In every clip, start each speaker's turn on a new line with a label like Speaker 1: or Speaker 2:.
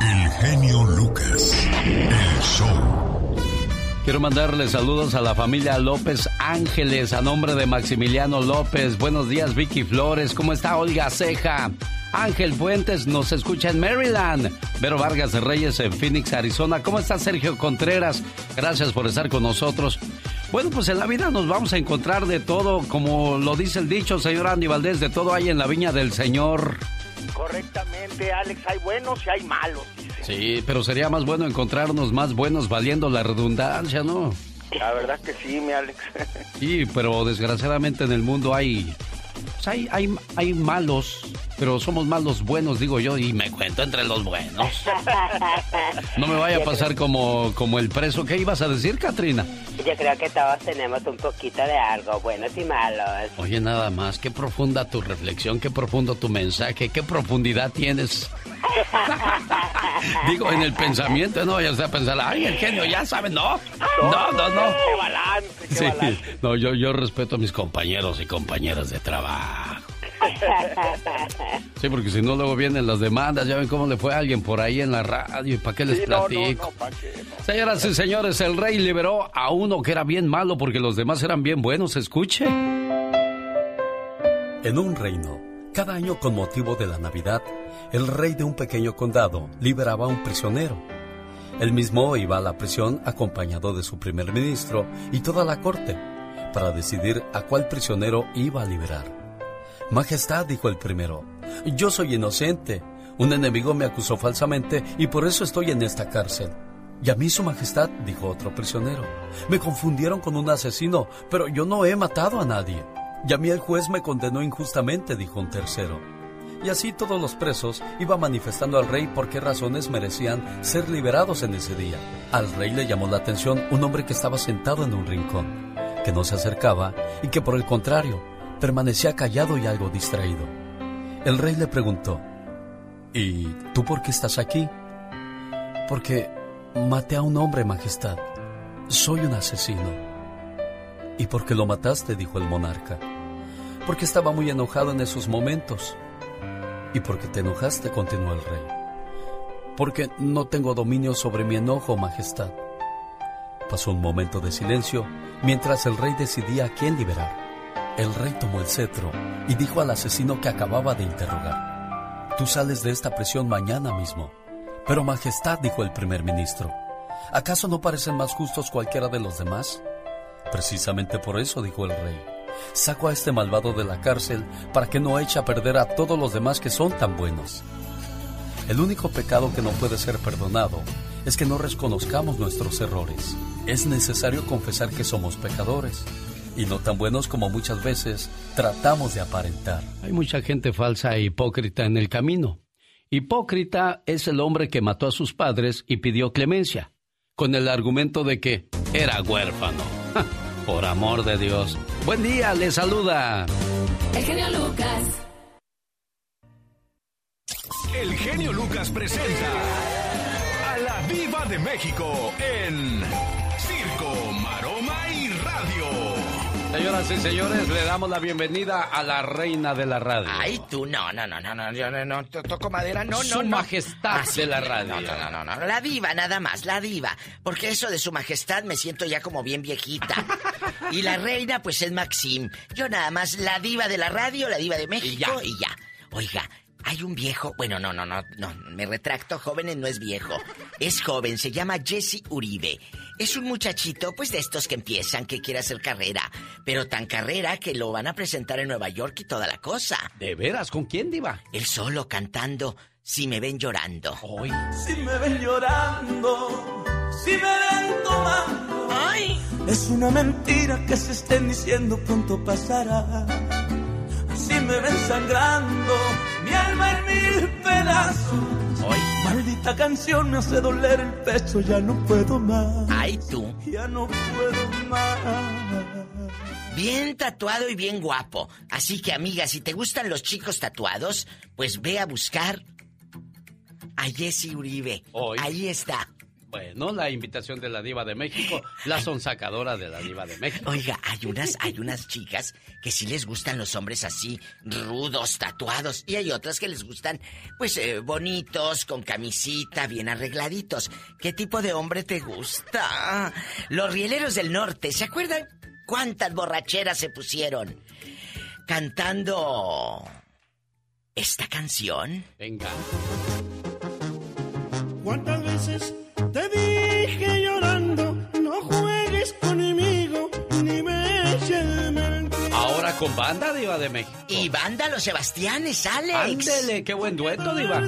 Speaker 1: El genio Lucas. El show.
Speaker 2: Quiero mandarle saludos a la familia López Ángeles a nombre de Maximiliano López. Buenos días, Vicky Flores. ¿Cómo está Olga Ceja? Ángel Fuentes nos escucha en Maryland. Vero Vargas de Reyes en Phoenix, Arizona. ¿Cómo está Sergio Contreras? Gracias por estar con nosotros. Bueno, pues en la vida nos vamos a encontrar de todo, como lo dice el dicho, señor Andy Valdés, de todo hay en la viña del Señor.
Speaker 3: Correctamente, Alex, hay buenos y hay malos.
Speaker 2: Sí, pero sería más bueno encontrarnos más buenos valiendo la redundancia, ¿no?
Speaker 3: La verdad que sí, mi Alex.
Speaker 2: Sí, pero desgraciadamente en el mundo hay, pues hay, hay, hay malos pero somos más los buenos, digo yo, y me cuento entre los buenos. No me vaya a pasar como, como el preso. ¿Qué ibas a decir, Katrina?
Speaker 4: Yo creo que todos tenemos un poquito de algo, buenos y malos.
Speaker 2: Oye, nada más, qué profunda tu reflexión, qué profundo tu mensaje, qué profundidad tienes. Digo, en el pensamiento, no vayas a pensar, ay, el genio, ya sabe, no. No, no, no.
Speaker 3: Qué balance, qué balance.
Speaker 2: No, yo, yo respeto a mis compañeros y compañeras de trabajo. Sí, porque si no, luego vienen las demandas. Ya ven cómo le fue a alguien por ahí en la radio. ¿Y para qué les platico? Señoras y señores, el rey liberó a uno que era bien malo porque los demás eran bien buenos. Escuche.
Speaker 5: En un reino, cada año con motivo de la Navidad, el rey de un pequeño condado liberaba a un prisionero. Él mismo iba a la prisión acompañado de su primer ministro y toda la corte para decidir a cuál prisionero iba a liberar. Majestad, dijo el primero, yo soy inocente. Un enemigo me acusó falsamente y por eso estoy en esta cárcel. Y a mí, Su Majestad, dijo otro prisionero, me confundieron con un asesino, pero yo no he matado a nadie. Y a mí el juez me condenó injustamente, dijo un tercero. Y así todos los presos iban manifestando al rey por qué razones merecían ser liberados en ese día. Al rey le llamó la atención un hombre que estaba sentado en un rincón, que no se acercaba y que por el contrario permanecía callado y algo distraído. El rey le preguntó, ¿Y tú por qué estás aquí? Porque maté a un hombre, Majestad. Soy un asesino. ¿Y por qué lo mataste? dijo el monarca. Porque estaba muy enojado en esos momentos. ¿Y por qué te enojaste? continuó el rey. Porque no tengo dominio sobre mi enojo, Majestad. Pasó un momento de silencio mientras el rey decidía a quién liberar. El rey tomó el cetro y dijo al asesino que acababa de interrogar, Tú sales de esta prisión mañana mismo. Pero Majestad, dijo el primer ministro, ¿acaso no parecen más justos cualquiera de los demás? Precisamente por eso, dijo el rey, saco a este malvado de la cárcel para que no eche a perder a todos los demás que son tan buenos. El único pecado que no puede ser perdonado es que no reconozcamos nuestros errores. Es necesario confesar que somos pecadores y no tan buenos como muchas veces tratamos de aparentar.
Speaker 2: Hay mucha gente falsa e hipócrita en el camino. Hipócrita es el hombre que mató a sus padres y pidió clemencia, con el argumento de que era huérfano. Por amor de Dios. Buen día, le saluda.
Speaker 6: El genio Lucas.
Speaker 1: El genio Lucas presenta Viva de México en Circo, Maroma y Radio.
Speaker 2: Señoras y señores, le damos la bienvenida a la reina de la radio.
Speaker 7: Ay, tú, no, no, no, no, no, yo no, no, toco madera, no, no,
Speaker 2: Su
Speaker 7: no.
Speaker 2: majestad
Speaker 7: Ah,
Speaker 2: de la radio.
Speaker 7: No, no, no, no, no, la diva nada más, la diva. Porque eso de su majestad me siento ya como bien viejita. Y la reina, pues es Maxim. Yo nada más, la diva de la radio, la diva de México y ya. Oiga, hay un viejo, bueno, no, no, no, no, me retracto, jóvenes no es viejo. Es joven, se llama Jesse Uribe. Es un muchachito, pues de estos que empiezan, que quiere hacer carrera. Pero tan carrera que lo van a presentar en Nueva York y toda la cosa.
Speaker 2: ¿De veras? ¿Con quién, Diva?
Speaker 7: Él solo cantando, si me ven llorando.
Speaker 2: Hoy.
Speaker 8: Si me ven llorando, si me ven tomando.
Speaker 7: ¡Ay!
Speaker 8: Es una mentira que se estén diciendo pronto pasará. Si me ven sangrando, mi alma en mil pedazos.
Speaker 7: ¡Ay!
Speaker 8: Maldita canción me hace doler el pecho, ya no puedo más.
Speaker 7: ¡Ay, tú!
Speaker 8: Ya no puedo más.
Speaker 7: Bien tatuado y bien guapo. Así que, amiga, si te gustan los chicos tatuados, pues ve a buscar a Jesse Uribe.
Speaker 2: Hoy.
Speaker 7: Ahí está.
Speaker 5: Bueno, la invitación de la diva de México, la sonsacadora de la diva de México.
Speaker 7: Oiga, hay unas, hay unas chicas que sí les gustan los hombres así, rudos, tatuados, y hay otras que les gustan, pues, eh, bonitos, con camisita, bien arregladitos. ¿Qué tipo de hombre te gusta? Los rieleros del norte, ¿se acuerdan cuántas borracheras se pusieron cantando esta canción?
Speaker 5: Venga.
Speaker 9: ¿Cuántas veces te dije llorando, no juegues conmigo, ni me eches.
Speaker 5: Ahora con banda diva de México.
Speaker 7: Y banda Los Sebastianes, Alex.
Speaker 5: Ándele, qué buen dueto, diva.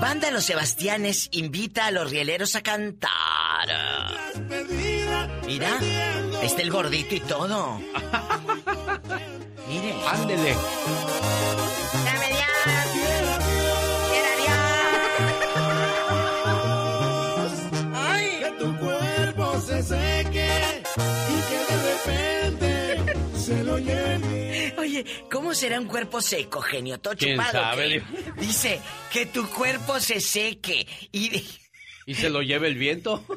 Speaker 7: Banda Los Sebastianes invita a los rieleros a cantar. Mira, está el gordito y todo. Mire.
Speaker 5: Ándele.
Speaker 9: Seque y que de repente se lo llene.
Speaker 7: Oye, ¿cómo será un cuerpo seco, genio? Todo
Speaker 5: ¿Quién.
Speaker 7: Dice que tu cuerpo se seque y...
Speaker 5: ¿Y se lo lleva el viento?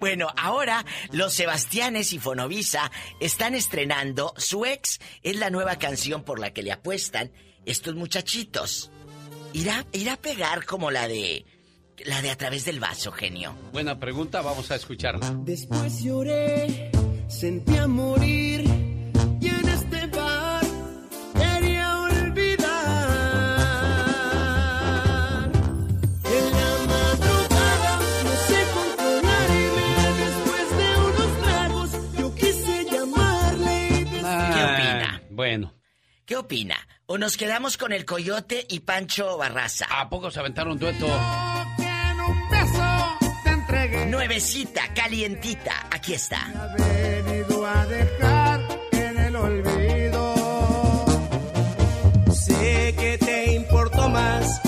Speaker 7: Bueno, ahora los Sebastianes y Fonovisa están estrenando Su ex. Es la nueva canción por la que le apuestan estos muchachitos. ¿Irá, irá a pegar como la de... La de a través del vaso, genio.
Speaker 5: Buena pregunta, vamos a escucharla.
Speaker 9: Después lloré, sentí a morir y en este bar quería olvidar. En la madrugada no sé controlarme después de unos tragos yo quise llamarle y decir,
Speaker 7: ¿Qué opina?
Speaker 5: Ah, Bueno,
Speaker 7: ¿Qué opina? ¿O nos quedamos con el Coyote y Pancho Barraza?
Speaker 5: ¿a poco se aventaron dueto?
Speaker 9: Entregué.
Speaker 7: Nuevecita, calientita, aquí está.
Speaker 9: ha venido a dejar en el olvido. Sé que te importó más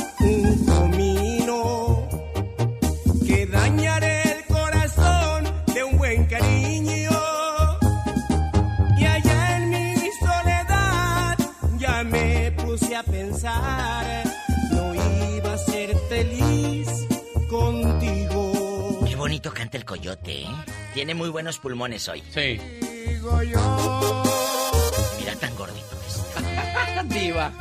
Speaker 9: el
Speaker 7: Coyote, ¿eh? Tiene muy buenos pulmones hoy.
Speaker 5: Sí.
Speaker 7: Mira tan gordito que está.
Speaker 5: Diva.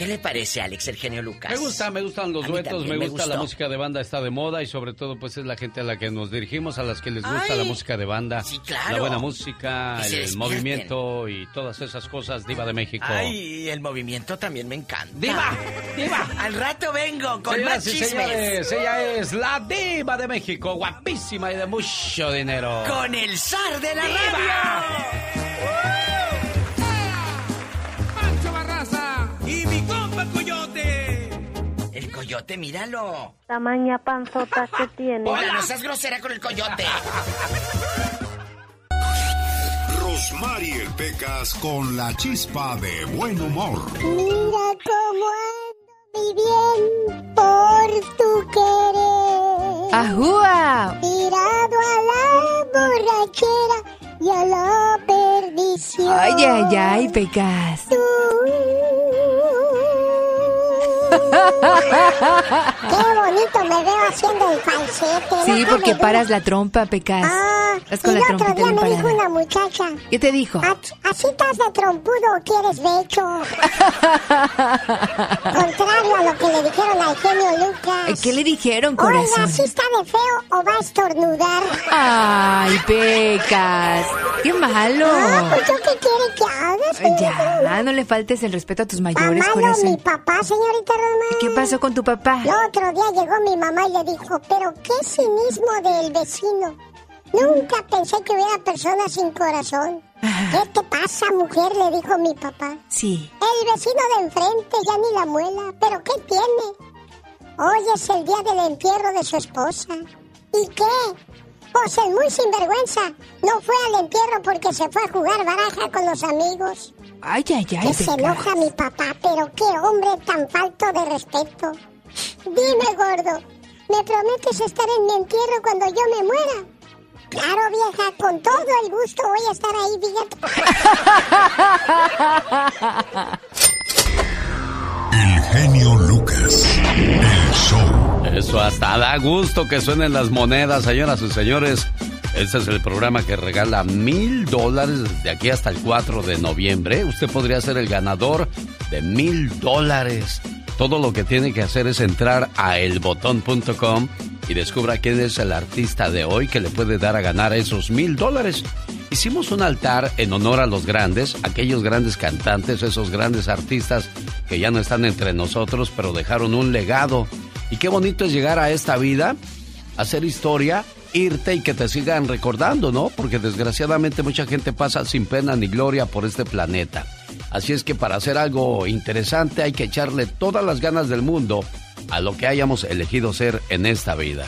Speaker 7: ¿Qué le parece, Alex, el genio Lucas?
Speaker 5: Me gusta, me gustan los duetos, me
Speaker 7: me
Speaker 5: gusta la música de banda, está de moda y sobre todo pues es la gente a la que nos dirigimos, a las que les gusta
Speaker 7: Ay.
Speaker 5: la música de banda.
Speaker 7: Sí, claro.
Speaker 5: La buena música, el movimiento y todas esas cosas, Diva de México.
Speaker 7: Ay, el movimiento también me encanta.
Speaker 5: ¡Diva! ¡Diva!
Speaker 7: Al rato vengo con
Speaker 5: Señoras
Speaker 7: más chismes.
Speaker 5: señores, ella es la Diva de México, guapísima y de mucho dinero.
Speaker 7: Con el zar de la
Speaker 5: ¡Diva!
Speaker 7: radio.
Speaker 9: Coyote,
Speaker 7: míralo.
Speaker 10: Tamaña panzota que tiene.
Speaker 7: Hola, no seas grosera con el Coyote.
Speaker 1: Rosmarie Pecas con la chispa de buen humor.
Speaker 10: Mira cómo ando viviendo por tu querer.
Speaker 11: ¡Ajúa!
Speaker 10: Tirado a la borrachera y a la perdición.
Speaker 11: Ay, ay, ay, Pecas.
Speaker 10: Tú. Qué bonito me veo haciendo el falsete.
Speaker 11: Sí, porque paras la trompa, Pecas.
Speaker 10: Ah, Y el otro día me dijo una muchacha.
Speaker 11: ¿Qué te dijo?
Speaker 10: "Ach- ¿Así estás de trompudo o quieres becho? Contrario a lo que le dijeron al genio Lucas.
Speaker 11: ¿Qué le dijeron,
Speaker 10: Oiga,
Speaker 11: corazón?
Speaker 10: ¿sí está de feo o va a estornudar?
Speaker 11: Ay, Pecas. Qué malo.
Speaker 10: Ah, pues yo qué quiere que haga, señorita
Speaker 11: Ya, no le faltes el respeto a tus mayores,
Speaker 10: Amado, mi
Speaker 11: corazón.
Speaker 10: papá, señorita Román.
Speaker 11: ¿Qué pasó con tu papá?
Speaker 10: El otro día llegó mi mamá y le dijo, pero qué cinismo del vecino. Nunca pensé que hubiera personas sin corazón. ¿Qué te pasa, mujer? Le dijo mi papá.
Speaker 11: Sí.
Speaker 10: El vecino de enfrente ya ni la muela, pero ¿qué tiene? Hoy es el día del entierro de su esposa. ¿Y qué? Pues el muy sinvergüenza no fue al entierro porque se fue a jugar baraja con los amigos.
Speaker 11: Ay, ay, ay,
Speaker 10: Que se enoja mi papá, pero qué hombre tan falto de respeto. Dime, gordo, ¿me prometes estar en mi entierro cuando yo me muera? Claro, vieja, con todo el gusto voy a estar ahí, fíjate.
Speaker 1: El genio Lucas. El show.
Speaker 5: Eso hasta da gusto que suenen las monedas, señoras y señores. Este es el programa que regala mil dólares de aquí hasta el 4 de noviembre. Usted podría ser el ganador de mil dólares. Todo lo que tiene que hacer es entrar a elbotón.com y descubra quién es el artista de hoy que le puede dar a ganar esos mil dólares. Hicimos un altar en honor a los grandes, aquellos grandes cantantes, esos grandes artistas que ya no están entre nosotros, pero dejaron un legado. Y qué bonito es llegar a esta vida, hacer historia, irte y que te sigan recordando, ¿no? Porque desgraciadamente mucha gente pasa sin pena ni gloria por este planeta. Así es que para hacer algo interesante hay que echarle todas las ganas del mundo a lo que hayamos elegido ser en esta vida.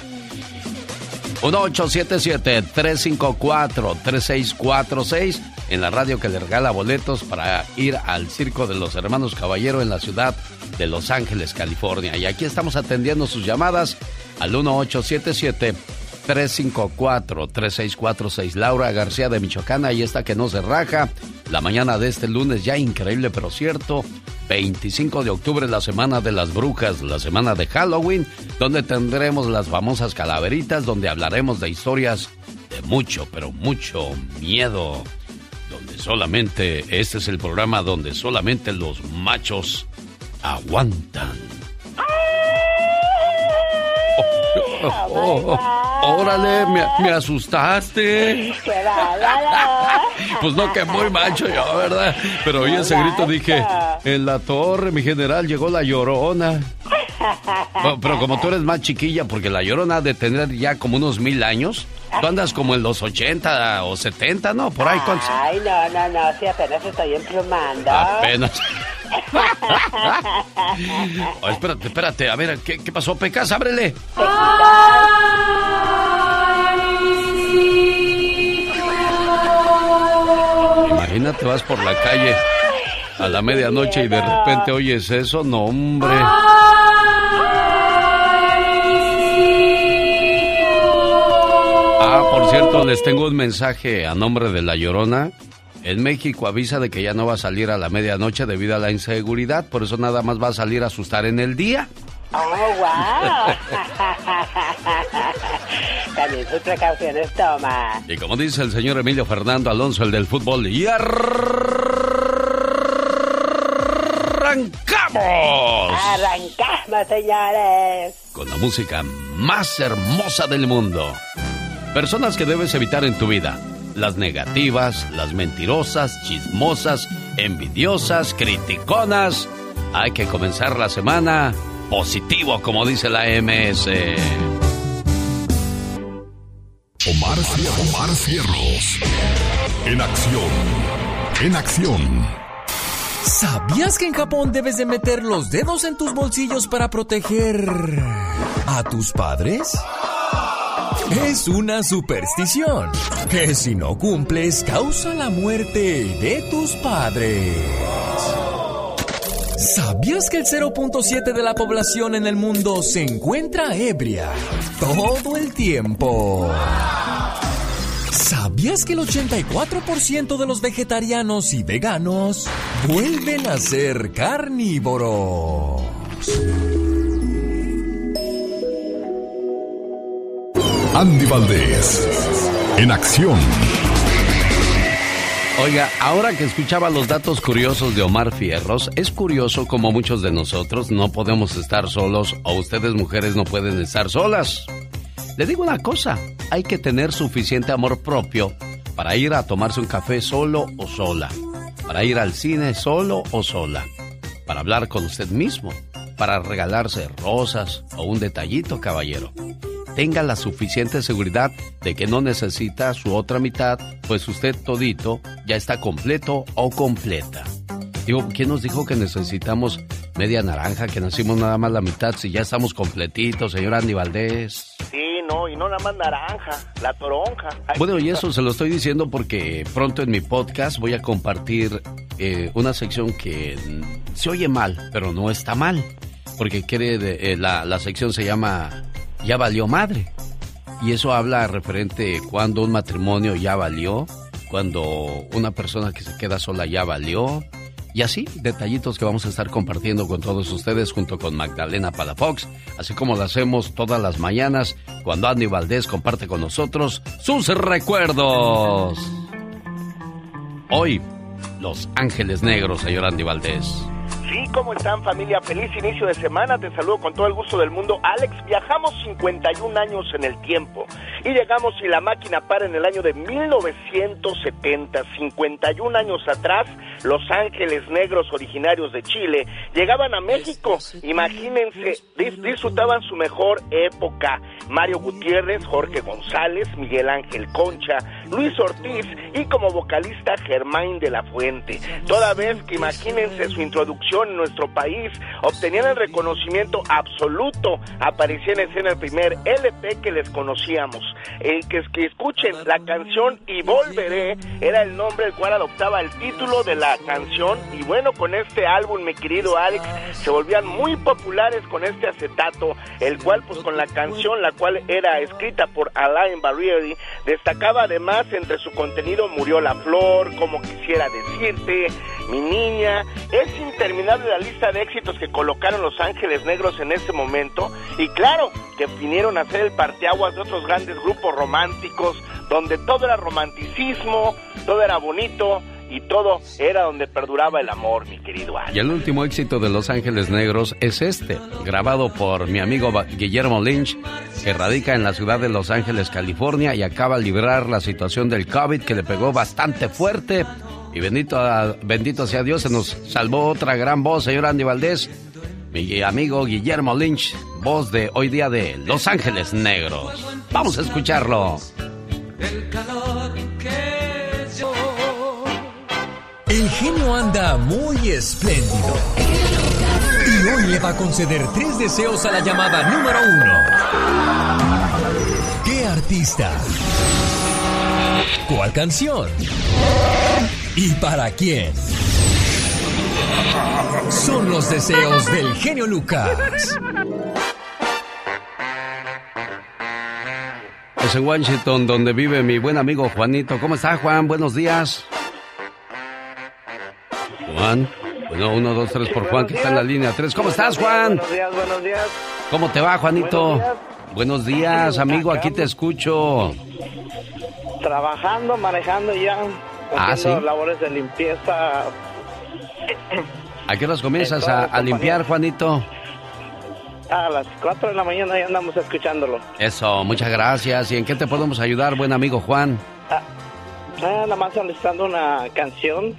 Speaker 5: 1877-354-3646 en la radio que le regala boletos para ir al Circo de los Hermanos Caballero en la ciudad de Los Ángeles, California. Y aquí estamos atendiendo sus llamadas al 1877 354-3646. Laura García de Michoacán, ahí está que no se raja. La mañana de este lunes, ya increíble pero cierto. 25 de octubre, la semana de las brujas, la semana de Halloween, donde tendremos las famosas calaveritas, donde hablaremos de historias de mucho, pero mucho miedo. Donde solamente, este es el programa donde solamente los machos aguantan. Órale, me, asustaste. pues no, que muy macho yo, ¿verdad? Pero oí ese grito, dije, en la torre, mi general, llegó la llorona. pero como tú eres más chiquilla, porque la llorona ha de tener ya como unos mil años. Tú andas como en los 80 o 70, ¿no? Por ahí.
Speaker 4: Ay, no, no, no, sí, apenas estoy emplumando.
Speaker 5: Apenas. oh, espérate, espérate. A ver, ¿qué, qué pasó, Pecas? Ábrele. Imagínate, vas por la calle a la medianoche y de repente oyes eso. No, hombre. Cierto, les tengo un mensaje a nombre de La Llorona. En México avisa de que ya no va a salir a la medianoche debido a la inseguridad, por eso nada más va a salir a asustar en el día.
Speaker 4: ¡Oh, wow! También sus precauciones toma.
Speaker 5: Y como dice el señor Emilio Fernando Alonso, el del fútbol, y arrancamos.
Speaker 4: Arrancamos, señores.
Speaker 5: Con la música más hermosa del mundo. Personas que debes evitar en tu vida. Las negativas, las mentirosas, chismosas, envidiosas, criticonas. Hay que comenzar la semana positivo, como dice la MS.
Speaker 12: Omar, Omar Cierros. En acción. En acción.
Speaker 13: ¿Sabías que en Japón debes de meter los dedos en tus bolsillos para proteger a tus padres? Es una superstición que si no cumples causa la muerte de tus padres. ¿Sabías que el 0.7 de la población en el mundo se encuentra ebria todo el tiempo? ¿Sabías que el 84% de los vegetarianos y veganos vuelven a ser carnívoros?
Speaker 12: Andy Valdés, en acción.
Speaker 5: Oiga, ahora que escuchaba los datos curiosos de Omar Fierros, es curioso como muchos de nosotros no podemos estar solos o ustedes mujeres no pueden estar solas. Le digo una cosa, hay que tener suficiente amor propio para ir a tomarse un café solo o sola, para ir al cine solo o sola, para hablar con usted mismo, para regalarse rosas o un detallito, caballero tenga la suficiente seguridad de que no necesita su otra mitad, pues usted todito ya está completo o completa. Digo, ¿quién nos dijo que necesitamos media naranja, que nacimos nada más la mitad, si ya estamos completitos, señor Andy Valdés?
Speaker 3: Sí, no, y no nada más naranja, la toronja.
Speaker 5: bueno, y eso se lo estoy diciendo porque pronto en mi podcast voy a compartir eh, una sección que se oye mal, pero no está mal. Porque quiere eh, la, la sección se llama ya valió madre. Y eso habla referente cuando un matrimonio ya valió, cuando una persona que se queda sola ya valió, Y así, detallitos que vamos a estar compartiendo con todos ustedes junto con Magdalena Palafox, así como lo hacemos todas las mañanas cuando Andy Valdés comparte con nosotros sus recuerdos. Hoy, Los Ángeles Negros, señor Andy Valdés.
Speaker 3: Sí, ¿cómo están familia? Feliz inicio de semana, te saludo con todo el gusto del mundo. Alex, viajamos 51 años en el tiempo y llegamos y la máquina para en el año de 1970, 51 años atrás, los ángeles negros originarios de Chile llegaban a México. Imagínense, disfrutaban su mejor época. Mario Gutiérrez, Jorge González, Miguel Ángel Concha, Luis Ortiz y como vocalista Germán de la Fuente. Toda vez que imagínense su introducción en nuestro país, obtenían el reconocimiento absoluto. Aparecía en el primer LP que les conocíamos. El que, que escuchen la canción Y Volveré era el nombre el cual adoptaba el título de la canción. Y bueno, con este álbum, mi querido Alex, se volvían muy populares con este acetato, el cual, pues con la canción, la cual era escrita por Alain Barrieri, destacaba además entre su contenido Murió la Flor, Como Quisiera Decirte, Mi Niña. Es interminable la lista de éxitos que colocaron Los Ángeles Negros en ese momento. Y claro, que vinieron a ser el parteaguas de otros grandes grupos románticos, donde todo era romanticismo, todo era bonito, y todo era donde perduraba el amor, mi querido Alex.
Speaker 5: Y el último éxito de Los Ángeles Negros es este, grabado por mi amigo Guillermo Lynch, que radica en la ciudad de Los Ángeles, California, y acaba de librar la situación del COVID que le pegó bastante fuerte. Y bendito, bendito sea Dios, se nos salvó otra gran voz, señor Andy Valdés. Mi amigo Guillermo Lynch, voz de hoy día de Los Ángeles Negros. Vamos a escucharlo.
Speaker 13: El calor que el genio anda muy espléndido. Y hoy le va a conceder tres deseos a la llamada número uno. ¿Qué artista? ¿Cuál canción? ¿Y para quién? Son los deseos del genio Lucas.
Speaker 5: Es en Washington donde vive mi buen amigo Juanito. ¿Cómo está Juan? Buenos días. Juan. Bueno, uno, dos, tres por Juan, que está en la línea tres. ¿Cómo estás, Juan?
Speaker 3: Buenos días, buenos días.
Speaker 5: ¿Cómo te va, Juanito? Buenos días, amigo, aquí te escucho.
Speaker 14: Trabajando, manejando ya,
Speaker 5: Ah, ¿sí?
Speaker 14: labores de limpieza.
Speaker 5: ¿A qué horas comienzas a, a limpiar, Juanito?
Speaker 14: A las 4 de la mañana ya andamos escuchándolo.
Speaker 5: Eso, muchas gracias. ¿Y en qué te podemos ayudar, buen amigo Juan?
Speaker 14: Ah, nada más solicitando una canción.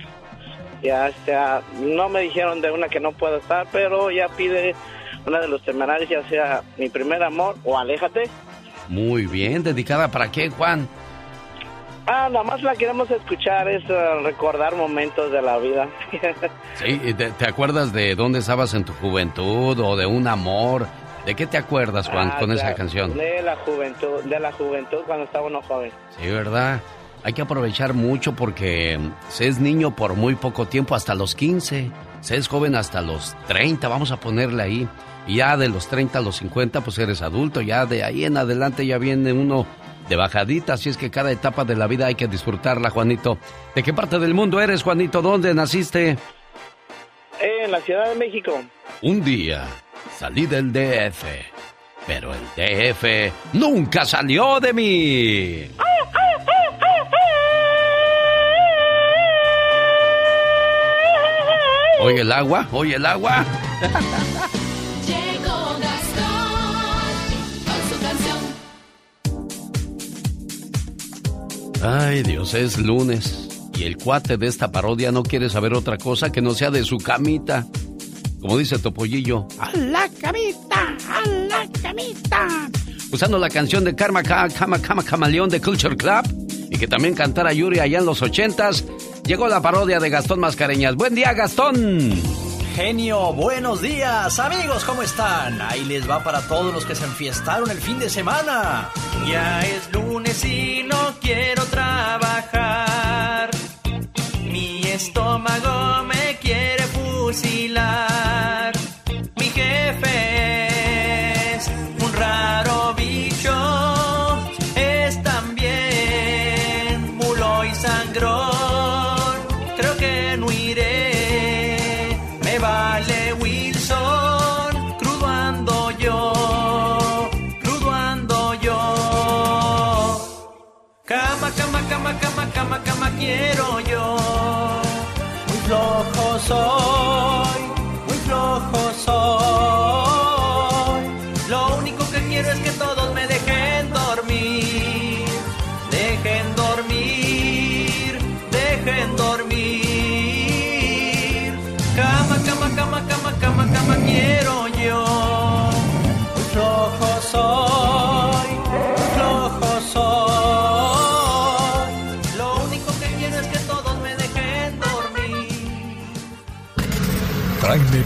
Speaker 14: Ya, ah, no me dijeron de una que no puedo estar, pero ya pide una de los temerarios, ya sea Mi Primer Amor o Aléjate.
Speaker 5: Muy bien, ¿dedicada para qué, Juan?
Speaker 14: Ah, nada más la queremos escuchar, es ah, recordar momentos de la vida.
Speaker 5: Sí, ¿y ¿te, te acuerdas de dónde estabas en tu juventud o de un amor? ¿De qué te acuerdas, Juan,
Speaker 14: Ah,
Speaker 5: con esa
Speaker 14: claro,
Speaker 5: canción?
Speaker 14: De la juventud, de la juventud cuando estaba uno joven.
Speaker 5: Sí, ¿verdad? Hay que aprovechar mucho porque se es niño por muy poco tiempo, hasta los 15. Se es joven hasta los 30, vamos a ponerle ahí. Y ya de los 30 a los 50, pues eres adulto. Ya de ahí en adelante ya viene uno de bajadita. Así es que cada etapa de la vida hay que disfrutarla, Juanito. ¿De qué parte del mundo eres, Juanito? ¿Dónde naciste?
Speaker 14: En la Ciudad de México.
Speaker 5: Un día salí del DF, pero el DF nunca salió de mí. Oye el agua, oye el agua.
Speaker 6: Llegó Gastón con su canción.
Speaker 5: Ay, Dios, es lunes. Y el cuate de esta parodia no quiere saber otra cosa que no sea de su camita. Como dice Topollillo, a la camita, a la camita. Usando la canción de Karma Ka- Kama Kama Camaleón de Culture Club y que también cantara Yuri allá en los ochentas, llegó la parodia de Gastón Mascareñas. Buen día, Gastón.
Speaker 15: Genio, buenos días. Amigos, ¿cómo están? Ahí les va para todos los que se enfiestaron el fin de semana. Ya es lunes y no quiero trabajar. Mi estómago me quiere fusilar. Quiero yo. Muy flojo soy, muy flojo soy. Lo único que quiero es que todos me dejen dormir. Dejen dormir, dejen dormir. Cama, cama, cama, cama, cama, cama quiero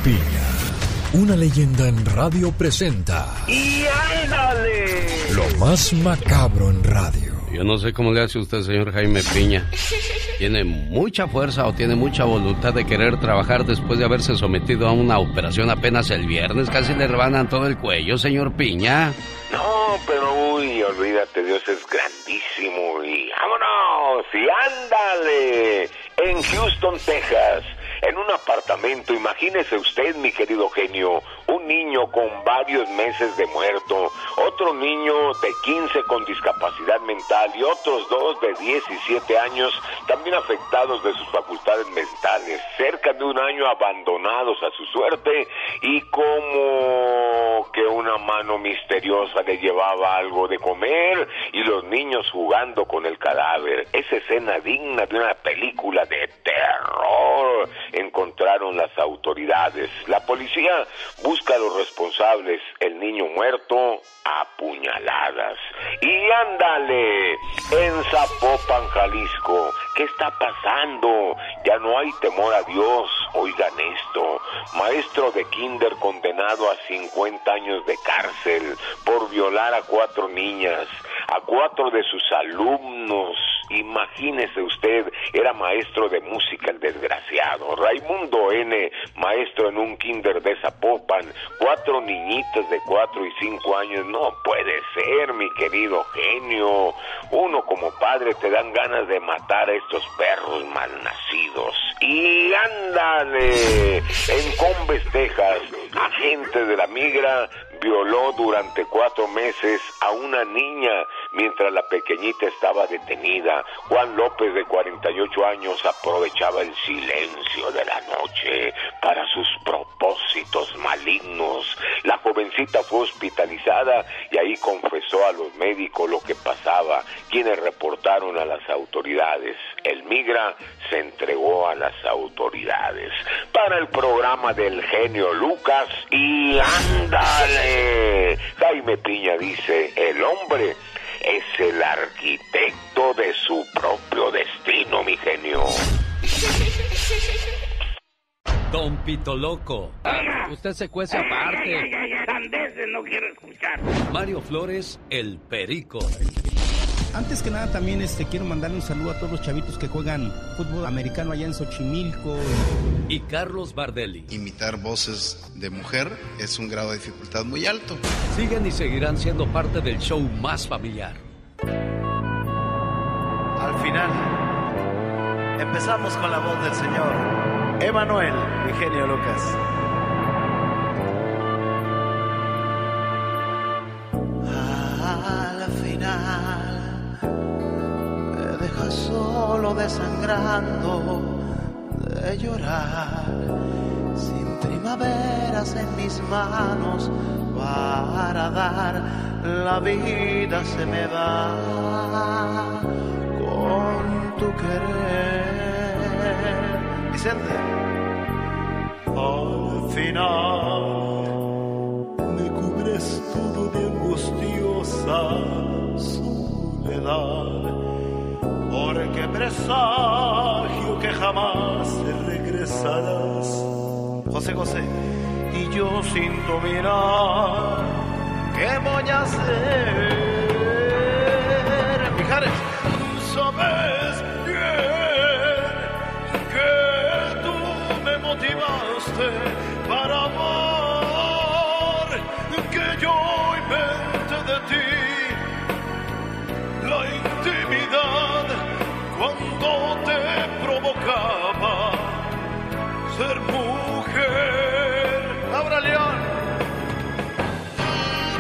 Speaker 13: Piña, una leyenda en radio presenta
Speaker 3: ¡Y ándale!
Speaker 13: lo más macabro en radio.
Speaker 5: Yo no sé cómo le hace usted, señor Jaime Piña. Tiene mucha fuerza o tiene mucha voluntad de querer trabajar después de haberse sometido a una operación apenas el viernes. Casi le rebanan todo el cuello, señor Piña.
Speaker 16: No, pero uy, olvídate, Dios es grandísimo y vámonos y ándale. En Houston, Texas, en un apartamento, imagínese usted, mi querido genio, un niño con varios meses de muerto, otro niño de 15 con discapacidad mental y otros dos de 17 años también afectados de sus facultades mentales, cerca de un año abandonados a su suerte y como que una mano misteriosa le llevaba algo de comer y los niños jugando con el cadáver. Esa escena digna de una película de terror encontraron las autoridades. La policía busca a los responsables, el niño muerto a puñaladas. Y ándale, en Zapopan, Jalisco, ¿qué está pasando? Ya no hay temor a Dios, oigan esto. Maestro de kinder condenado a 50 años de cárcel por violar a cuatro niñas, a cuatro de sus alumnos. Imagínese usted, era maestro de música el desgraciado. Raimundo N., maestro en un kinder de Zapopan, cuatro niñitas de cuatro y cinco años. No puede ser, mi querido genio. Uno como padre te dan ganas de matar a estos perros malnacidos. Y ándale, en Combes, Texas, agente de la migra violó durante cuatro meses a una niña mientras la pequeñita estaba detenida. Juan López, de 48 años, aprovechaba el silencio de la noche para sus propósitos malignos. La jovencita fue hospitalizada y ahí confesó a los médicos lo que pasaba, quienes reportaron a las autoridades. El migra se entregó a las autoridades. Para el programa del genio Lucas y ándale. Jaime Piña dice, el hombre es el arquitecto de su propio destino, mi genio.
Speaker 5: Don Pito Loco. Usted se cuece aparte.
Speaker 3: no quiero escuchar.
Speaker 5: Mario Flores, el perico.
Speaker 17: Antes que nada también este quiero mandarle un saludo a todos los chavitos que juegan fútbol americano allá en Xochimilco.
Speaker 5: Y Carlos Bardelli.
Speaker 18: Imitar voces de mujer es un grado de dificultad muy alto.
Speaker 5: Siguen y seguirán siendo parte del show más familiar.
Speaker 19: Al final, empezamos con la voz del señor Emanuel, mi genio Lucas.
Speaker 20: Solo desangrando de llorar, sin primaveras en mis manos para dar, la vida se me va con tu querer.
Speaker 19: Vicente.
Speaker 20: Al final me cubres todo de angustiosa soledad, porque presagio que jamás regresarás.
Speaker 19: José José.
Speaker 20: Y yo sin tu mirar, ¿qué voy a hacer?
Speaker 19: Mijares.
Speaker 20: Sabes bien que tú me motivaste para amar, que yo inventé de ti la intimidad ser mujer.
Speaker 19: Laura León.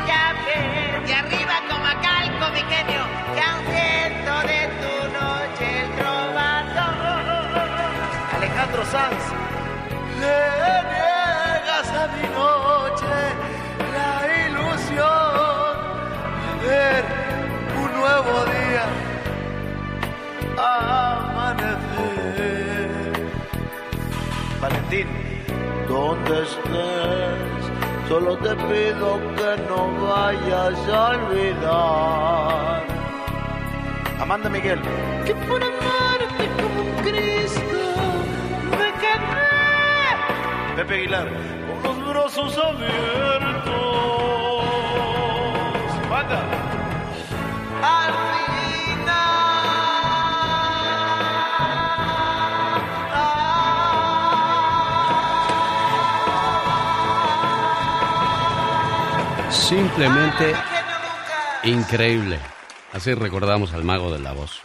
Speaker 21: Ya ves, de arriba como a calco, mi genio, que aun viento de tu noche el trovador.
Speaker 20: días le niegas a mi noche la ilusión de ver un nuevo día amanecer. Valentín, ¿dónde estés? Solo te pido que no vayas a olvidar. Amanda Miguel. Que por amarte como un Cristo me quedé. Pepe Aguilar. Con los brazos abiertos. Manda. Al
Speaker 5: Simplemente increíble. Así recordamos al mago de la voz.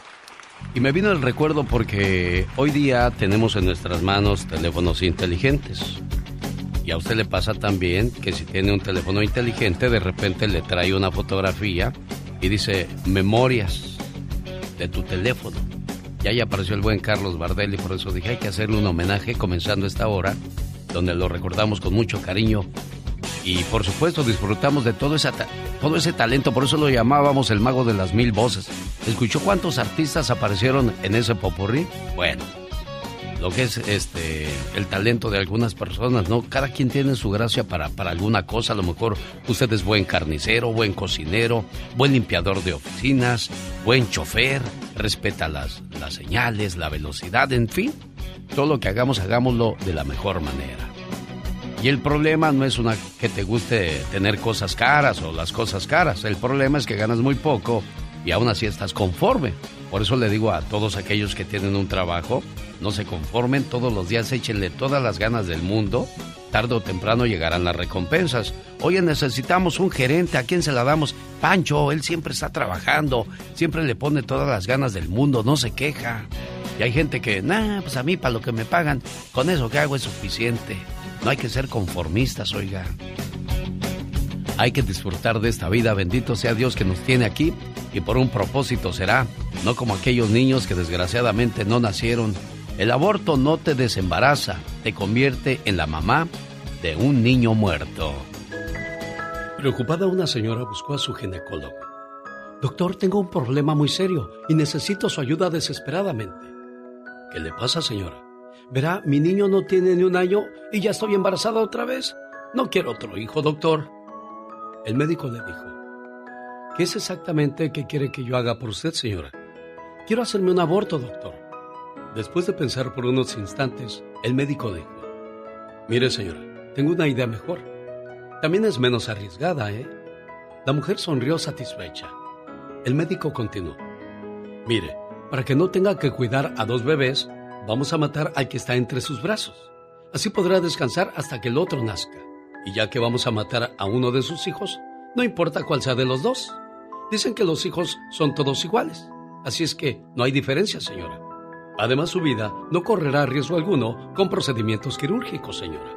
Speaker 5: Y me vino el recuerdo porque hoy día tenemos en nuestras manos teléfonos inteligentes. Y a usted le pasa también que si tiene un teléfono inteligente, de repente le trae una fotografía y dice memorias de tu teléfono. Y ahí apareció el buen Carlos Bardelli, por eso dije hay que hacerle un homenaje comenzando esta hora, donde lo recordamos con mucho cariño y por supuesto disfrutamos de todo, esa, todo ese talento, por eso lo llamábamos el mago de las mil voces. ¿Escuchó cuántos artistas aparecieron en ese popurrí? Bueno, lo que es este el talento de algunas personas, ¿no? Cada quien tiene su gracia para, para alguna cosa, a lo mejor usted es buen carnicero, buen cocinero, buen limpiador de oficinas, buen chofer, respeta las, las señales, la velocidad, en fin, todo lo que hagamos, hagámoslo de la mejor manera. Y el problema no es una que te guste tener cosas caras o las cosas caras. El problema es que ganas muy poco y aún así estás conforme. Por eso le digo a todos aquellos que tienen un trabajo, no se conformen, todos los días échenle todas las ganas del mundo. Tarde o temprano llegarán las recompensas. Oye, necesitamos un gerente, ¿a quién se la damos? Pancho, él siempre está trabajando, siempre le pone todas las ganas del mundo, no se queja. Y hay gente que, nah, pues a mí para lo que me pagan, con eso que hago es suficiente. No hay que ser conformistas, oiga. Hay que disfrutar de esta vida, bendito sea Dios que nos tiene aquí y por un propósito será, no como aquellos niños que desgraciadamente no nacieron. El aborto no te desembaraza, te convierte en la mamá de un niño muerto. Preocupada una señora buscó a su ginecólogo. Doctor, tengo un problema muy serio y necesito su ayuda desesperadamente. ¿Qué le pasa, señora? Verá, mi niño no tiene ni un año y ya estoy embarazada otra vez. No quiero otro hijo, doctor. El médico le dijo, ¿qué es exactamente que quiere que yo haga por usted, señora? Quiero hacerme un aborto, doctor. Después de pensar por unos instantes, el médico dijo, mire, señora, tengo una idea mejor. También es menos arriesgada, ¿eh? La mujer sonrió satisfecha. El médico continuó, mire, para que no tenga que cuidar a dos bebés, Vamos a matar al que está entre sus brazos. Así podrá descansar hasta que el otro nazca. Y ya que vamos a matar a uno de sus hijos, no importa cuál sea de los dos. Dicen que los hijos son todos iguales. Así es que no hay diferencia, señora. Además, su vida no correrá riesgo alguno con procedimientos quirúrgicos, señora.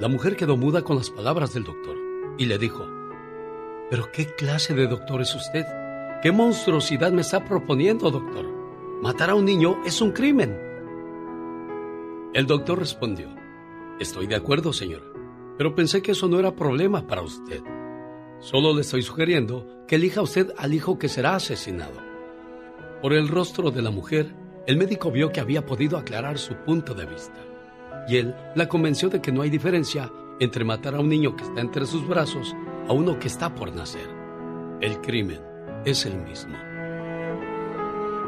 Speaker 5: La mujer quedó muda con las palabras del doctor y le dijo, ¿pero qué clase de doctor es usted? ¿Qué monstruosidad me está proponiendo, doctor? Matar a un niño es un crimen. El doctor respondió, Estoy de acuerdo, señora, pero pensé que eso no era problema para usted. Solo le estoy sugiriendo que elija usted al hijo que será asesinado. Por el rostro de la mujer, el médico vio que había podido aclarar su punto de vista. Y él la convenció de que no hay diferencia entre matar a un niño que está entre sus brazos a uno que está por nacer. El crimen es el mismo.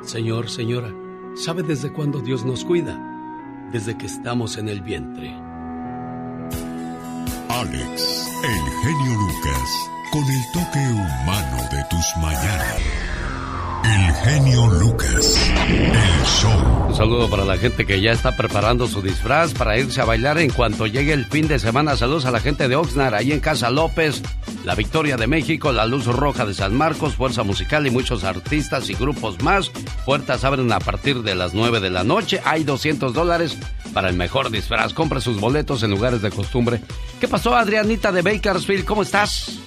Speaker 5: Señor, señora, ¿sabe desde cuándo Dios nos cuida? Desde que estamos en el vientre.
Speaker 1: Alex, el genio Lucas, con el toque humano de tus mañanas. El genio Lucas, el show.
Speaker 5: Un saludo para la gente que ya está preparando su disfraz para irse a bailar en cuanto llegue el fin de semana. Saludos a la gente de Oxnard, ahí en Casa López, la Victoria de México, la Luz Roja de San Marcos, Fuerza Musical y muchos artistas y grupos más. Puertas abren a partir de las 9 de la noche. Hay 200 dólares para el mejor disfraz. Compre sus boletos en lugares de costumbre. ¿Qué pasó, Adrianita de Bakersfield? ¿Cómo estás?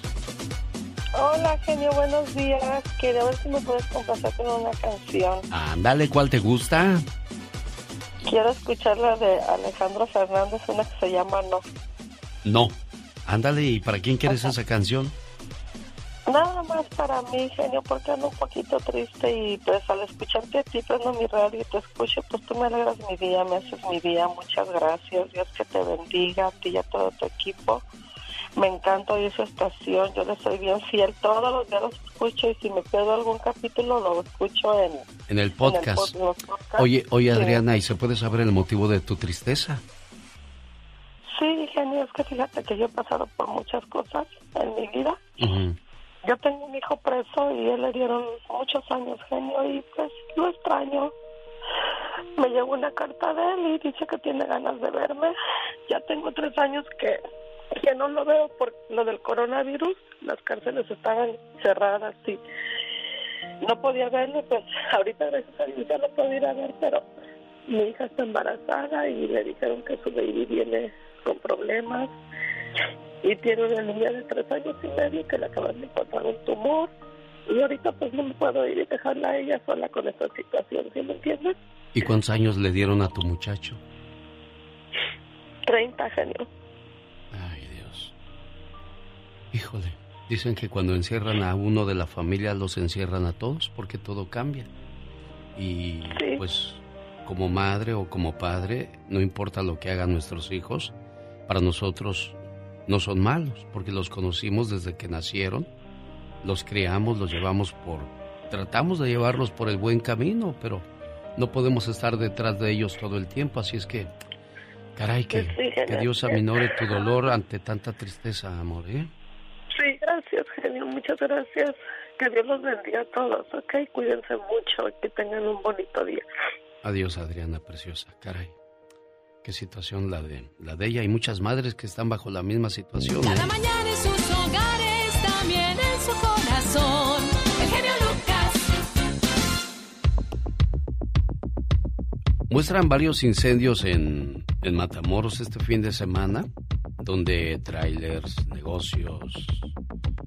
Speaker 22: Hola, genio, buenos días. Quería ver si me puedes complacer con una canción.
Speaker 5: Ándale, ¿cuál te gusta?
Speaker 22: Quiero escuchar la de Alejandro Fernández, una que se llama No.
Speaker 5: No. Ándale, ¿y para quién quieres esa canción?
Speaker 22: Nada más para mí, genio, porque ando un poquito triste y pues al escucharte a ti, prendo mi radio y te escucho, pues tú me alegras mi día, me haces mi día. Muchas gracias. Dios que te bendiga a ti y a todo tu equipo. Me encanta oír su estación, yo le soy bien fiel. Todos los días los escucho y si me pierdo algún capítulo lo escucho en,
Speaker 5: En el podcast.
Speaker 22: en el podcast.
Speaker 5: Oye, oye
Speaker 22: Sí.
Speaker 5: Adriana, ¿y se puede saber el motivo de tu tristeza?
Speaker 22: Sí, genio, es que fíjate que yo he pasado por muchas cosas en mi vida.
Speaker 5: Ujú.
Speaker 22: Yo tengo un hijo preso y él le dieron muchos años, genio, y pues lo extraño. Me llegó una carta de él y dice que tiene ganas de verme. Ya tengo tres años que, que no lo veo por lo del coronavirus. Las cárceles estaban cerradas y no podía verlo. Pues ahorita, gracias a Dios, ya lo puedo ir a ver, pero mi hija está embarazada y le dijeron que su baby viene con problemas y tiene una niña de tres años y medio que le acaban de encontrar un tumor y ahorita pues no me puedo ir y dejarla a ella sola con esta situación, ¿sí me entiendes?
Speaker 5: ¿Y cuántos años le dieron a tu muchacho?
Speaker 22: 30, genio.
Speaker 5: Híjole, dicen que cuando encierran a uno de la familia los encierran a todos porque todo cambia. Y pues como madre o como padre, no importa lo que hagan nuestros hijos, para nosotros no son malos porque los conocimos desde que nacieron, los criamos, los llevamos por... Tratamos de llevarlos por el buen camino, pero no podemos estar detrás de ellos todo el tiempo, así es que... Caray, que,
Speaker 22: Sí,
Speaker 5: que Dios aminore tu dolor ante tanta tristeza, amor, ¿eh?
Speaker 22: Genio, muchas gracias. Que Dios los bendiga a todos, ¿ok? Cuídense mucho que tengan un bonito día.
Speaker 5: Adiós, Adriana preciosa. Caray. Qué situación la de la de ella y muchas madres que están bajo la misma situación. ¿eh?
Speaker 6: Cada mañana en sus hogares, también
Speaker 5: Muestran varios incendios en, en Matamoros este fin de semana, donde trailers, negocios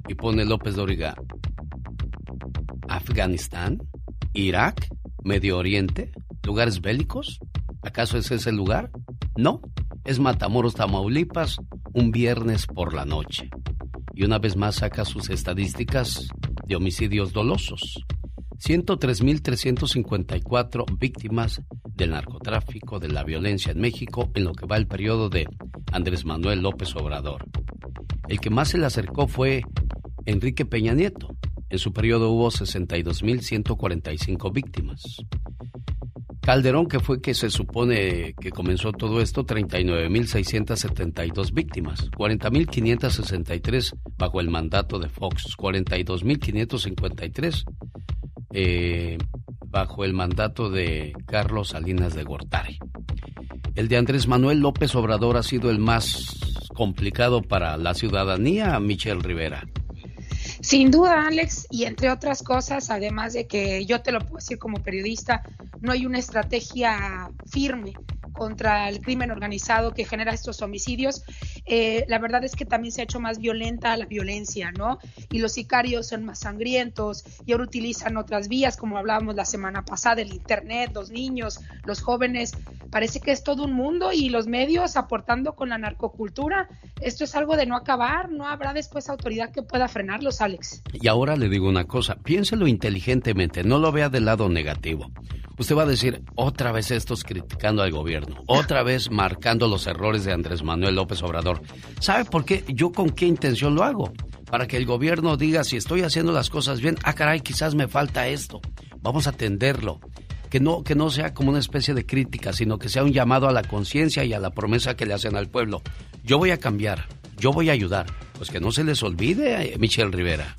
Speaker 5: y pone López Dóriga. Afganistán, Irak, Medio Oriente, lugares bélicos. ¿Acaso ese es el lugar? No, es Matamoros, Tamaulipas, un viernes por la noche. Y una vez más saca sus estadísticas de homicidios dolosos. 103.354 víctimas del narcotráfico, de la violencia en México en lo que va el periodo de Andrés Manuel López Obrador. El que más se le acercó fue Enrique Peña Nieto. En su periodo hubo 62.145 víctimas. Calderón, que fue que se supone que comenzó todo esto, 39.672 víctimas, 40.563 bajo el mandato de Fox, 42.553 eh, bajo el mandato de Carlos Salinas de Gortari. El de Andrés Manuel López Obrador ha sido el más complicado para la ciudadanía, Michelle Rivera.
Speaker 23: Sin duda, Alex, y entre otras cosas, además de que yo te lo puedo decir como periodista, no hay una estrategia firme contra el crimen organizado que genera estos homicidios. Eh, la verdad es que también se ha hecho más violenta la violencia, ¿no? Y los sicarios son más sangrientos y ahora utilizan otras vías, como hablábamos la semana pasada, el Internet, los niños, los jóvenes. Parece que es todo un mundo y los medios aportando con la narcocultura. Esto es algo de no acabar, no habrá después autoridad que pueda frenarlos, Alex.
Speaker 5: Y ahora le digo una cosa, piénselo inteligentemente, no lo vea del lado negativo. Usted va a decir, otra vez estos criticando al gobierno, otra vez marcando los errores de Andrés Manuel López Obrador. ¿Sabe por qué? ¿Yo con qué intención lo hago? Para que el gobierno diga si estoy haciendo las cosas bien, ah caray, quizás me falta esto. Vamos a atenderlo. Que no, que no sea como una especie de crítica, sino que sea un llamado a la conciencia y a la promesa que le hacen al pueblo. Yo voy a cambiar, yo voy a ayudar. Pues que no se les olvide, eh, Michelle Rivera.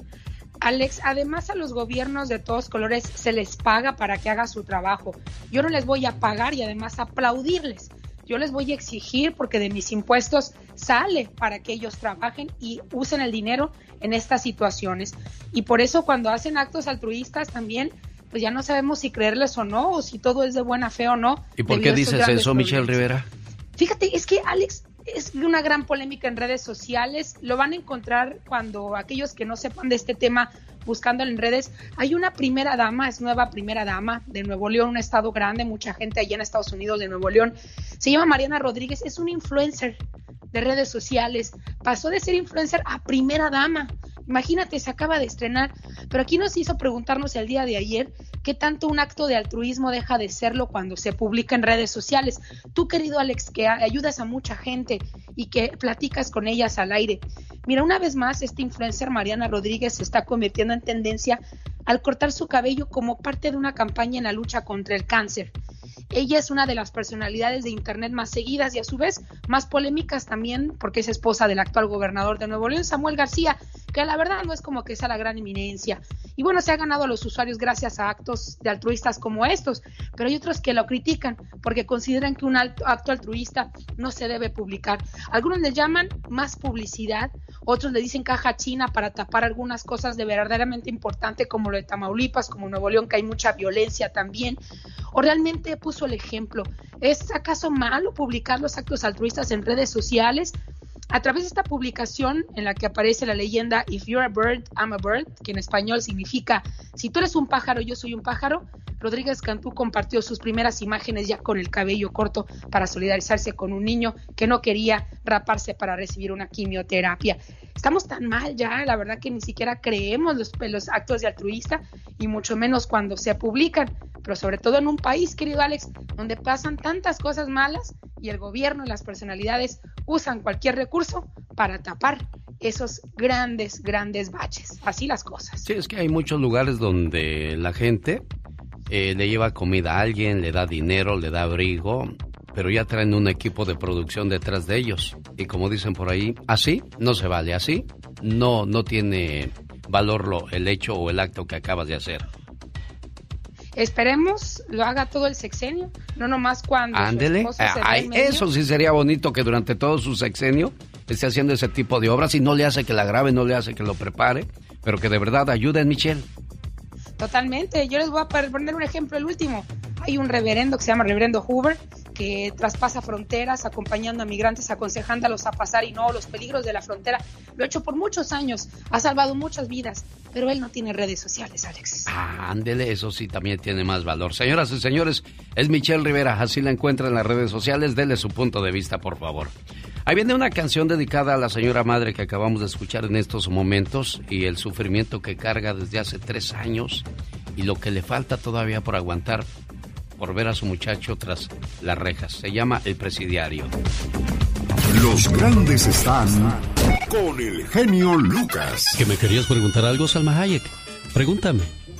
Speaker 23: Alex, además a los gobiernos de todos colores se les paga para que haga su trabajo. Yo no les voy a pagar y además aplaudirles. Yo les voy a exigir porque de mis impuestos sale para que ellos trabajen y usen el dinero en estas situaciones. Y por eso cuando hacen actos altruistas también, pues ya no sabemos si creerles o no, o si todo es de buena fe o no.
Speaker 5: ¿Y por qué dices eso, Michelle. Rivera?
Speaker 23: Fíjate, es que Alex, es una gran polémica en redes sociales. Lo van a encontrar cuando aquellos que no sepan de este tema buscándolo en redes. Hay una primera dama, es nueva primera dama de Nuevo León, un estado grande, mucha gente allá en Estados Unidos de Nuevo León. Se llama Mariana Rodríguez, es una influencer de redes sociales. Pasó de ser influencer a primera dama. Imagínate, se acaba de estrenar. Pero aquí nos hizo preguntarnos el día de ayer qué tanto un acto de altruismo deja de serlo cuando se publica en redes sociales. Tú, querido Alex, que ayudas a mucha gente y que platicas con ellas al aire. Mira, una vez más, este influencer Mariana Rodríguez se está convirtiendo en tendencia al cortar su cabello como parte de una campaña en la lucha contra el cáncer. Ella es una de las personalidades de Internet más seguidas y a su vez más polémicas también porque es esposa del actual gobernador de Nuevo León, Samuel García, que la verdad no es como que sea la gran eminencia. Y bueno, se ha ganado a los usuarios gracias a actos de altruistas como estos, pero hay otros que lo critican porque consideran que un acto altruista no se debe publicar. Algunos le llaman más publicidad, otros le dicen caja china para tapar algunas cosas de verdaderamente importante como lo de Tamaulipas, como Nuevo León, que hay mucha violencia también, o realmente puso el ejemplo. ¿Es acaso malo publicar los actos altruistas en redes sociales? A través de esta publicación en la que aparece la leyenda If you're a bird, I'm a bird, que en español significa Si tú eres un pájaro, yo soy un pájaro, Rodríguez Cantú compartió sus primeras imágenes ya con el cabello corto para solidarizarse con un niño que no quería raparse para recibir una quimioterapia. Estamos tan mal ya, la verdad que ni siquiera creemos los, los actos de altruista y mucho menos cuando se publican, pero sobre todo en un país, querido Alex, donde pasan tantas cosas malas y el gobierno y las personalidades usan cualquier recurso para tapar esos grandes, grandes baches. Así las cosas.
Speaker 5: Sí, es que hay muchos lugares donde la gente eh, le lleva comida a alguien, le da dinero, le da abrigo, pero ya traen un equipo de producción detrás de ellos. Y como dicen por ahí, así no se vale, así no, no tiene valor lo, el hecho o el acto que acabas de hacer.
Speaker 23: Esperemos lo haga todo el sexenio, no nomás cuando.
Speaker 5: Ándele, eso sí sería bonito que durante todo su sexenio esté haciendo ese tipo de obras y no le hace que la grabe, no le hace que lo prepare, pero que de verdad ayuden, Michelle.
Speaker 23: Totalmente. Yo les voy a poner un ejemplo, el último. Hay un reverendo que se llama Reverendo Hoover, que traspasa fronteras acompañando a migrantes, aconsejándolos a pasar y no los peligros de la frontera. Lo ha hecho por muchos años, ha salvado muchas vidas, pero él no tiene redes sociales, Alex.
Speaker 5: Ah, ándele, eso sí también tiene más valor. Señoras y señores, es Michelle Rivera, así la encuentra en las redes sociales, dele su punto de vista, por favor. Ahí viene una canción dedicada a la señora madre que acabamos de escuchar en estos momentos y el sufrimiento que carga desde hace tres años y lo que le falta todavía por aguantar por ver a su muchacho tras las rejas. Se llama El Presidiario.
Speaker 1: Los grandes están con el genio Lucas.
Speaker 5: ¿Que me querías preguntar algo, Salma Hayek? Pregúntame.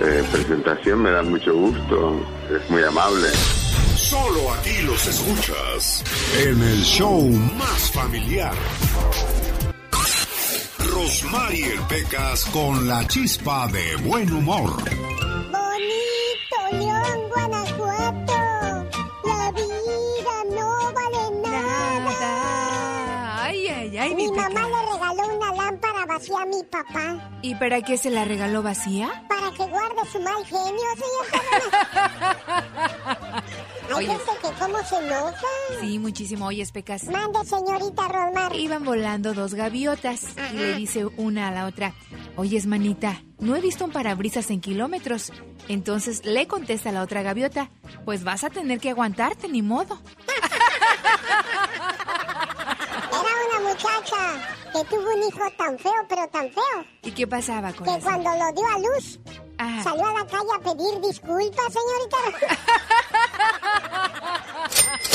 Speaker 24: eh, presentación, me da mucho gusto, es muy amable.
Speaker 1: Solo aquí los escuchas en el show más familiar. Rosmarie Pecas con la chispa de buen humor.
Speaker 11: Mi
Speaker 10: papá.
Speaker 11: ¿Y para qué se la regaló vacía?
Speaker 10: Para que guarde su mal genio, señor. Hay gente que cómo se enoja.
Speaker 11: Sí, muchísimo. Oye, Pecas.
Speaker 10: Mande, señorita Rosmar.
Speaker 11: Iban volando dos gaviotas y le dice una a la otra, oye, manita, no he visto un parabrisas en kilómetros. Entonces le contesta a la otra gaviota, pues vas a tener que aguantarte, ni modo.
Speaker 10: Muchacha que tuvo un hijo tan feo, pero tan feo.
Speaker 11: ¿Y qué pasaba con
Speaker 10: Que
Speaker 11: eso?
Speaker 10: cuando lo dio a luz, salió a la calle a pedir disculpas, señorita.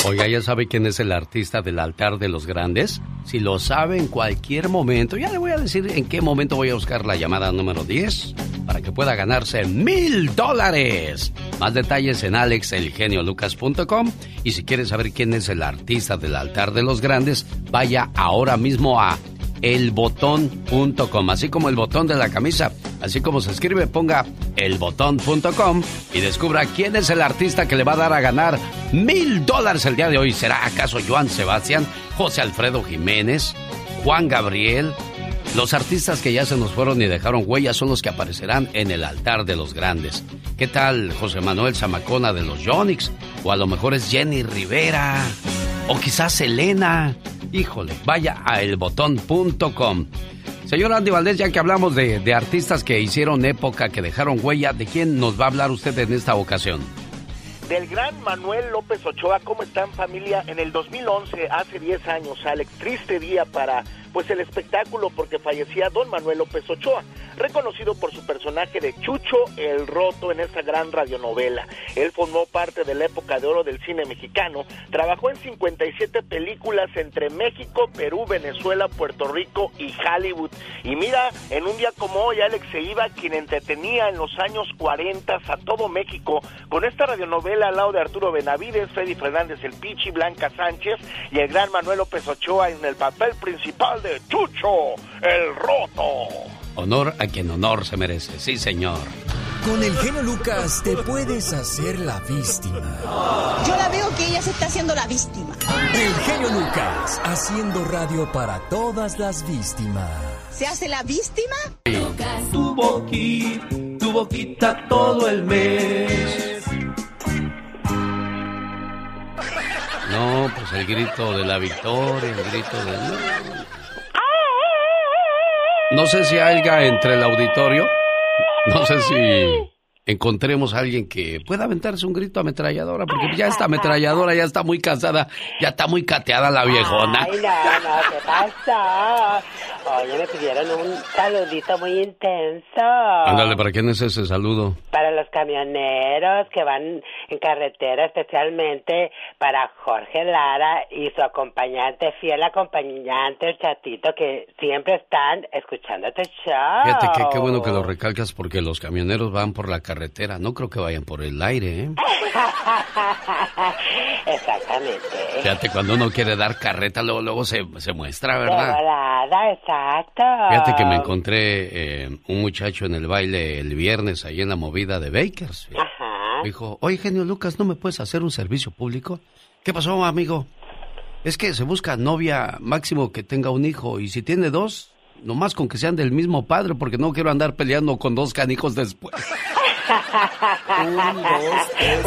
Speaker 5: Oiga, ¿ya sabe quién es el artista del altar de los grandes? Si lo sabe en cualquier momento, ya le voy a decir en qué momento voy a buscar la llamada número 10 para que pueda ganarse mil dólares. Más detalles en alexelgeniolucas.com y si quiere saber quién es el artista del altar de los grandes, vaya ahora mismo a elbotón.com, así como el botón de la camisa, así como se escribe, ponga elbotón.com y descubra quién es el artista que le va a dar a ganar mil dólares el día de hoy. ¿Será acaso Joan Sebastián, José Alfredo Jiménez, Juan Gabriel? Los artistas que ya se nos fueron y dejaron huellas son los que aparecerán en el altar de los grandes. ¿Qué tal José Manuel Zamacona de los Yonix? O a lo mejor es Jenny Rivera. O quizás Elena. Híjole, vaya a elbotón.com. Señor Andy Valdés, ya que hablamos de, de artistas que hicieron época, que dejaron huella, ¿de quién nos va a hablar usted en esta ocasión?
Speaker 3: del gran Manuel López Ochoa. ¿Cómo están familia? En el 2011, hace 10 años, Alex, triste día para pues el espectáculo porque fallecía don Manuel López Ochoa, reconocido por su personaje de Chucho el Roto en esa gran radionovela. Él formó parte de la época de oro del cine mexicano, trabajó en 57 películas entre México, Perú, Venezuela, Puerto Rico y Hollywood. Y mira, en un día como hoy, Alex se iba quien entretenía en los años 40 a todo México con esta radionovela al lado de Arturo Benavides, Freddy Fernández el Pichi, Blanca Sánchez y el gran Manuel López Ochoa en el papel principal de Chucho el Roto.
Speaker 5: Honor a quien honor se merece, sí señor.
Speaker 13: Con el genio Lucas te puedes hacer la víctima.
Speaker 25: Yo la veo que ella se está haciendo la víctima.
Speaker 13: El genio Lucas, haciendo radio para todas las víctimas.
Speaker 25: ¿Se hace la víctima?
Speaker 20: Tu boquita, tu boquita todo el mes.
Speaker 5: No, pues el grito de la victoria, el grito de... No sé si haya entre el auditorio, no sé si encontremos a alguien que pueda aventarse un grito ametralladora, porque ya esta ametralladora ya está muy cansada, ya está muy cateada la viejona.
Speaker 2: Ay, no, no, ¿qué pasa? Oye, me pidieron un saludito muy intenso.
Speaker 5: Ándale, ¿para quién es ese saludo?
Speaker 2: Para los camioneros que van en carretera, especialmente para Jorge Lara y su acompañante, fiel acompañante, el chatito, que siempre están escuchando este show.
Speaker 5: Fíjate que qué bueno que lo recalcas porque los camioneros van por la carretera, no creo que vayan por el aire, ¿eh?
Speaker 2: Exactamente.
Speaker 5: Fíjate, cuando uno quiere dar carreta, luego, luego se, se muestra, ¿verdad?
Speaker 2: Volada, exacto.
Speaker 5: Fíjate que me encontré eh, un muchacho en el baile el viernes ahí en la movida de Bakers.
Speaker 2: Ajá.
Speaker 5: Dijo, oye, genio Lucas, ¿no me puedes hacer un servicio público? ¿Qué pasó, amigo? Es que se busca novia máximo que tenga un hijo y si tiene dos, nomás con que sean del mismo padre porque no quiero andar peleando con dos canijos después.
Speaker 2: Un, dos, tres,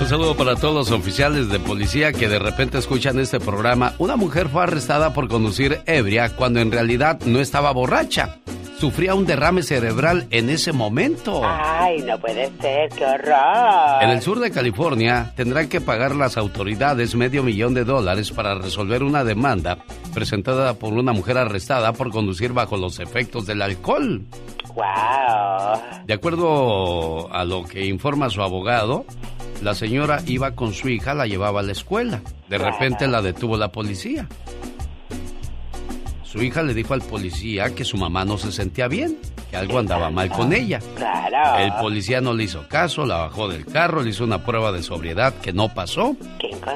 Speaker 5: Un saludo para todos los oficiales de policía que de repente escuchan este programa. Una mujer fue arrestada por conducir ebria cuando en realidad no estaba borracha. Sufría un derrame cerebral en ese momento.
Speaker 2: Ay, no puede ser, qué horror.
Speaker 5: En el sur de California tendrán que pagar las autoridades medio millón de dólares para resolver una demanda presentada por una mujer arrestada por conducir bajo los efectos del alcohol.
Speaker 2: Wow.
Speaker 5: De acuerdo a lo que informa su abogado, la señora iba con su hija, la llevaba a la escuela. De repente la detuvo la policía. Su hija le dijo al policía que su mamá no se sentía bien, que algo andaba mal con ella.
Speaker 2: Claro.
Speaker 5: El policía no le hizo caso, la bajó del carro, le hizo una prueba de sobriedad que no pasó.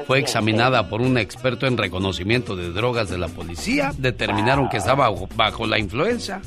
Speaker 5: Fue examinada por un experto en reconocimiento de drogas de la policía. Determinaron que estaba bajo la influencia.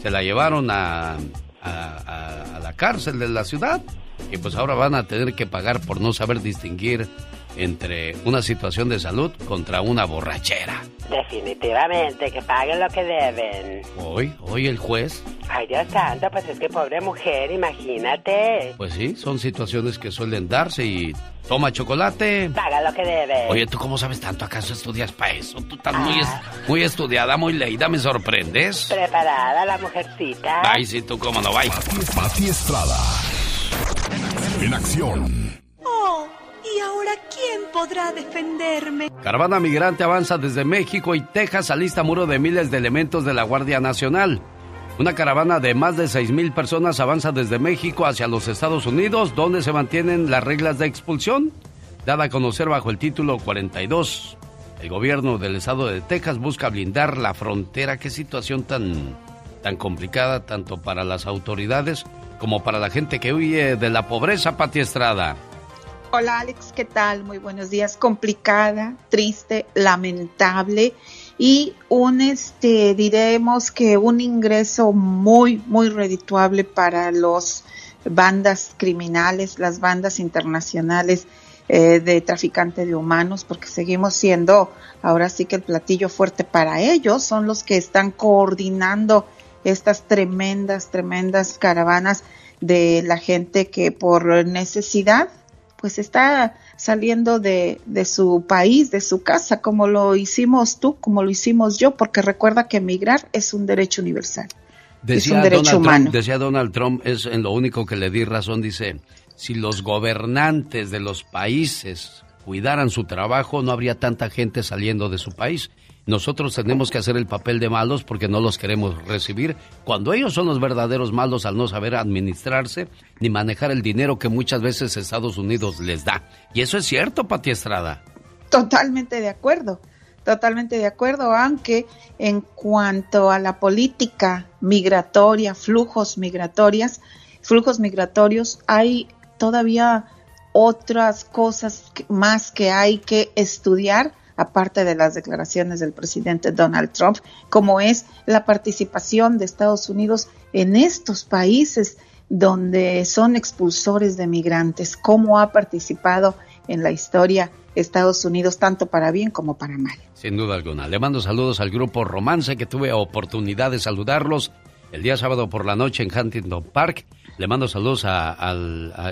Speaker 5: Se la llevaron a, a, a- a la cárcel de la ciudad. Y pues ahora van a tener que pagar por no saber distinguir entre una situación de salud contra una borrachera.
Speaker 2: Definitivamente, que paguen lo que deben.
Speaker 5: Hoy, hoy el juez,
Speaker 2: Ay, Dios santo, pues es que pobre mujer, imagínate.
Speaker 5: pues sí, son situaciones que suelen darse y toma chocolate.
Speaker 2: Paga lo que debe.
Speaker 5: Oye, ¿tú cómo sabes tanto? ¿Acaso estudias para eso? Tú estás muy, es- muy estudiada, muy leída, me sorprendes.
Speaker 2: Preparada la mujercita.
Speaker 5: Ay, sí, tú cómo no, bye.
Speaker 1: Pati Estrada. En acción.
Speaker 26: Oh, ¿y ahora quién podrá defenderme?
Speaker 5: Caravana migrante avanza desde México y Texas alista muro de miles de elementos de la Guardia Nacional. Una caravana de más de 6 mil personas avanza desde México hacia los Estados Unidos, donde se mantienen las reglas de expulsión, dada a conocer bajo el título 42. El gobierno del estado de Texas busca blindar la frontera. Qué situación tan, tan complicada, tanto para las autoridades como para la gente que huye de la pobreza, Pati Estrada.
Speaker 27: Hola Alex, ¿qué tal? Muy buenos días. Complicada, triste, lamentable
Speaker 28: y un, este, diremos que un ingreso muy, muy redituable para los bandas criminales, las bandas internacionales eh, de traficante de humanos, porque seguimos siendo ahora sí que el platillo fuerte para ellos, son los que están coordinando estas tremendas, tremendas caravanas de la gente que por necesidad pues está saliendo de, de, su país, de su casa, como lo hicimos tú, como lo hicimos yo, porque recuerda que emigrar es un derecho universal. es un derecho humano.
Speaker 5: decía Donald Trump, es en lo único que le di razón, dice, si los gobernantes de los países cuidaran su trabajo, no habría tanta gente saliendo de su país. Nosotros tenemos que hacer el papel de malos porque no los queremos recibir, cuando ellos son los verdaderos malos al no saber administrarse ni manejar el dinero que muchas veces Estados Unidos les da. Y eso es cierto, Pati Estrada.
Speaker 28: Totalmente de acuerdo, totalmente de acuerdo, aunque en cuanto a la política migratoria, flujos migratorias, flujos migratorios, hay todavía otras cosas más que hay que estudiar aparte de las declaraciones del presidente Donald Trump, como es la participación de Estados Unidos en estos países donde son expulsores de migrantes, cómo ha participado en la historia Estados Unidos, tanto para bien como para mal.
Speaker 5: Sin duda alguna. Le mando saludos al grupo Romance, que tuve oportunidad de saludarlos el día sábado por la noche en Huntington Park. Le mando saludos a,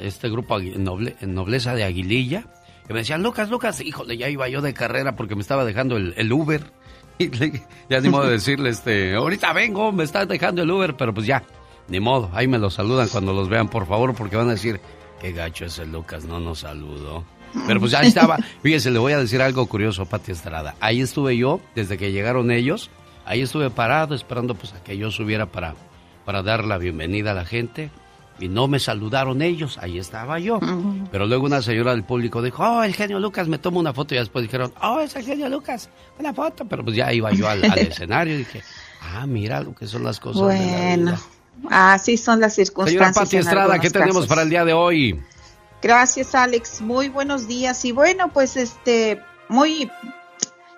Speaker 5: este grupo noble, Nobleza de Aguililla que me decían, Lucas, Lucas, híjole, ya iba yo de carrera porque me estaba dejando el, Uber. Y ya ni modo de decirle, este, ahorita vengo, me está dejando el Uber, pero pues ya, ni modo, ahí me lo saludan cuando los vean, por favor, porque van a decir, qué gacho es el Lucas, no nos saludó. Pero pues ya estaba, fíjese, le voy a decir algo curioso, Pati Estrada. Ahí estuve yo, desde que llegaron ellos, ahí estuve parado esperando pues a que yo subiera para, para dar la bienvenida a la gente y no me saludaron ellos, ahí estaba yo. Pero luego una señora del público dijo, oh, el genio Lucas, me tomo una foto y después dijeron, oh, es el genio Lucas, una foto. Pero pues ya iba yo al, escenario y dije, ah, mira lo que son las cosas. Bueno,
Speaker 28: así son las circunstancias.
Speaker 5: Señora Pati Estrada, ¿qué tenemos para el día de hoy?
Speaker 28: Gracias, Alex. Muy buenos días. Y bueno, pues este, muy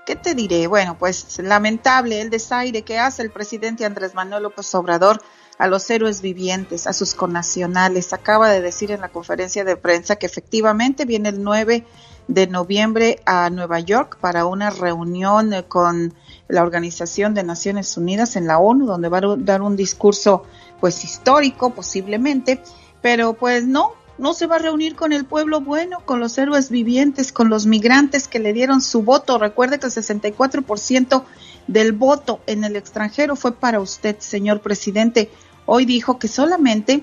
Speaker 28: ¿qué te diré? Bueno, pues lamentable el desaire que hace el presidente Andrés Manuel López Obrador a los héroes vivientes, a sus connacionales. Acaba de decir en la conferencia de prensa que efectivamente viene el 9 de noviembre a Nueva York para una reunión con la Organización de Naciones Unidas en la ONU, donde va a dar un discurso pues histórico posiblemente, pero pues no, no se va a reunir con el pueblo bueno, con los héroes vivientes, con los migrantes que le dieron su voto. Recuerde que el 64% del voto en el extranjero fue para usted, señor presidente. Hoy dijo que solamente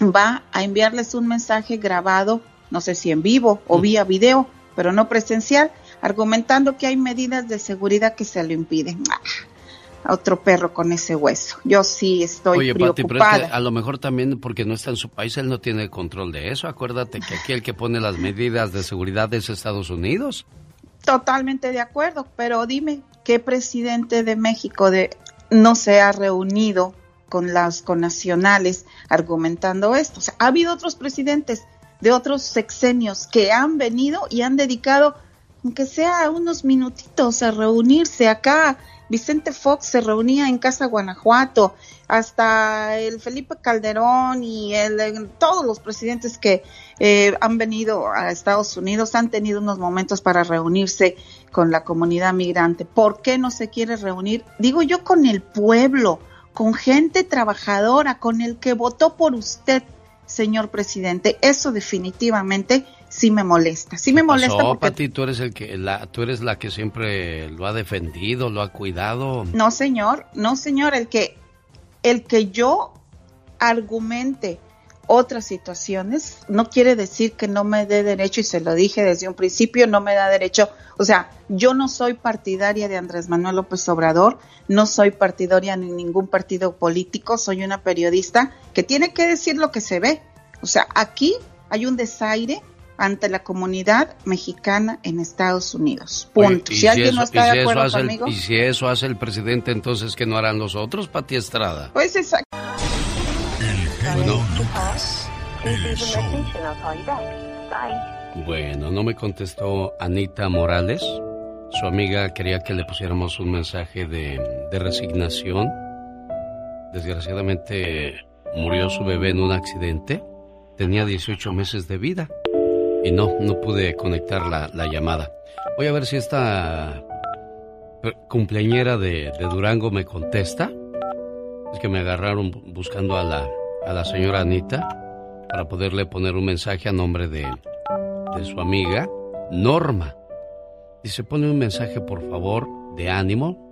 Speaker 28: va a enviarles un mensaje grabado, no sé si en vivo o vía video, pero no presencial, argumentando que hay medidas de seguridad que se lo impiden. Ah, a otro perro con ese hueso. Yo sí estoy Oye, preocupada.
Speaker 5: a lo mejor también porque no está en su país, él no tiene control de eso. Acuérdate que aquí el que pone las medidas de seguridad es Estados Unidos.
Speaker 28: Totalmente de acuerdo, pero dime, ¿qué presidente de México de, no se ha reunido con las connacionales argumentando esto? O sea, ha habido otros presidentes de otros sexenios que han venido y han dedicado, aunque sea unos minutitos, a reunirse acá. Vicente Fox se reunía en Casa Guanajuato, hasta el Felipe Calderón y el, todos los presidentes que eh, han venido a Estados Unidos han tenido unos momentos para reunirse con la comunidad migrante. ¿Por qué no se quiere reunir? Digo yo con el pueblo, con gente trabajadora, con el que votó por usted, señor presidente. Eso definitivamente sí me molesta. Sí me molesta.
Speaker 5: porque... Pati, tú eres el que la, tú eres la que siempre lo ha defendido, lo ha cuidado.
Speaker 28: No, señor, no, señor, el que el que yo argumente otras situaciones no quiere decir que no me dé derecho, y se lo dije desde un principio, no me da derecho. O sea, yo no soy partidaria de Andrés Manuel López Obrador, no soy partidaria de ningún partido político, soy una periodista que tiene que decir lo que se ve. O sea, aquí hay un desaire ante la comunidad mexicana en Estados Unidos. Punto. si, alguien no está de acuerdo conmigo.
Speaker 5: y si eso hace el presidente, entonces, ¿qué no harán los otros, Pati Estrada?
Speaker 28: Pues exacto.
Speaker 1: Bueno. El
Speaker 5: Bueno, no me contestó Anita Morales. su amiga quería que le pusiéramos un mensaje de, de resignación. Desgraciadamente murió su bebé en un accidente. Tenía 18 meses de vida. Y no, no pude conectar la, la llamada. Voy a ver si esta cumpleañera de, de, Durango me contesta. Es que me agarraron buscando a la, a la señora Anita para poderle poner un mensaje a nombre de, de su amiga Norma. Dice, pone un mensaje por favor de ánimo.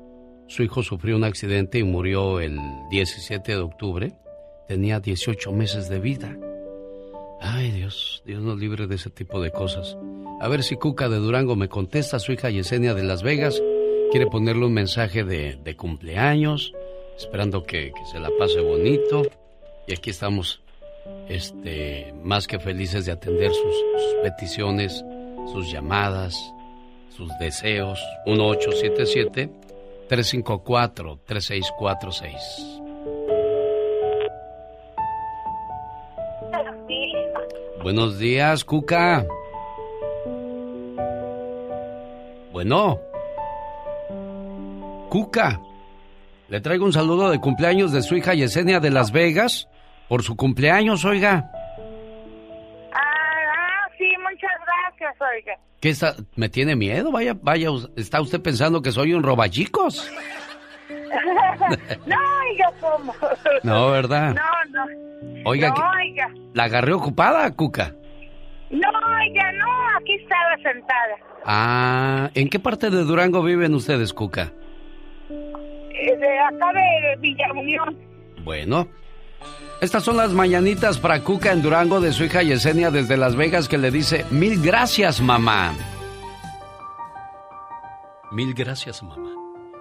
Speaker 5: Su hijo sufrió un accidente y murió el 17 de octubre. Tenía 18 meses de vida. Ay Dios, Dios nos libre de ese tipo de cosas. A ver si Cuca de Durango me contesta, su hija Yesenia de Las Vegas quiere ponerle un mensaje de, cumpleaños, esperando que, se la pase bonito. Y aquí estamos, este, más que felices de atender sus, peticiones, sus llamadas, sus deseos. 1877 354 3646. Buenos días, Cuca. Bueno. Cuca. Le traigo un saludo de cumpleaños de su hija Yesenia de Las Vegas. Por su cumpleaños, oiga.
Speaker 22: Ah, sí, muchas gracias, oiga.
Speaker 5: ¿Qué está? ¿Me tiene miedo? Vaya, vaya, ¿está usted pensando que soy un robachicos?
Speaker 22: no, oiga, ¿cómo?
Speaker 5: No, ¿verdad?
Speaker 22: No, no.
Speaker 5: Oiga,
Speaker 22: no, oiga.
Speaker 5: ¿la agarré ocupada, Cuca?
Speaker 22: No, oiga, no, aquí estaba sentada.
Speaker 5: Ah, ¿en qué parte de Durango viven ustedes, Cuca?
Speaker 22: Eh, de acá de Villa Unión.
Speaker 5: Bueno, estas son las mañanitas para Cuca en Durango de su hija Yesenia desde Las Vegas que le dice, mil gracias, mamá. Mil gracias, mamá,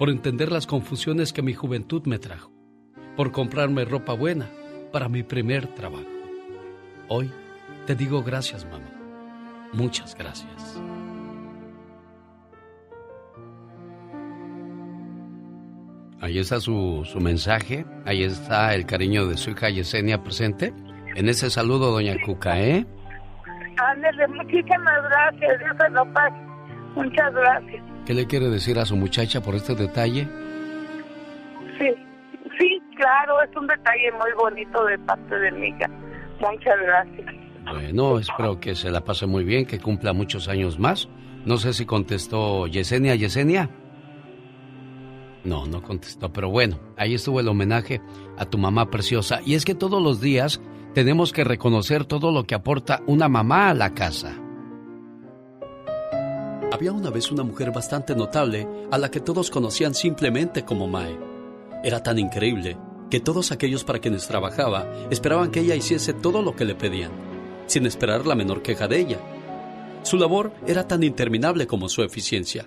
Speaker 5: por entender las confusiones que mi juventud me trajo, por comprarme ropa buena para mi primer trabajo. Hoy te digo gracias, mamá. Muchas gracias. Ahí está su, su, mensaje, ahí está el cariño de su hija Yesenia presente. En ese saludo, doña Cuca, ¿eh?
Speaker 22: Ándale, muchísimas gracias, Dios se lo pase. Muchas gracias.
Speaker 5: ¿Qué le quiere decir a su muchacha por este detalle?
Speaker 22: Sí, sí, claro, es un detalle muy bonito de parte de mi hija. Muchas gracias.
Speaker 5: Bueno, espero que se la pase muy bien, que cumpla muchos años más. No sé si contestó Yesenia, Yesenia. No, no contestó, pero bueno, ahí estuvo el homenaje a tu mamá preciosa. Y es que todos los días tenemos que reconocer todo lo que aporta una mamá a la casa. Había una vez una mujer bastante notable a la que todos conocían simplemente como Mae. Era tan increíble que todos aquellos para quienes trabajaba esperaban que ella hiciese todo lo que le pedían, sin esperar la menor queja de ella. Su labor era tan interminable como su eficiencia.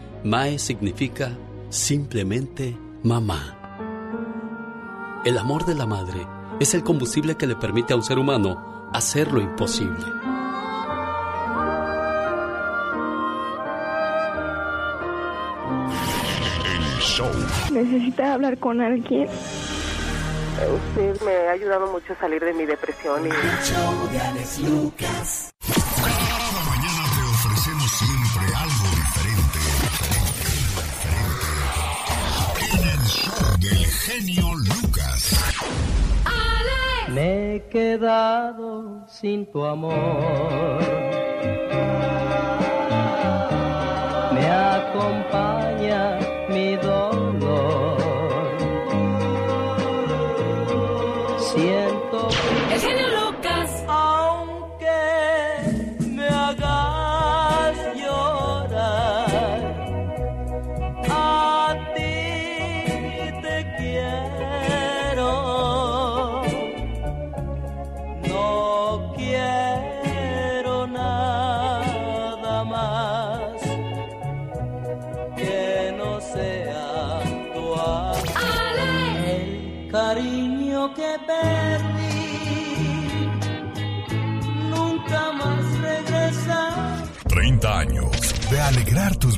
Speaker 5: Mae significa simplemente mamá. El amor de la madre es el combustible que le permite a un ser humano hacer lo imposible.
Speaker 22: Necesita hablar con alguien.
Speaker 29: Usted me ha ayudado mucho a salir de mi depresión y...
Speaker 1: del genio Lucas.
Speaker 30: Me he quedado sin tu amor. Me acompaña mi dolor.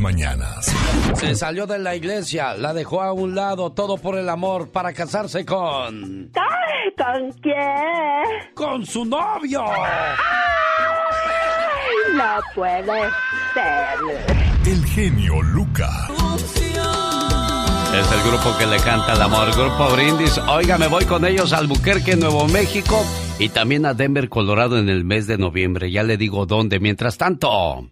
Speaker 1: Mañanas.
Speaker 5: Se salió de la iglesia, la dejó a un lado, todo por el amor, para casarse con...
Speaker 29: ¿Con quién?
Speaker 5: ¡Con su novio!
Speaker 29: No puede ser.
Speaker 1: El genio Lucas.
Speaker 5: Es el grupo que le canta el amor, Grupo Brindis. Oiga, me voy con ellos a Albuquerque, Nuevo México y también a Denver, Colorado en el mes de noviembre. Ya le digo dónde. Mientras tanto,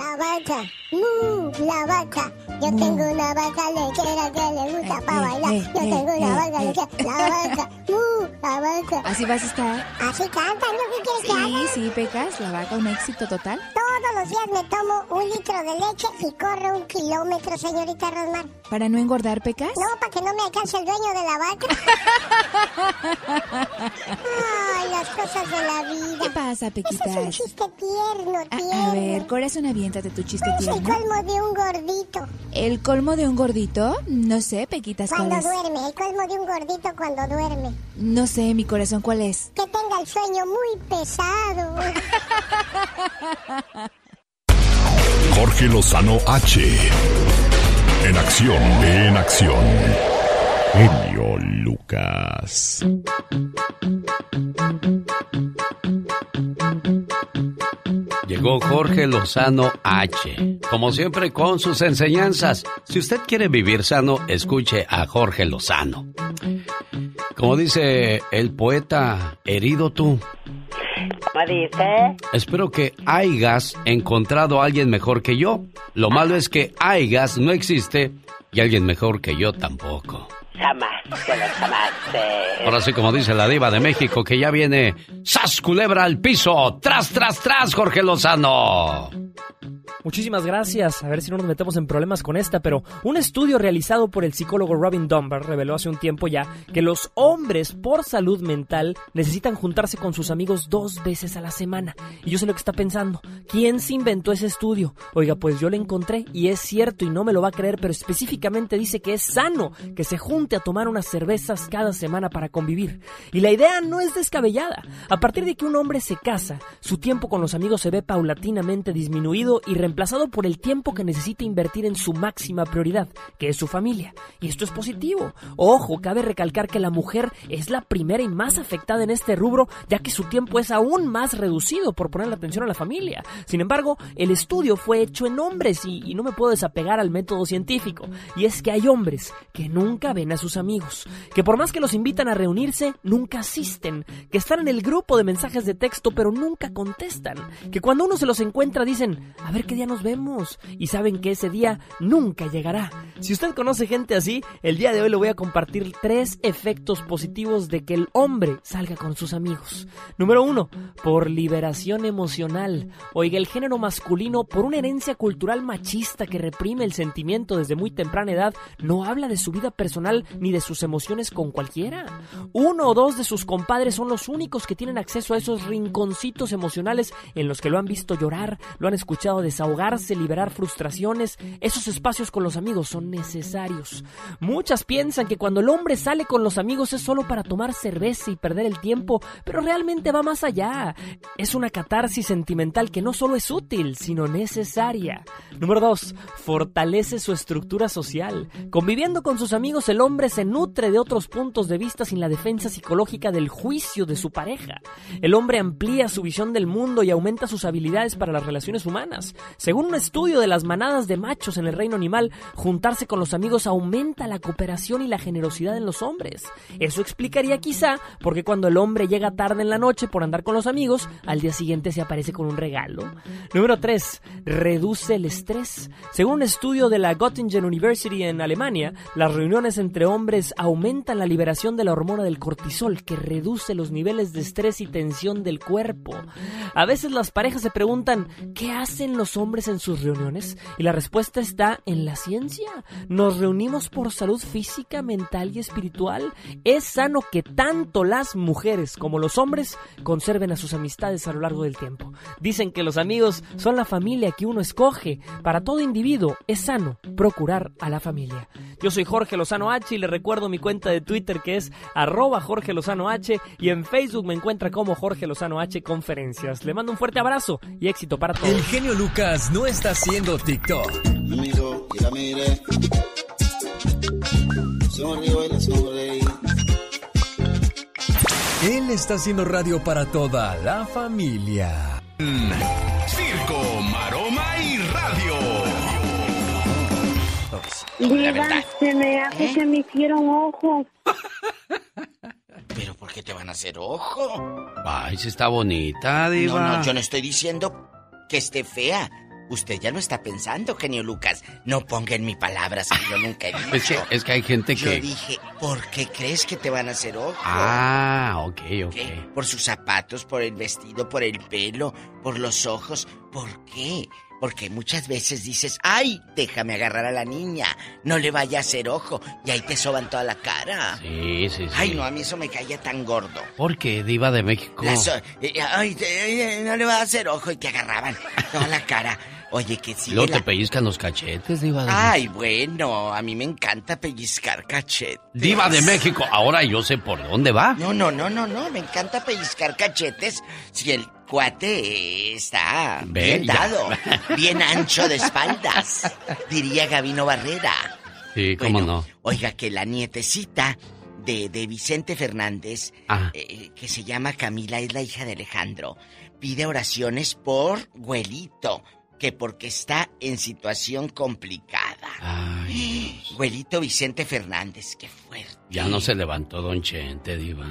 Speaker 10: La vaca, mu, la vaca. Yo tengo una vaca lechera que le gusta para bailar. Yo tengo una vaca lechera, la vaca, mu, la vaca.
Speaker 11: ¿Así vas a estar?
Speaker 10: Así cantan, ¿no? ¿Qué quieres que haga?
Speaker 11: Sí, sí, Pecas, la vaca, un éxito total.
Speaker 10: Todos los días me tomo un litro de leche y corro un kilómetro, señorita Rosmar.
Speaker 11: ¿Para no engordar, Pecas?
Speaker 10: No, para que no me alcance el dueño de la vaca. Ay, las cosas de la vida.
Speaker 11: ¿Qué pasa,
Speaker 10: Ese es un
Speaker 11: Pequitas?
Speaker 10: chiste tierno,
Speaker 11: A,
Speaker 10: tierno.
Speaker 11: a ver, corazón, aviéntate tu chiste
Speaker 10: Es el colmo de un gordito.
Speaker 11: ¿El colmo de un gordito? No sé, Pequitas, ¿cuál
Speaker 10: Cuando
Speaker 11: es?
Speaker 10: duerme, el colmo de un gordito cuando duerme.
Speaker 11: No sé, mi corazón, ¿cuál es?
Speaker 10: Que tenga el sueño muy pesado.
Speaker 1: Jorge Lozano H. En acción, en acción. Genio Lucas.
Speaker 5: Llegó Jorge Lozano H. Como siempre, con sus enseñanzas. Si usted quiere vivir sano, escuche a Jorge Lozano. Como dice el poeta, herido tú.
Speaker 2: ¿Cómo dice?
Speaker 5: Espero que hayas encontrado a alguien mejor que yo. Lo malo es que hayas no existe y alguien mejor que yo tampoco.
Speaker 2: Jamás, los amaste.
Speaker 5: Ahora sí, como dice la diva de México, que ya viene ¡Sas culebra al piso! ¡Tras, tras, tras, Jorge Lozano!
Speaker 31: Muchísimas gracias. A ver si no nos metemos en problemas con esta, pero un estudio realizado por el psicólogo Robin Dunbar reveló hace un tiempo ya que los hombres por salud mental necesitan juntarse con sus amigos dos veces a la semana. Y yo sé lo que está pensando. ¿Quién se inventó ese estudio? Oiga, pues yo lo encontré y es cierto y no me lo va a creer, pero específicamente dice que es sano que se a tomar unas cervezas cada semana para convivir. Y la idea no es descabellada. A partir de que un hombre se casa, su tiempo con los amigos se ve paulatinamente disminuido y reemplazado por el tiempo que necesita invertir en su máxima prioridad, que es su familia. Y esto es positivo. Ojo, cabe recalcar que la mujer es la primera y más afectada en este rubro, ya que su tiempo es aún más reducido por ponerle atención a la familia. Sin embargo, el estudio fue hecho en hombres y, y no me puedo desapegar al método científico. Y es que hay hombres que nunca ven a sus amigos, que por más que los invitan a reunirse, nunca asisten, que están en el grupo de mensajes de texto pero nunca contestan, que cuando uno se los encuentra dicen, a ver qué día nos vemos, y saben que ese día nunca llegará. Si usted conoce gente así, el día de hoy le voy a compartir tres efectos positivos de que el hombre salga con sus amigos. Número uno, por liberación emocional. Oiga, el género masculino, por una herencia cultural machista que reprime el sentimiento desde muy temprana edad, no habla de su vida personal ni de sus emociones con cualquiera. Uno o dos de sus compadres son los únicos que tienen acceso a esos rinconcitos emocionales en los que lo han visto llorar, lo han escuchado desahogar desahogarse, liberar frustraciones, esos espacios con los amigos son necesarios. Muchas piensan que cuando el hombre sale con los amigos es solo para tomar cerveza y perder el tiempo, pero realmente va más allá. Es una catarsis sentimental que no solo es útil, sino necesaria. Número 2. Fortalece su estructura social. Conviviendo con sus amigos, el hombre se nutre de otros puntos de vista sin la defensa psicológica del juicio de su pareja. El hombre amplía su visión del mundo y aumenta sus habilidades para las relaciones humanas. Según un estudio de las manadas de machos en el reino animal, juntarse con los amigos aumenta la cooperación y la generosidad en los hombres. Eso explicaría quizá por qué cuando el hombre llega tarde en la noche por andar con los amigos, al día siguiente se aparece con un regalo. Número 3. Reduce el estrés. Según un estudio de la Göttingen University en Alemania, las reuniones entre hombres aumentan la liberación de la hormona del cortisol, que reduce los niveles de estrés y tensión del cuerpo. A veces las parejas se preguntan, ¿qué hacen los hombres en sus reuniones? Y la respuesta está en la ciencia. Nos reunimos por salud física, mental y espiritual. Es sano que tanto las mujeres como los hombres conserven a sus amistades a lo largo del tiempo. Dicen que los amigos son la familia que uno escoge. Para todo individuo es sano procurar a la familia. Yo soy Jorge Lozano H y le recuerdo mi cuenta de Twitter que es arroba Jorge Lozano H y en Facebook me encuentra como Jorge Lozano H Conferencias. Le mando un fuerte abrazo y éxito para todos.
Speaker 13: El genio Lucas no está haciendo TikTok. Él está haciendo radio para toda la familia.
Speaker 1: Circo, maroma
Speaker 32: Diva, se me hace que me hicieron ojos.
Speaker 7: ¿Pero por qué te van a hacer ojo?
Speaker 5: Ay, si está bonita, diva.
Speaker 7: No, no, yo no estoy diciendo que esté fea. Usted ya lo está pensando, genio Lucas. No ponga en mi palabras que yo nunca he dicho.
Speaker 5: Es que, es que hay gente
Speaker 7: Yo
Speaker 5: que...
Speaker 7: dije, ¿por qué crees que te van a hacer ojo?
Speaker 5: Ah, ok, ok.
Speaker 7: ¿Qué? Por sus zapatos, por el vestido, por el pelo, por los ojos. ¿Por qué? Porque muchas veces dices, ay, déjame agarrar a la niña, no le vaya a hacer ojo, y ahí te soban toda la cara.
Speaker 5: Sí, sí, sí.
Speaker 7: Ay, no, a mí eso me caía tan gordo.
Speaker 5: ¿Por qué, diva de México?
Speaker 7: So- eh, ay, eh, no le va a hacer ojo y te agarraban toda la cara. Oye, que sí.
Speaker 5: Luego
Speaker 7: la-
Speaker 5: te pellizcan los cachetes, diva de
Speaker 7: Ay, bueno, a mí me encanta pellizcar cachetes.
Speaker 5: Diva de México, ahora yo sé por dónde va.
Speaker 7: No, no, no, no, no, me encanta pellizcar cachetes si el cuate está bien dado, bien ancho de espaldas, diría Gabino Barrera.
Speaker 5: Sí, cómo
Speaker 7: Bueno,
Speaker 5: no.
Speaker 7: Oiga, que la nietecita de, de Vicente Fernández,
Speaker 5: Ah.
Speaker 7: eh, que se llama Camila, es la hija de Alejandro, pide oraciones por Güelito, que porque está en situación complicada. Güelito Vicente Fernández, qué fuerte.
Speaker 5: Ya no se levantó Don Chente, diva.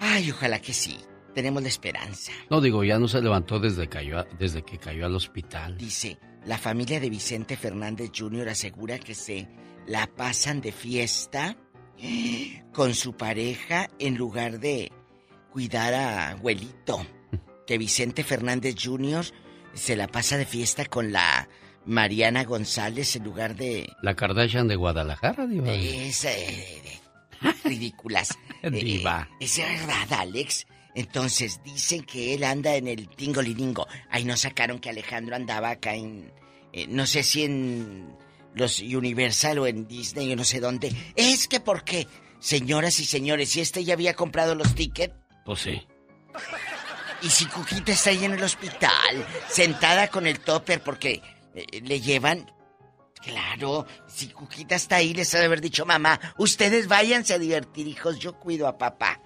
Speaker 7: Ay, ojalá que sí. Tenemos la esperanza.
Speaker 5: No digo, ya no se levantó desde, cayó a- desde que cayó al hospital.
Speaker 7: Dice, la familia de Vicente Fernández Jr. asegura que se la pasan de fiesta con su pareja en lugar de cuidar a abuelito. Que Vicente Fernández Jr. se la pasa de fiesta con la Mariana González en lugar de...
Speaker 5: La Kardashian de Guadalajara, diva.
Speaker 7: Es eh, ridículas.
Speaker 5: Diva.
Speaker 7: Eh, es verdad, Alex. Entonces dicen que él anda en el tingolilingo. Ahí nos sacaron que Alejandro andaba acá en. eh, no sé si en los Universal o en Disney o no sé dónde. Es que, ¿por qué? Señoras y señores, si este ya había comprado los tickets.
Speaker 5: Pues sí.
Speaker 7: Y si Cuquita está ahí en el hospital, sentada con el topper porque eh, le llevan. Claro, si Cuquita está ahí, les ha de haber dicho, mamá, ustedes váyanse a divertir, hijos, yo cuido a papá.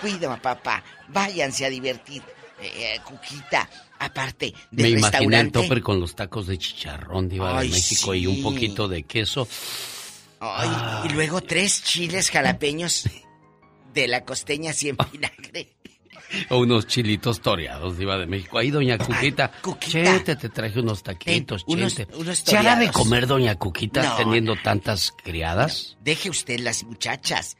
Speaker 7: Cuido a papá, váyanse a divertir. Eh, eh, Cuquita, aparte
Speaker 5: Me
Speaker 7: del
Speaker 5: imaginé el
Speaker 7: restaurante.
Speaker 5: topper con los tacos de chicharrón, diva
Speaker 7: Ay,
Speaker 5: de México, y un poquito de queso.
Speaker 7: Ay, y luego tres chiles jalapeños de la costeña sin vinagre.
Speaker 5: O unos chilitos toreados, diva de México. Ahí, doña Cuquita. Chete, te traje unos taquitos,
Speaker 7: Ten, unos-
Speaker 5: chete.
Speaker 7: unos
Speaker 5: ¿Se hará de comer doña Cuquita
Speaker 7: No,
Speaker 5: teniendo tantas criadas?
Speaker 7: Deje usted las muchachas.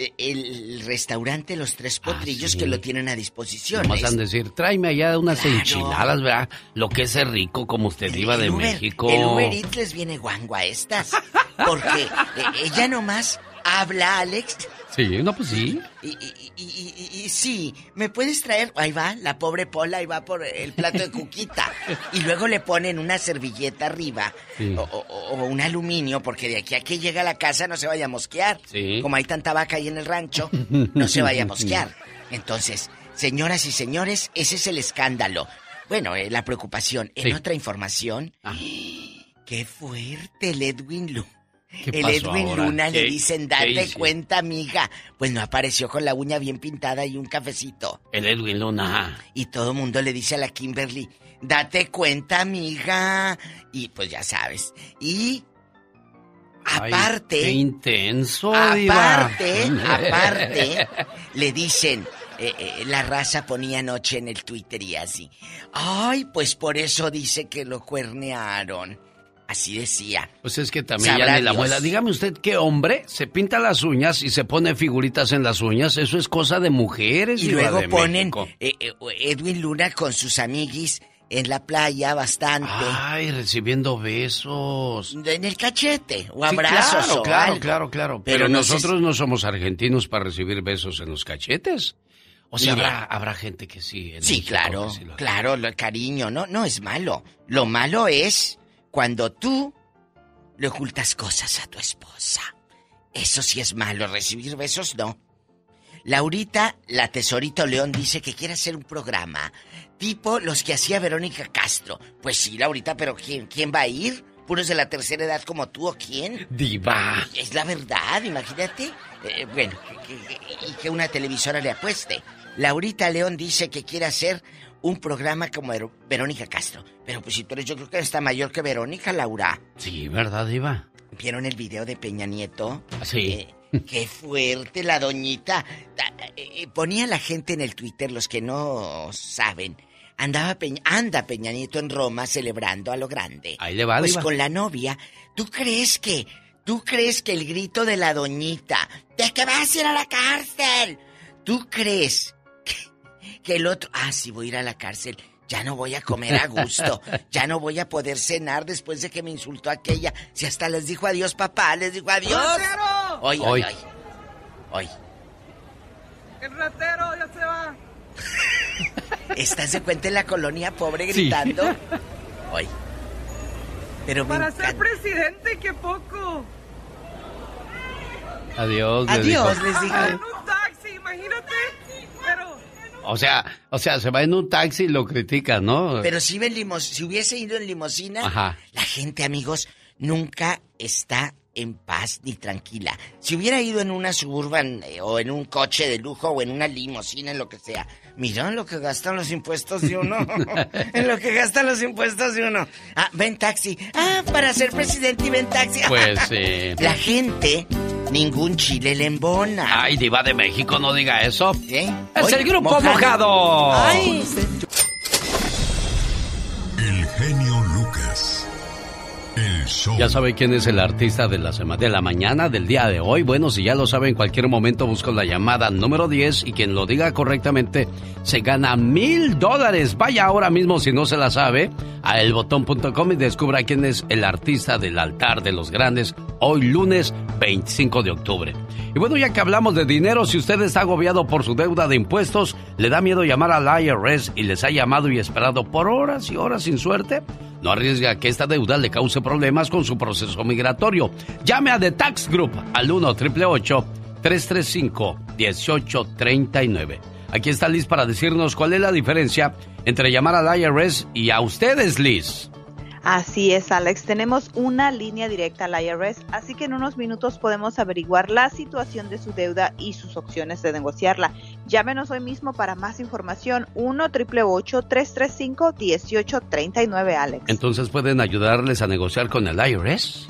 Speaker 7: Eh, El restaurante Los Tres Potrillos
Speaker 5: sí.
Speaker 7: que lo tienen a disposición.
Speaker 5: Nomás han de decir, tráeme allá unas
Speaker 7: Claro.
Speaker 5: enchiladas, ¿verdad? Lo que es rico como usted, diva de
Speaker 7: Uber-
Speaker 5: México.
Speaker 7: El Uber Eats les viene guango a estas. Porque eh, ella nomás habla, Alex,
Speaker 5: Sí, no, pues sí.
Speaker 7: Y, y- y- y- y sí, ¿me puedes traer? Ahí va, la pobre Pola, ahí va por el plato de cuquita. y luego le ponen una servilleta arriba
Speaker 5: Sí.
Speaker 7: o, o- o un aluminio, porque de aquí a que llega a la casa no se vaya a mosquear.
Speaker 5: Sí.
Speaker 7: Como hay tanta vaca ahí en el rancho, no se vaya a mosquear. Entonces, señoras y señores, ese es el escándalo. Bueno, eh, la preocupación. En
Speaker 5: Sí.
Speaker 7: otra información, qué fuerte el Edwin Lu.
Speaker 5: ¿Qué
Speaker 7: El Edwin
Speaker 5: ahora?
Speaker 7: Luna le
Speaker 5: ¿Qué-
Speaker 7: dicen, date cuenta, amiga. Pues no apareció con la uña bien pintada y un cafecito.
Speaker 5: El Edwin Luna.
Speaker 7: Y todo el mundo le dice a la Kimberly, date cuenta, amiga. Y pues ya sabes. Y
Speaker 5: Ay,
Speaker 7: aparte,
Speaker 5: qué intenso, diva.
Speaker 7: aparte, aparte, le dicen, eh, eh, la raza ponía anoche en el Twitter y así. Ay, pues por eso dice que lo cuernearon. Así decía.
Speaker 5: Pues es que también
Speaker 7: Sabrá
Speaker 5: ya la muela. Dígame usted, ¿qué hombre se pinta las uñas y se pone figuritas en las uñas? Eso es cosa de mujeres.
Speaker 7: Y luego
Speaker 5: de
Speaker 7: ponen eh, eh, Edwin Luna con sus amiguis en la playa bastante.
Speaker 5: Ay, recibiendo besos.
Speaker 7: En el cachete o
Speaker 5: Sí,
Speaker 7: abrazos
Speaker 5: claro,
Speaker 7: o
Speaker 5: claro,
Speaker 7: algo.
Speaker 5: claro, claro.
Speaker 7: Pero
Speaker 5: Pero,
Speaker 7: no sé
Speaker 5: nosotros no somos argentinos para recibir besos en los cachetes. O sea, habrá, habrá gente que sí. en
Speaker 7: Sí,
Speaker 5: México
Speaker 7: claro,
Speaker 5: sí lo
Speaker 7: claro, lo cariño, no, no es malo. Lo malo es cuando tú le ocultas cosas a tu esposa. Eso sí es malo, recibir besos no. Laurita, la tesorito León, dice que quiere hacer un programa tipo los que hacía Verónica Castro. Pues sí, Laurita, pero ¿quién, quién va a ir? ¿Puros de la tercera edad como tú o quién?
Speaker 5: Diva.
Speaker 7: Es la verdad, imagínate. Eh, bueno, que- que- y que una televisora le apueste. Laurita León dice que quiere hacer un programa como Ver- Verónica Castro. Pero pues si tú eres, yo creo que está mayor que Verónica, Laura.
Speaker 5: Sí, ¿verdad, Diva?
Speaker 7: ¿Vieron el video de Peña Nieto?
Speaker 5: Sí.
Speaker 7: Eh, qué fuerte la doñita. Ta- eh, eh, ponía la gente en el Twitter, los que no saben. Andaba Peña, anda Peña Nieto en Roma celebrando a lo grande.
Speaker 5: Ahí le va,
Speaker 7: Pues
Speaker 5: Diva.
Speaker 7: con la novia. ¿Tú crees que, tú crees que el grito de la doñita, de que vas a ir a la cárcel, tú crees que, el otro, ah, sí voy a ir a la cárcel, ya no voy a comer a gusto, ya no voy a poder cenar después de que me insultó aquella, si hasta les dijo adiós papá, les dijo adiós. Hoy, hoy,
Speaker 5: Hoy.
Speaker 7: hoy. Hoy.
Speaker 30: El ratero ya se va.
Speaker 7: ¿Estás de cuenta en la colonia pobre
Speaker 5: Sí.
Speaker 7: gritando? Hoy. Pero
Speaker 30: Para ser
Speaker 7: encanta.
Speaker 30: presidente, qué poco.
Speaker 5: Adiós, le
Speaker 7: Adiós,
Speaker 5: dijo.
Speaker 7: les digo.
Speaker 30: En un taxi, imagínate. Pero
Speaker 5: O sea, o sea, se va en un taxi y lo critica, ¿no?
Speaker 7: Pero si, iba en limos- si hubiese ido en limosina,
Speaker 5: Ajá.
Speaker 7: la gente, amigos, nunca está en paz ni tranquila. Si hubiera ido en una suburban eh, o en un coche de lujo o en una limosina, en lo que sea, mira lo que gastan los impuestos de uno. en lo que gastan los impuestos de uno. Ah, ven taxi. Ah, para ser presidente y ven taxi.
Speaker 5: Pues sí.
Speaker 7: La gente, ningún chile le embona.
Speaker 5: Ay, Diva de México, no diga eso.
Speaker 7: ¿Eh?
Speaker 5: Es
Speaker 7: Oye,
Speaker 5: el grupo mojado.
Speaker 7: Ay,
Speaker 1: El genio Lucas. El show.
Speaker 5: Ya sabe quién es el artista de la semana, de la mañana del día de hoy. Bueno, si ya lo sabe, en cualquier momento busco la llamada número 10 y quien lo diga correctamente se gana mil dólares. Vaya ahora mismo si no se la sabe a elbotón.com y descubra quién es el artista del altar de los grandes hoy lunes 25 de octubre. Y bueno, ya que hablamos de dinero, si usted está agobiado por su deuda de impuestos, le da miedo llamar al IRS y les ha llamado y esperado por horas y horas sin suerte, no arriesga que esta deuda le cause problemas con su proceso migratorio. Llame a The Tax Group al 1 335 1839 Aquí está Liz para decirnos cuál es la diferencia entre llamar al IRS y a ustedes, Liz.
Speaker 33: Así es, Alex. Tenemos una línea directa al IRS, así que en unos minutos podemos averiguar la situación de su deuda y sus opciones de negociarla. Llámenos hoy mismo para más información. 1 335 1839 Alex.
Speaker 5: Entonces pueden ayudarles a negociar con el IRS.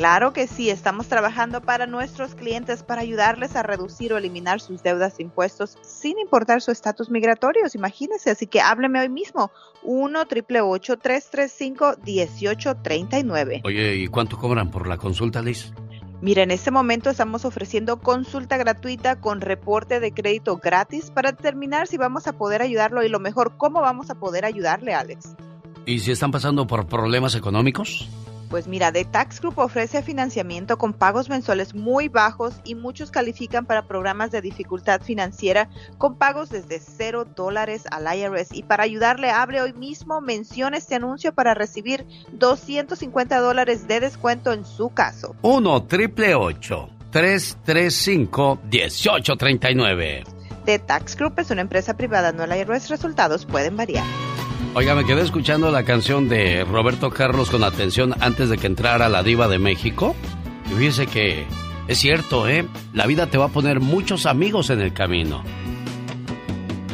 Speaker 33: Claro que sí, estamos trabajando para nuestros clientes para ayudarles a reducir o eliminar sus deudas de impuestos sin importar su estatus migratorio, imagínense. Así que hábleme hoy mismo, 1 335 1839
Speaker 5: Oye, ¿y cuánto cobran por la consulta, Liz?
Speaker 33: Mira, en este momento estamos ofreciendo consulta gratuita con reporte de crédito gratis para determinar si vamos a poder ayudarlo y lo mejor, cómo vamos a poder ayudarle, Alex.
Speaker 5: ¿Y si están pasando por problemas económicos?
Speaker 33: Pues mira, The Tax Group ofrece financiamiento con pagos mensuales muy bajos y muchos califican para programas de dificultad financiera con pagos desde cero dólares al IRS. Y para ayudarle, abre hoy mismo, menciona este anuncio para recibir 250 dólares de descuento en su caso.
Speaker 5: 1 triple 335 1839.
Speaker 33: The Tax Group es una empresa privada, no el IRS. Resultados pueden variar.
Speaker 5: Oiga, me quedé escuchando la canción de Roberto Carlos con atención antes de que entrara la diva de México. Y fíjese que es cierto, ¿eh? La vida te va a poner muchos amigos en el camino.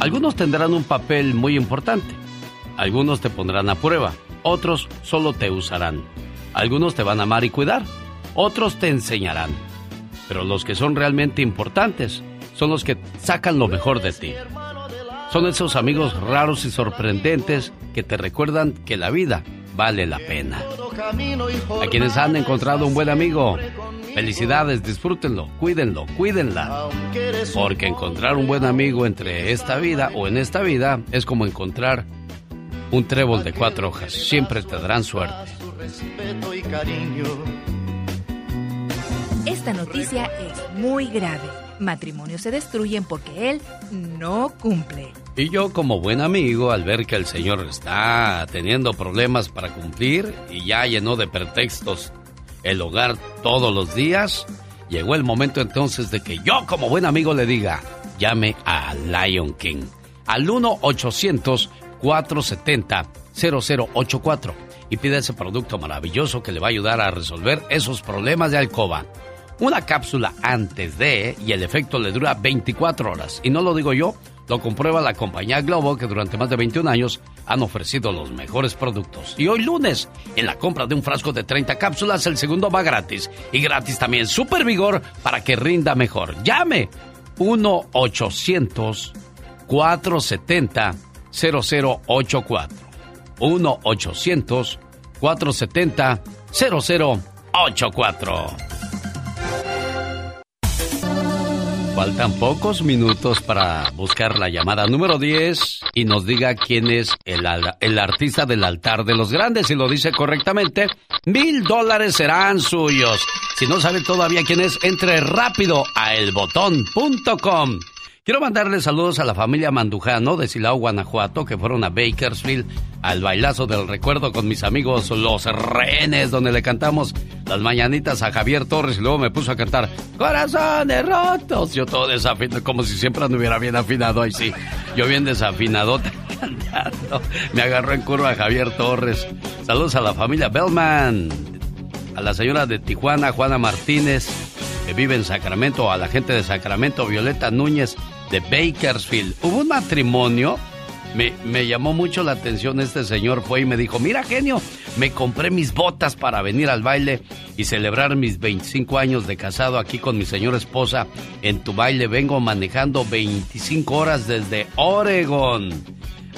Speaker 5: Algunos tendrán un papel muy importante. Algunos te pondrán a prueba. Otros solo te usarán. Algunos te van a amar y cuidar. Otros te enseñarán. Pero los que son realmente importantes son los que sacan lo mejor de ti. Son esos amigos raros y sorprendentes que te recuerdan que la vida vale la pena. A quienes han encontrado un buen amigo, felicidades, disfrútenlo, cuídenlo, cuídenla. Porque encontrar un buen amigo entre esta vida o en esta vida es como encontrar un trébol de cuatro hojas. Siempre te darán suerte.
Speaker 11: Esta noticia es muy grave matrimonios se destruyen porque él no cumple.
Speaker 5: Y yo como buen amigo, al ver que el señor está teniendo problemas para cumplir y ya llenó de pretextos el hogar todos los días, llegó el momento entonces de que yo como buen amigo le diga, llame a Lion King al 1-800-470-0084 y pide ese producto maravilloso que le va a ayudar a resolver esos problemas de alcoba una cápsula antes de y el efecto le dura 24 horas. Y no lo digo yo, lo comprueba la compañía Globo que durante más de 21 años han ofrecido los mejores productos. Y hoy lunes, en la compra de un frasco de 30 cápsulas, el segundo va gratis. Y gratis también Super Vigor para que rinda mejor. Llame 1-800-470-0084. 1-800-470-0084. Faltan pocos minutos para buscar la llamada número 10 y nos diga quién es el, el artista del altar de los grandes. Si lo dice correctamente, mil dólares serán suyos. Si no sabe todavía quién es, entre rápido a elbotón.com. Quiero mandarle saludos a la familia Mandujano de Silao, Guanajuato, que fueron a Bakersfield al bailazo del recuerdo con mis amigos Los Renes, donde le cantamos las mañanitas a Javier Torres y luego me puso a cantar Corazones rotos. Yo todo desafinado, como si siempre anduviera bien afinado. Ahí sí, yo bien desafinado cantando. Me agarró en curva Javier Torres. Saludos a la familia Bellman, a la señora de Tijuana, Juana Martínez, que vive en Sacramento, a la gente de Sacramento, Violeta Núñez de Bakersfield. Hubo un matrimonio, me, me, llamó mucho la atención este señor, fue y me dijo, mira genio, me compré mis botas para venir al baile y celebrar mis 25 años de casado aquí con mi señora esposa. En tu baile vengo manejando 25 horas desde Oregon.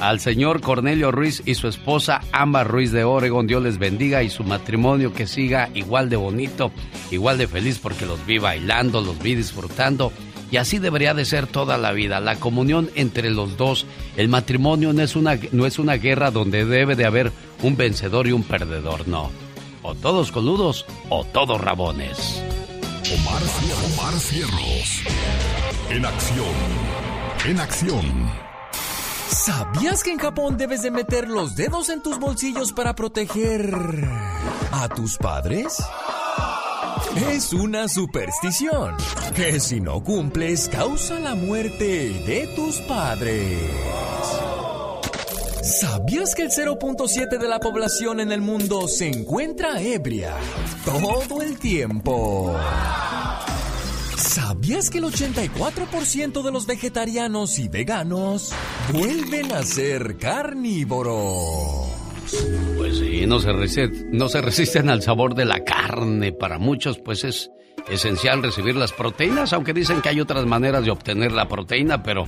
Speaker 5: Al señor Cornelio Ruiz y su esposa Amber Ruiz de Oregon, Dios les bendiga y su matrimonio que siga igual de bonito, igual de feliz porque los vi bailando, los vi disfrutando y así debería de ser toda la vida, la comunión entre los dos. El matrimonio no es una, no es una guerra donde debe de haber un vencedor y un perdedor, no. O todos coludos o todos rabones.
Speaker 1: Omar, Omar Cierros. En acción. En acción.
Speaker 13: ¿Sabías que en Japón debes de meter los dedos en tus bolsillos para proteger a tus padres? Es una superstición que si no cumples causa la muerte de tus padres. ¿Sabías que el 0.7 de la población en el mundo se encuentra ebria todo el tiempo? ¿Sabías que el 84% de los vegetarianos y veganos vuelven a ser carnívoros?
Speaker 5: Pues sí, no se, no se resisten al sabor de la carne. Para muchos, pues es esencial recibir las proteínas, aunque dicen que hay otras maneras de obtener la proteína, pero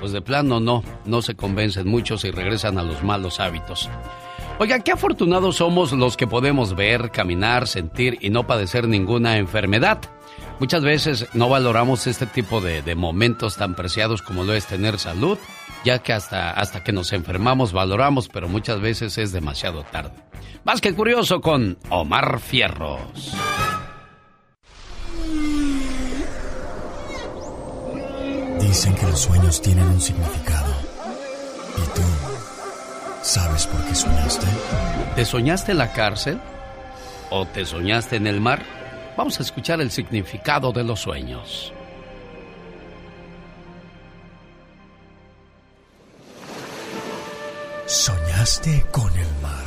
Speaker 5: pues de plano no, no se convencen muchos y regresan a los malos hábitos. Oiga, qué afortunados somos los que podemos ver, caminar, sentir y no padecer ninguna enfermedad. Muchas veces no valoramos este tipo de, de momentos tan preciados como lo es tener salud, ya que hasta, hasta que nos enfermamos valoramos, pero muchas veces es demasiado tarde. Más que curioso con Omar Fierros.
Speaker 13: Dicen que los sueños tienen un significado. ¿Y tú sabes por qué soñaste?
Speaker 5: ¿Te soñaste en la cárcel? ¿O te soñaste en el mar? Vamos a escuchar el significado de los sueños.
Speaker 13: ¿Soñaste con el mar?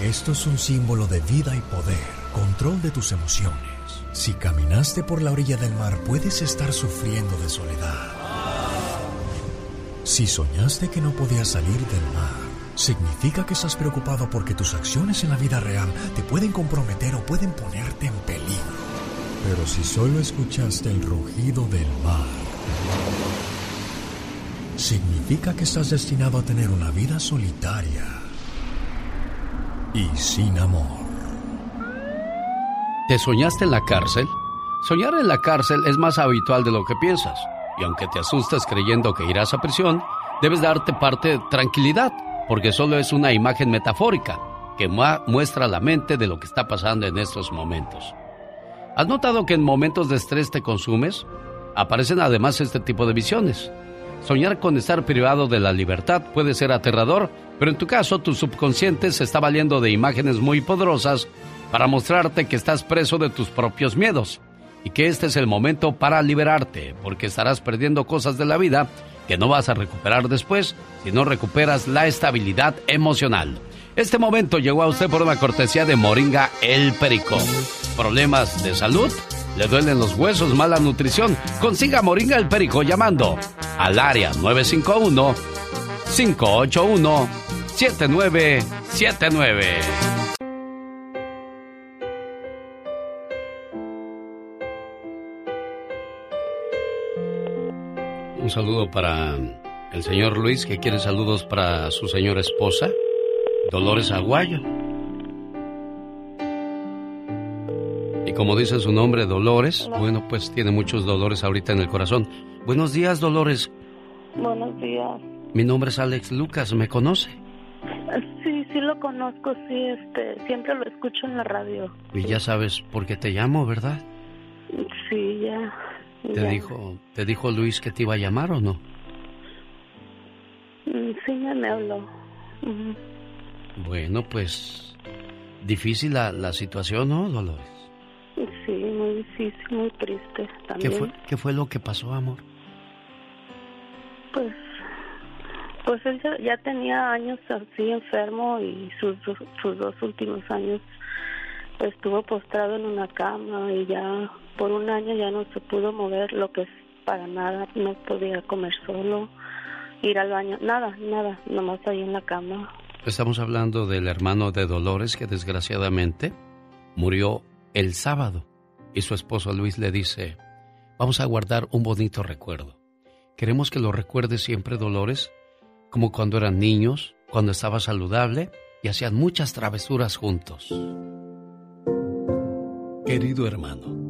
Speaker 13: Esto es un símbolo de vida y poder, control de tus emociones. Si caminaste por la orilla del mar, puedes estar sufriendo de soledad. Si soñaste que no podías salir del mar, significa que estás preocupado porque tus acciones en la vida real te pueden comprometer o pueden ponerte en peligro. Pero si solo escuchaste el rugido del mar, significa que estás destinado a tener una vida solitaria y sin amor.
Speaker 5: ¿Te soñaste en la cárcel? Soñar en la cárcel es más habitual de lo que piensas. Y aunque te asustas creyendo que irás a prisión, debes darte parte de tranquilidad, porque solo es una imagen metafórica que muestra la mente de lo que está pasando en estos momentos. ¿Has notado que en momentos de estrés te consumes? Aparecen además este tipo de visiones. Soñar con estar privado de la libertad puede ser aterrador, pero en tu caso tu subconsciente se está valiendo de imágenes muy poderosas para mostrarte que estás preso de tus propios miedos y que este es el momento para liberarte, porque estarás perdiendo cosas de la vida que no vas a recuperar después si no recuperas la estabilidad emocional. Este momento llegó a usted por una cortesía de Moringa El Perico. ¿Problemas de salud? ¿Le duelen los huesos? ¿Mala nutrición? Consiga Moringa El Perico llamando al área 951 581 7979. Un saludo para el señor Luis que quiere saludos para su señora esposa, Dolores Aguayo. Y como dice su nombre, Dolores, bueno, pues tiene muchos dolores ahorita en el corazón. Buenos días, Dolores.
Speaker 34: Buenos días.
Speaker 5: Mi nombre es Alex Lucas, ¿me conoce?
Speaker 34: Sí, sí lo conozco, sí, este, siempre lo escucho en la radio.
Speaker 5: Y ya sabes por qué te llamo, ¿verdad?
Speaker 34: Sí, ya.
Speaker 5: ¿Te
Speaker 34: ya.
Speaker 5: dijo, ¿Te dijo Luis que te iba a llamar o no?
Speaker 34: Mm, Sí, ya me habló.
Speaker 5: Bueno, pues difícil la, la situación, ¿no, Dolores?
Speaker 34: Sí, muy difícil, muy triste
Speaker 5: ¿Qué
Speaker 34: también.
Speaker 5: fue, ¿Qué fue lo que pasó, amor?
Speaker 34: Pues, pues él ya, ya tenía años así enfermo y sus, sus dos últimos años estuvo postrado en una cama y ya por un año ya no se pudo mover lo que es para nada, no podía comer solo, ir al baño, nada, nada, nomás ahí en la cama.
Speaker 5: Estamos hablando del hermano de Dolores que desgraciadamente murió el sábado y su esposo Luis le dice, vamos a guardar un bonito recuerdo. Queremos que lo recuerdes siempre, Dolores, como cuando eran niños, cuando estaba saludable y hacían muchas travesuras juntos. Querido hermano,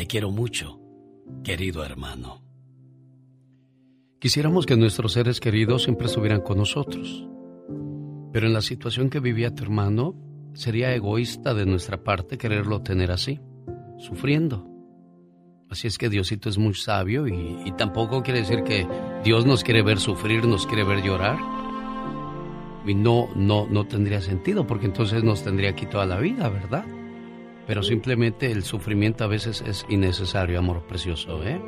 Speaker 5: Te quiero mucho, querido hermano. Quisiéramos que nuestros seres queridos siempre estuvieran con nosotros, pero en la situación que vivía tu hermano, sería egoísta de nuestra parte quererlo tener así, sufriendo. Así es que Diosito es muy sabio y, y tampoco quiere decir que Dios nos quiere ver sufrir, nos quiere ver llorar. Y no, no, no tendría sentido porque entonces nos tendría aquí toda la vida, ¿verdad? Pero simplemente el sufrimiento a veces es innecesario, amor precioso, ¿eh?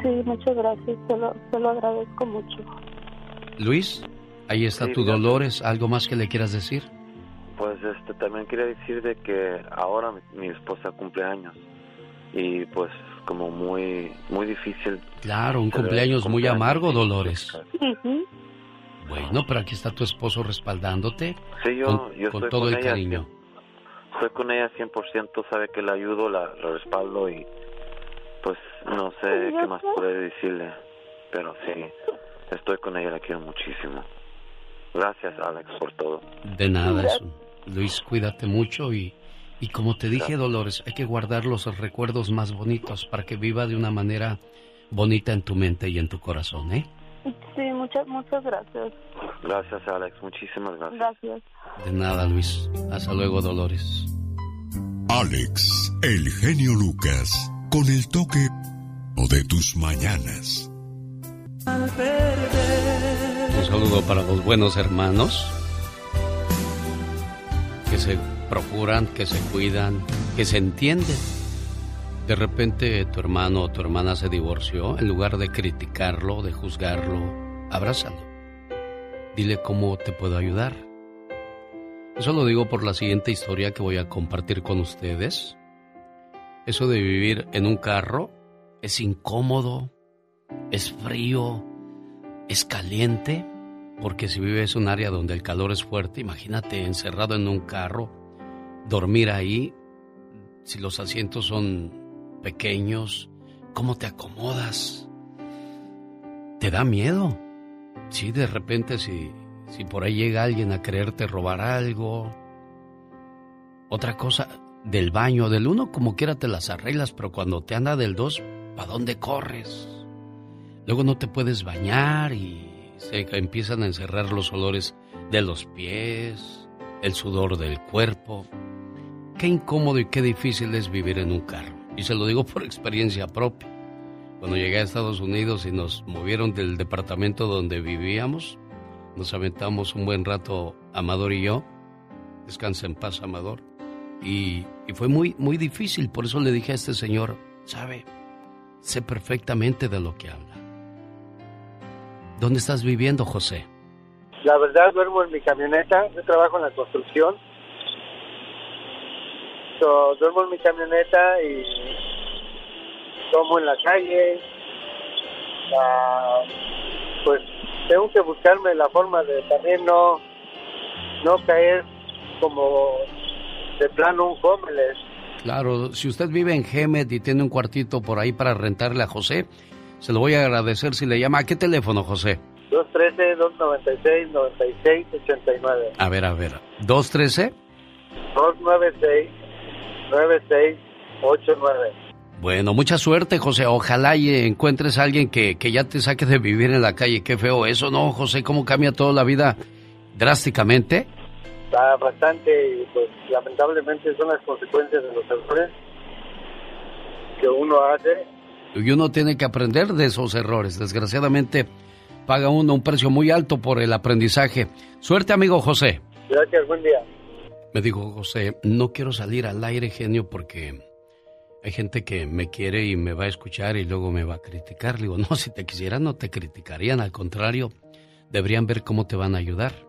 Speaker 34: Sí, muchas gracias, se lo, se lo agradezco mucho.
Speaker 5: Luis, ahí está
Speaker 35: Sí,
Speaker 5: tu
Speaker 35: gracias.
Speaker 5: Dolores. ¿Algo más que le quieras decir?
Speaker 35: Pues este también quería decir de que ahora mi, mi esposa cumple años. y pues como muy muy difícil.
Speaker 5: Claro, un
Speaker 35: Pero
Speaker 5: cumpleaños muy
Speaker 35: cumpleaños,
Speaker 5: amargo. Dolores. Bueno, pero aquí está tu esposo respaldándote
Speaker 35: Sí, yo,
Speaker 5: con,
Speaker 35: yo
Speaker 5: con
Speaker 35: estoy
Speaker 5: todo
Speaker 35: con
Speaker 5: el
Speaker 35: ella,
Speaker 5: cariño.
Speaker 35: Estoy con ella 100%, sabe que la ayudo, la, la respaldo y pues no sé qué más poder decirle, pero sí, estoy con ella, la quiero muchísimo. Gracias Alex por todo.
Speaker 5: De nada, eso. Luis, cuídate mucho y, y como te dije, Dolores, hay que guardar los recuerdos más bonitos para que viva de una manera bonita en tu mente y en tu corazón, ¿eh?
Speaker 22: Sí, muchas, muchas gracias.
Speaker 35: Gracias Alex, muchísimas gracias.
Speaker 22: Gracias.
Speaker 5: De nada, Luis. Hasta luego, Dolores.
Speaker 1: Alex, el genio Lucas, con el toque de tus mañanas.
Speaker 5: Un saludo para los buenos hermanos que se procuran, que se cuidan, que se entienden. De repente tu hermano o tu hermana se divorció, en lugar de criticarlo, de juzgarlo, abrázalo. Dile cómo te puedo ayudar. Eso lo digo por la siguiente historia que voy a compartir con ustedes. Eso de vivir en un carro es incómodo, es frío, es caliente, porque si vives en un área donde el calor es fuerte, imagínate encerrado en un carro, dormir ahí, si los asientos son pequeños, ¿cómo te acomodas? ¿Te da miedo? Sí, de repente si, si por ahí llega alguien a quererte robar algo. Otra cosa, del baño, del uno como quiera te las arreglas, pero cuando te anda del dos, ¿para dónde corres? Luego no te puedes bañar y se empiezan a encerrar los olores de los pies, el sudor del cuerpo. Qué incómodo y qué difícil es vivir en un carro. Y se lo digo por experiencia propia. Cuando llegué a Estados Unidos y nos movieron del departamento donde vivíamos, nos aventamos un buen rato, Amador y yo. Descansa en paz, Amador. Y, y fue muy, muy difícil. Por eso le dije a este señor, ¿sabe? Sé perfectamente de lo que habla. ¿Dónde estás viviendo, José?
Speaker 36: La verdad, duermo en mi camioneta. Yo trabajo en la construcción. Duermo en mi camioneta y tomo en la calle. Ah, pues tengo que buscarme la forma de también no, no caer como de plano un homeless.
Speaker 5: Claro, si usted vive en Gemet y tiene un cuartito por ahí para rentarle a José, se lo voy a agradecer si le llama. ¿A qué teléfono, José?
Speaker 36: 213-296-9689.
Speaker 5: A ver, a ver. ¿213?
Speaker 36: 296-9689.
Speaker 5: Bueno, mucha suerte, José. Ojalá y encuentres a alguien que, que ya te saque de vivir en la calle. Qué feo eso, ¿no, José? ¿Cómo cambia toda la vida drásticamente?
Speaker 36: Está bastante pues lamentablemente son las consecuencias de los errores que uno hace.
Speaker 5: Y uno tiene que aprender de esos errores. Desgraciadamente, paga uno un precio muy alto por el aprendizaje. Suerte, amigo José.
Speaker 36: Gracias, buen día.
Speaker 5: Me dijo José, no quiero salir al aire, genio, porque hay gente que me quiere y me va a escuchar y luego me va a criticar. Le digo, no, si te quisieran no te criticarían, al contrario, deberían ver cómo te van a ayudar.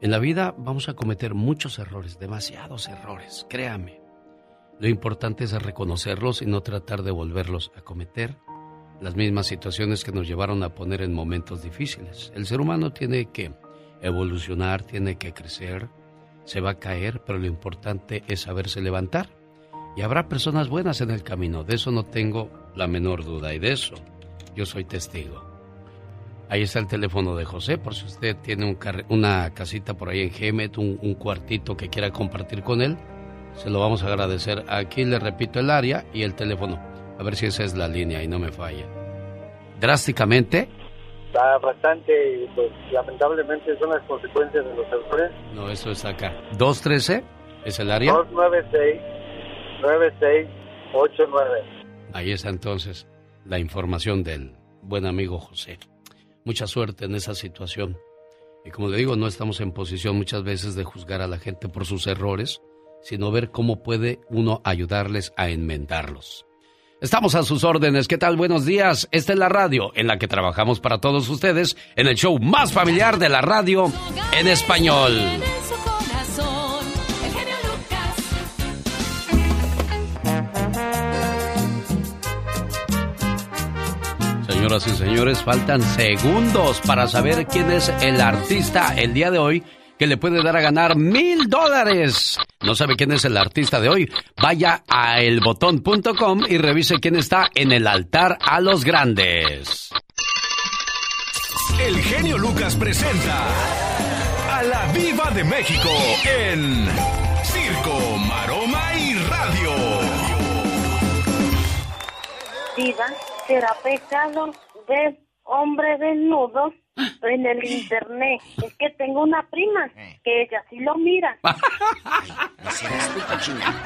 Speaker 5: En la vida vamos a cometer muchos errores, demasiados errores, créame. Lo importante es reconocerlos y no tratar de volverlos a cometer. Las mismas situaciones que nos llevaron a poner en momentos difíciles. El ser humano tiene que evolucionar, tiene que crecer, se va a caer, pero lo importante es saberse levantar. Y habrá personas buenas en el camino, de eso no tengo la menor duda y de eso yo soy testigo. Ahí está el teléfono de José, por si usted tiene una casita por ahí en Gemet, un, un cuartito que quiera compartir con él, se lo vamos a agradecer. Aquí le repito el área y el teléfono, a ver si esa es la línea y no me falla. Drásticamente,
Speaker 36: Está bastante y pues lamentablemente son las consecuencias de los errores.
Speaker 5: no, eso es acá. 213 es el área.
Speaker 36: 296-9689.
Speaker 5: Ahí está entonces la información del buen amigo José. Mucha suerte en esa situación. Y como le digo, no estamos en posición muchas veces de juzgar a la gente por sus errores, sino ver cómo puede uno ayudarles a enmendarlos. Estamos a sus órdenes. ¿Qué tal? Buenos días. Esta es la radio en la que trabajamos para todos ustedes en el show más familiar de la radio en español. Señoras y señores, faltan segundos para saber quién es el artista el día de hoy que le puede dar a ganar mil dólares. ¿No sabe quién es el artista de hoy? Vaya a elbotón.com y revise quién está en el altar a los grandes.
Speaker 37: El genio Lucas presenta a la Viva de México en Circo, Maroma y Radio.
Speaker 32: Diva, ¿será pecado ver hombre desnudo en el internet? Es que tengo una prima que ella sí lo mira.
Speaker 7: No serás cochina.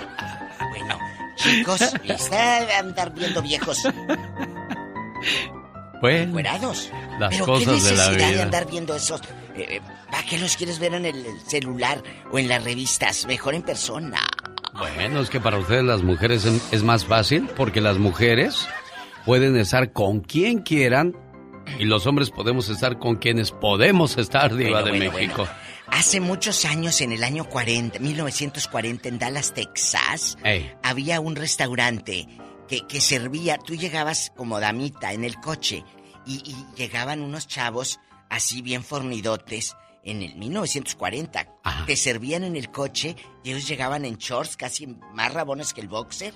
Speaker 7: Bueno, chicos, está de andar viendo viejos
Speaker 5: Bueno,
Speaker 7: encuerados.
Speaker 5: las
Speaker 7: Pero
Speaker 5: cosas
Speaker 7: qué
Speaker 5: de la
Speaker 7: necesidad de, andar viendo esos. Eh, ¿Para qué los quieres ver en el celular o en las revistas? Mejor en persona.
Speaker 5: Bueno, es que para ustedes las mujeres es- es más fácil porque las mujeres pueden estar con quien quieran y los hombres podemos estar con quienes podemos estar, Diva
Speaker 7: Bueno,
Speaker 5: de
Speaker 7: bueno,
Speaker 5: México.
Speaker 7: Hace muchos años, en el año 40, 1940, en Dallas, Texas,
Speaker 5: Ey.
Speaker 7: había un restaurante que, que servía, tú llegabas como damita en el coche y, y llegaban unos chavos así bien fornidotes en el 1940. Te servían en el coche y ellos llegaban en shorts casi más rabones que el boxer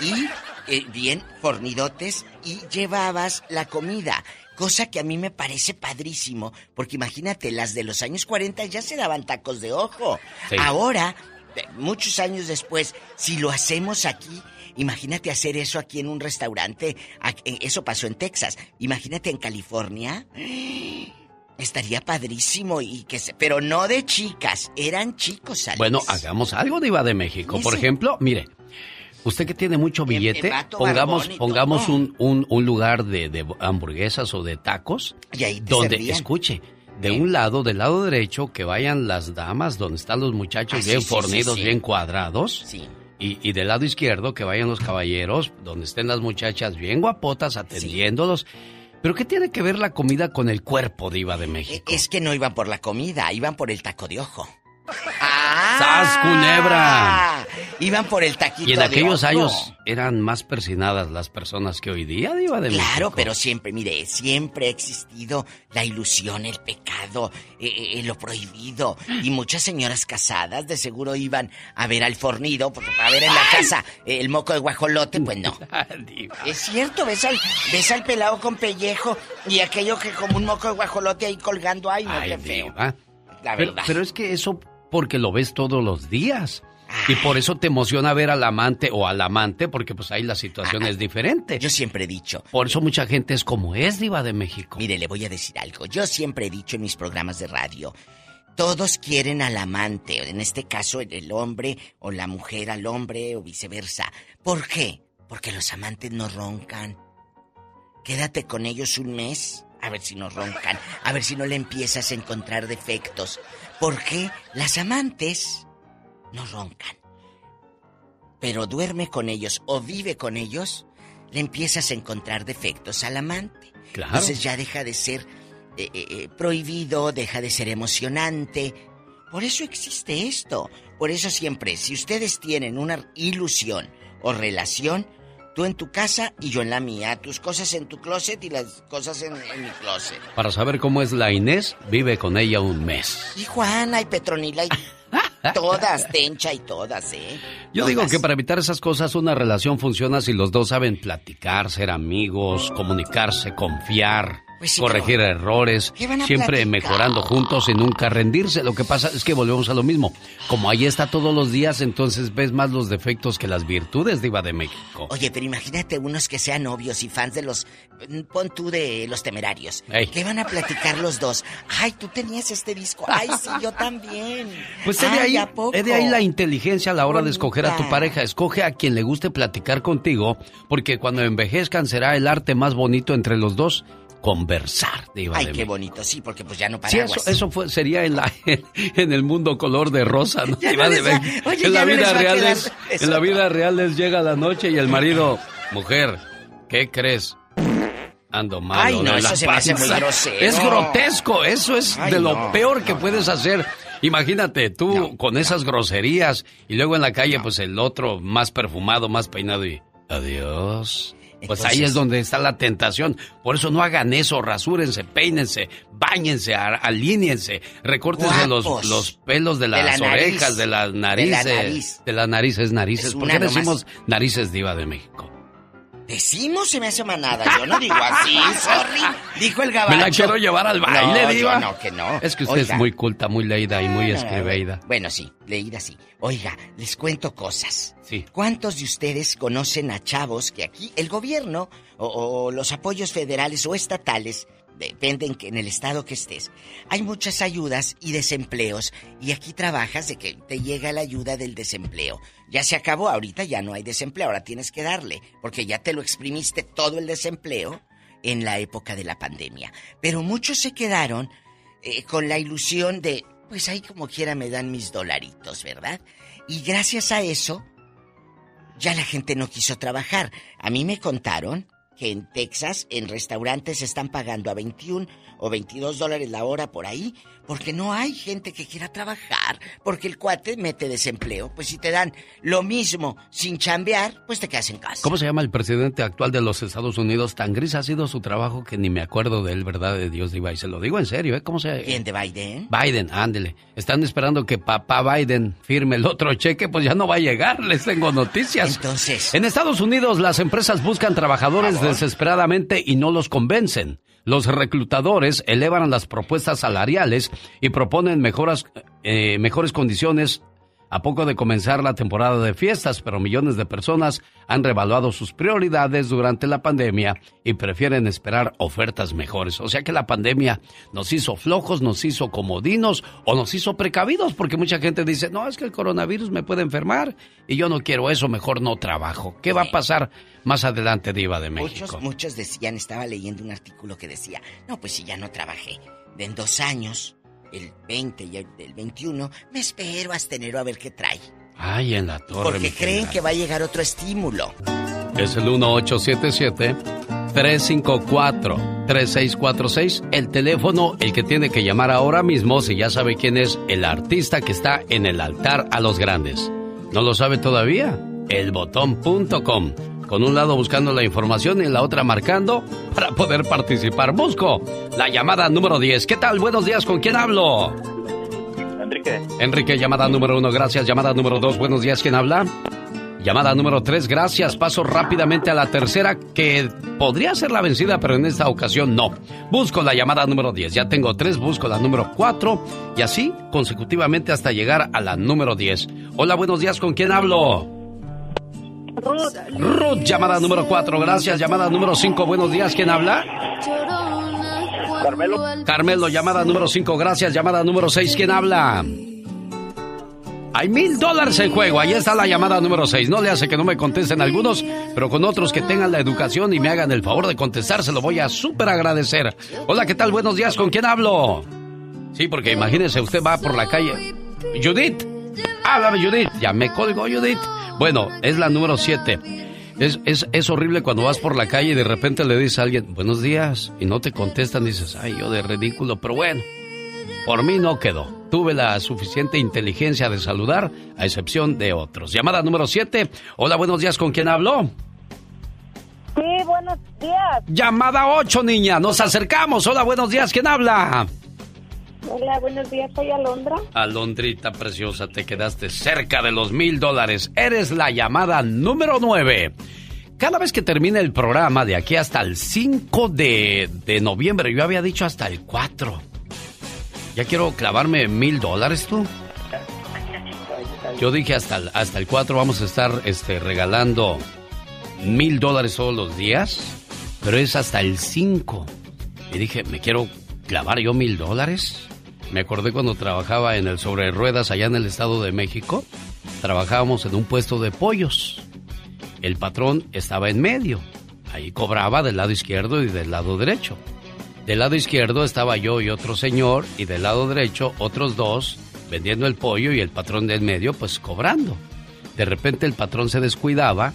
Speaker 7: y eh, bien fornidotes y llevabas la comida. Cosa que a mí me parece padrísimo, porque imagínate, las de los años 40 ya se daban tacos de ojo.
Speaker 5: Sí.
Speaker 7: Ahora, eh, muchos años después, si lo hacemos aquí, imagínate hacer eso aquí en un restaurante. Eh, Eso pasó en Texas. Imagínate en California. Estaría padrísimo y que se, pero no de chicas, eran chicos, Alex.
Speaker 5: Bueno, hagamos algo, Diva de México. Por ejemplo, mire, usted que tiene mucho billete, pongamos, pongamos un, un, un lugar de, de hamburguesas o de tacos
Speaker 7: Y ahí
Speaker 5: donde,
Speaker 7: servían.
Speaker 5: escuche, de un lado, del lado derecho, que vayan las damas, donde están los muchachos
Speaker 7: Ah,
Speaker 5: bien
Speaker 7: sí,
Speaker 5: fornidos,
Speaker 7: sí, sí.
Speaker 5: bien cuadrados.
Speaker 7: Sí.
Speaker 5: Y, y del lado izquierdo, que vayan los caballeros, donde estén las muchachas bien guapotas atendiéndolos. ¿Pero qué tiene que ver la comida con el cuerpo, Diva de México?
Speaker 7: Es que no iban por la comida, iban por el taco de ojo.
Speaker 5: ¡Sas, culebra!
Speaker 7: Iban por el taquito
Speaker 5: Y en aquellos años eran más persinadas las personas que hoy día, Diva de
Speaker 7: Claro,
Speaker 5: México.
Speaker 7: pero siempre, mire, siempre ha existido la ilusión, el pecado, eh, eh, lo prohibido. Y muchas señoras casadas de seguro iban a ver al fornido, porque para ver en la casa eh, el moco de guajolote, pues no. Es cierto, ves al, ves al pelado con pellejo y aquello que como un moco de guajolote ahí colgando, ay, no,
Speaker 5: Ay,
Speaker 7: qué feo.
Speaker 5: Diva.
Speaker 7: La
Speaker 5: Pero,
Speaker 7: verdad.
Speaker 5: pero es que eso porque lo ves todos los días. Y por eso te emociona ver al amante o al amante, porque pues ahí la situación es diferente.
Speaker 7: Yo siempre he dicho.
Speaker 5: Por eso mucha gente es como es, Diva de México.
Speaker 7: Mire, le voy a decir algo. Yo siempre he dicho en mis programas de radio, todos quieren al amante, en este caso el hombre o la mujer al hombre o viceversa. ¿Por qué? Porque los amantes no roncan. Quédate con ellos un mes, a ver si no roncan, a ver si no le empiezas a encontrar defectos. Porque las amantes no roncan. Pero duerme con ellos o vive con ellos, le empiezas a encontrar defectos al amante.
Speaker 5: Claro.
Speaker 7: Entonces ya deja de ser eh, eh, eh, prohibido, deja de ser emocionante. Por eso existe esto. Por eso siempre, si ustedes tienen una ilusión o relación, tú en tu casa y yo en la mía, tus cosas en tu closet y las cosas en, en mi closet.
Speaker 5: Para saber cómo es la Inés, vive con ella un mes.
Speaker 7: Y Juana y Petronila y todas, Tencha y todas, ¿eh?
Speaker 5: Yo digo que para evitar esas cosas una relación funciona si los dos saben platicar, ser amigos, comunicarse, confiar,
Speaker 7: Pues sí,
Speaker 5: corregir
Speaker 7: pero-
Speaker 5: errores,
Speaker 7: ¿Qué van a
Speaker 5: siempre
Speaker 7: platicar?
Speaker 5: mejorando juntos y nunca rendirse. Lo que pasa es que volvemos a lo mismo. Como ahí está todos los días, entonces ves más los defectos que las virtudes, Diva de México.
Speaker 7: Oye, pero imagínate unos que sean novios y fans de los... Pon tú de los temerarios.
Speaker 5: Ey.
Speaker 7: ¿Qué van a platicar los dos? Ay, tú tenías este disco. Ay, sí, yo también.
Speaker 5: Pues es de, ahí, de ahí la inteligencia a la hora de escoger a tu pareja. Escoge a quien le guste platicar contigo, porque cuando envejezcan será el arte más bonito entre los dos, conversar, Diva
Speaker 7: Ay,
Speaker 5: de
Speaker 7: qué
Speaker 5: México.
Speaker 7: bonito, sí, porque pues ya no
Speaker 5: Sí,
Speaker 7: paraguas.
Speaker 5: eso, eso fue, sería en, la, en el mundo color de rosa, ¿no? Diva
Speaker 7: no
Speaker 5: de
Speaker 7: les
Speaker 5: México.
Speaker 7: oye,
Speaker 5: en la
Speaker 7: no les
Speaker 5: vida real
Speaker 7: quedar
Speaker 5: es,
Speaker 7: eso.
Speaker 5: en la vida real les llega la noche y el marido, mujer, ¿qué crees? Ando mal.
Speaker 7: Ay, no, eso se me hace muy grosero.
Speaker 5: Es grotesco, eso es
Speaker 7: Ay,
Speaker 5: de lo peor que puedes hacer. Imagínate, tú con esas groserías y luego en la calle, pues el otro más perfumado, más peinado y adiós. Pues ahí es donde está la tentación. Por eso no hagan eso, rasúrense, peínense, bañense, alíñense, recórtense los, pelos de
Speaker 7: De
Speaker 5: las
Speaker 7: nariz.
Speaker 5: orejas, de las
Speaker 7: De la
Speaker 5: narices.
Speaker 7: nariz.
Speaker 5: De las narices, narices.
Speaker 7: Es
Speaker 5: ¿Por qué decimos narices diva de México?
Speaker 7: Decimos se me hace manada. Yo no digo así, sorry. Dijo el
Speaker 5: Me
Speaker 7: gabacho.
Speaker 5: la quiero llevar al baile,
Speaker 7: No,
Speaker 5: diva.
Speaker 7: no, que no.
Speaker 5: Es que usted
Speaker 7: Oiga.
Speaker 5: es muy culta, muy leída y muy
Speaker 7: No,
Speaker 5: escribeida.
Speaker 7: Bueno, sí, leída sí. Oiga, les cuento cosas.
Speaker 5: Sí.
Speaker 7: ¿Cuántos de ustedes conocen a chavos que aquí el gobierno o, o los apoyos federales o estatales, dependen que en el estado que estés, hay muchas ayudas y desempleos y aquí trabajas de que te llega la ayuda del desempleo. Ya se acabó, ahorita ya no hay desempleo, ahora tienes que darle, porque ya te lo exprimiste todo el desempleo en la época de la pandemia. Pero muchos se quedaron eh, con la ilusión de, pues ahí como quiera me dan mis dolaritos, ¿verdad? Y gracias a eso, ya la gente no quiso trabajar. A mí me contaron que en Texas, en restaurantes, están pagando a 21 o 22 dólares la hora por ahí, porque no hay gente que quiera trabajar, porque el cuate mete desempleo. Pues si te dan lo mismo sin chambear, pues te quedas en casa.
Speaker 5: ¿Cómo se llama el presidente actual de los Estados Unidos? Tan gris ha sido su trabajo que ni me acuerdo de él, ¿verdad? De Dios, Diva. Y se lo digo en serio, ¿eh? ¿Cómo se
Speaker 7: ¿Quién de Biden?
Speaker 5: Biden, ándele. Están esperando que papá Biden firme el otro cheque, pues ya no va a llegar, les tengo noticias.
Speaker 7: Entonces.
Speaker 5: En Estados Unidos las empresas buscan trabajadores desesperadamente y no los convencen. Los reclutadores elevan las propuestas salariales y proponen mejoras, eh, mejores condiciones a poco de comenzar la temporada de fiestas, pero millones de personas han revaluado sus prioridades durante la pandemia y prefieren esperar ofertas mejores. O sea que la pandemia nos hizo flojos, nos hizo comodinos o nos hizo precavidos, porque mucha gente dice, no, es que el coronavirus me puede enfermar y yo no quiero eso, mejor no trabajo. ¿Qué va a pasar más adelante, Diva de México?
Speaker 7: Muchos, muchos decían, estaba leyendo un artículo que decía, no, pues si ya no trabajé, de en dos años, el 20 y el, el 21, me espero hasta enero a ver qué trae.
Speaker 5: Ay, en la torre.
Speaker 7: Porque creen que va a llegar otro estímulo.
Speaker 5: Es el 1877-354-3646. El teléfono, el que tiene que llamar ahora mismo, si ya sabe quién es el artista que está en el altar a los grandes. ¿No lo sabe todavía? Elbotón.com. Con un lado buscando la información y la otra marcando para poder participar. Busco la llamada número 10. ¿Qué tal? Buenos días, ¿con quién hablo?
Speaker 38: Enrique.
Speaker 5: Enrique, llamada número uno, gracias. Llamada número dos, buenos días, ¿quién habla? Llamada número tres, gracias. Paso rápidamente a la tercera, que podría ser la vencida, pero en esta ocasión no. Busco la llamada número 10. Ya tengo tres, busco la número cuatro y así consecutivamente hasta llegar a la número 10. Hola, buenos días, ¿con quién hablo?
Speaker 32: Ruth.
Speaker 5: Ruth, llamada número cuatro, gracias. Llamada número cinco, buenos días, ¿quién habla?
Speaker 38: Carmelo.
Speaker 5: Carmelo, llamada número 5, gracias. Llamada número 6, ¿quién habla? Hay mil dólares en juego. Ahí está la llamada número 6. No le hace que no me contesten algunos, pero con otros que tengan la educación y me hagan el favor de contestar, se lo voy a súper agradecer. Hola, ¿qué tal? Buenos días. ¿Con quién hablo? Sí, porque imagínese, usted va por la calle. Judith. Háblame, Judith. Ya me colgó, Judith. Bueno, es la número 7. Es, es, es horrible cuando vas por la calle y de repente le dices a alguien, buenos días, y no te contestan, dices, ay, yo de ridículo, pero bueno, por mí no quedó. Tuve la suficiente inteligencia de saludar, a excepción de otros. Llamada número 7. Hola, buenos días, ¿con quién hablo?
Speaker 32: Sí, buenos días.
Speaker 5: Llamada 8, niña, nos acercamos. Hola, buenos días, ¿quién habla?
Speaker 32: Hola, buenos días, soy Alondra.
Speaker 5: Alondrita preciosa, te quedaste cerca de los mil dólares. Eres la llamada número 9. Cada vez que termine el programa, de aquí hasta el 5 de, de noviembre, yo había dicho hasta el 4. Ya quiero clavarme mil dólares tú. Yo dije hasta el, hasta el 4 vamos a estar este, regalando mil dólares todos los días, pero es hasta el 5. Y dije, ¿me quiero clavar yo mil dólares? Me acordé cuando trabajaba en el sobre ruedas allá en el Estado de México. Trabajábamos en un puesto de pollos. El patrón estaba en medio. Ahí cobraba del lado izquierdo y del lado derecho. Del lado izquierdo estaba yo y otro señor y del lado derecho otros dos vendiendo el pollo y el patrón del medio pues cobrando. De repente el patrón se descuidaba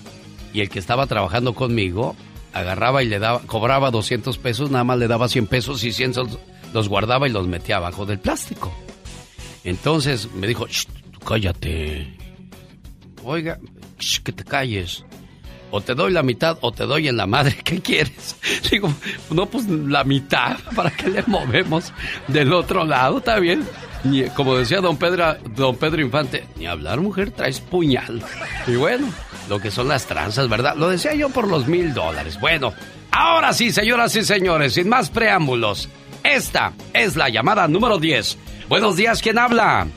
Speaker 5: y el que estaba trabajando conmigo agarraba y le daba, cobraba 200 pesos, nada más le daba 100 pesos y 100 los, guardaba y los metía abajo del plástico. Entonces me dijo, "Shh, tú cállate. Oiga, shh, que te calles. o te doy la mitad o te doy en la madre, ¿qué quieres? Digo, no, pues la mitad, ¿para qué le movemos del otro lado? ¿Está bien? como decía don Pedro, don Pedro Infante, ni hablar mujer, traes puñal. Y bueno, lo que son las tranzas, ¿verdad? Lo decía yo por los mil dólares. Bueno, ahora sí, señoras y señores, sin más preámbulos, esta es la llamada número 10. Buenos días, ¿quién habla?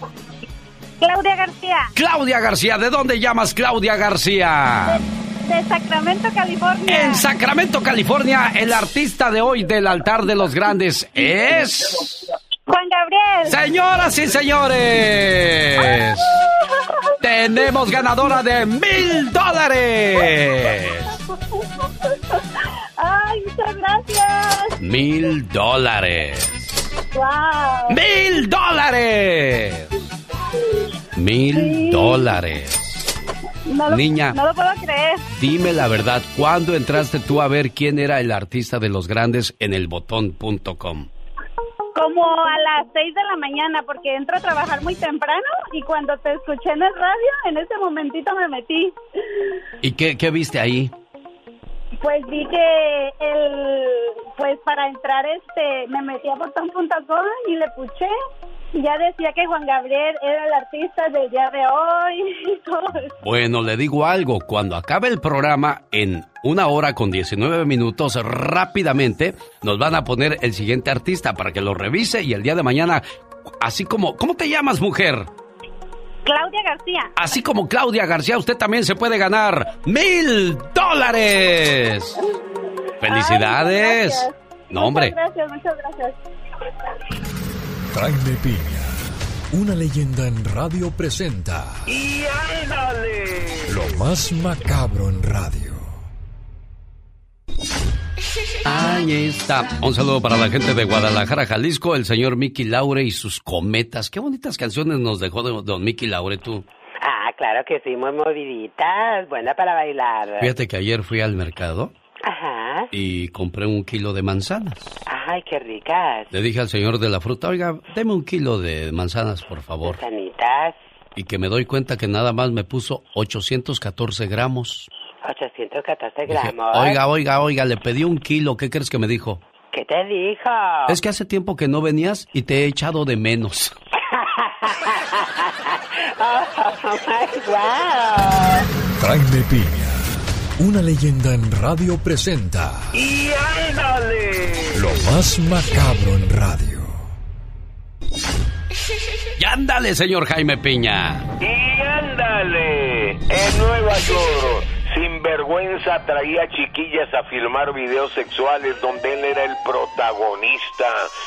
Speaker 39: Claudia García.
Speaker 5: Claudia García, ¿de dónde llamas Claudia García?
Speaker 39: De, Sacramento, California.
Speaker 5: En Sacramento, California, el artista de hoy del altar de los grandes es...
Speaker 39: Juan Gabriel.
Speaker 5: Señoras y señores, tenemos ganadora de mil dólares.
Speaker 39: Ay, muchas gracias.
Speaker 5: Mil dólares.
Speaker 39: Wow.
Speaker 5: Mil dólares. Mil dólares.
Speaker 39: No lo,
Speaker 5: Niña,
Speaker 39: no lo puedo creer.
Speaker 5: Dime la verdad, ¿cuándo entraste tú a ver quién era el artista de los grandes en elbotón.com?
Speaker 39: Como a las 6 de la mañana, porque entro a trabajar muy temprano y cuando te escuché en el radio, en ese momentito me metí.
Speaker 5: ¿Y qué, qué viste ahí?
Speaker 39: Pues vi que el, pues para entrar este, me metí a botón.com y le puché ya decía que Juan Gabriel era el artista del día de hoy.
Speaker 5: Bueno, le digo algo, cuando acabe el programa en una hora con 19 minutos, rápidamente nos van a poner el siguiente artista para que lo revise y el día de mañana, así como, ¿cómo te llamas mujer?
Speaker 39: Claudia García.
Speaker 5: Así como Claudia García, usted también se puede ganar mil dólares. ¡Felicidades!
Speaker 39: Ay,
Speaker 5: no, hombre.
Speaker 39: Muchas gracias, muchas gracias.
Speaker 13: Jaime Piña, una leyenda en radio presenta.
Speaker 16: ¡Y ándale!
Speaker 13: Lo más macabro en radio.
Speaker 5: Ahí está. Un saludo para la gente de Guadalajara, Jalisco, el señor Mickey Laure y sus cometas. Qué bonitas canciones nos dejó de don Mickey Laure, tú.
Speaker 2: Ah, claro que sí, muy moviditas, buena para bailar.
Speaker 5: Fíjate que ayer fui al mercado
Speaker 2: Ajá.
Speaker 5: Y compré un kilo de manzanas.
Speaker 2: Ay, qué ricas.
Speaker 5: Le dije al señor de la fruta, oiga, deme un kilo de manzanas, por favor.
Speaker 2: Sanitas,
Speaker 5: Y que me doy cuenta que nada más me puso 814 gramos.
Speaker 2: 814
Speaker 5: Dije,
Speaker 2: gramos.
Speaker 5: oiga, oiga, oiga, le pedí un kilo. ¿Qué crees que me dijo?
Speaker 2: ¿Qué te dijo?
Speaker 5: Es que hace tiempo que no venías y te he echado de menos.
Speaker 2: oh, my God.
Speaker 13: Jaime Piña, una leyenda en radio presenta.
Speaker 16: ¡Y ándale!
Speaker 13: Lo más macabro en radio.
Speaker 5: ¡Y ándale, señor Jaime Piña!
Speaker 16: ¡Y ándale! En Nueva York, sinvergüenza traía chiquillas a filmar videos sexuales donde él era el protagonista,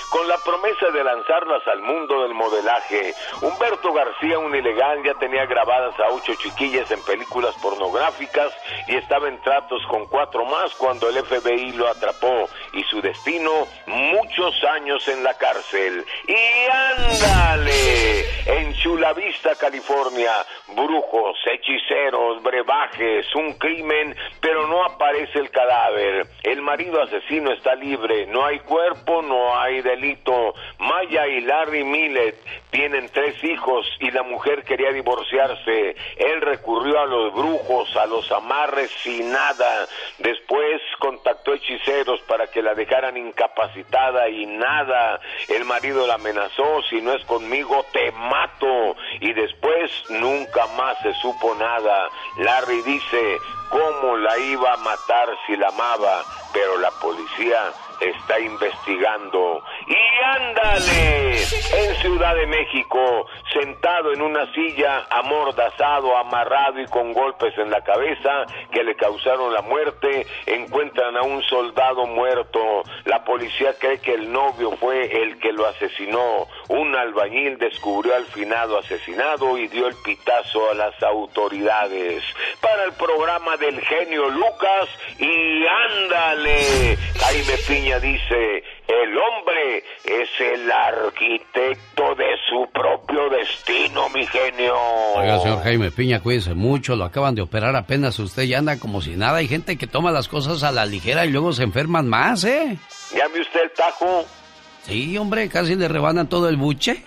Speaker 16: con la promesa de lanzarlas al mundo del modelaje. Humberto García, un ilegal, ya tenía grabadas a ocho chiquillas en películas pornográficas y estaba en tratos con cuatro más cuando el FBI lo atrapó y su destino, muchos años en la cárcel. ¡Y ándale! En Chula Vista, California, brujos, hechiceros, brebajes, un crimen, pero no aparece el cadáver. El marido asesino está libre, no hay cuerpo, no hay delito. Maya y Larry Millet tienen tres hijos y la mujer quería divorciarse. Él recurrió a los brujos, a los amarres y nada. Después contactó hechiceros para que la dejaran incapacitada y nada. El marido la amenazó, si no es conmigo te mato. Y después nunca más se supo nada. Larry dice cómo la iba a matar si la amaba, pero la policía está investigando. Y ándale, en Ciudad de México, sentado en una silla, amordazado, amarrado y con golpes en la cabeza que le causaron la muerte, encuentran a un soldado muerto. La policía cree que el novio fue el que lo asesinó. Un albañil descubrió al finado asesinado y dio el pitazo a las autoridades. Para el programa del genio Lucas y ándale, Jaime Piña dice, el hombre es el arquitecto de su propio destino, mi genio.
Speaker 5: Oiga, señor Jaime Piña, cuídese mucho, lo acaban de operar apenas, usted ya anda como si nada. Hay gente que toma las cosas a la ligera y luego se enferman más, ¿eh?
Speaker 16: ¿Ya vio usted el tajo?
Speaker 5: Sí, hombre, casi le rebanan todo el buche.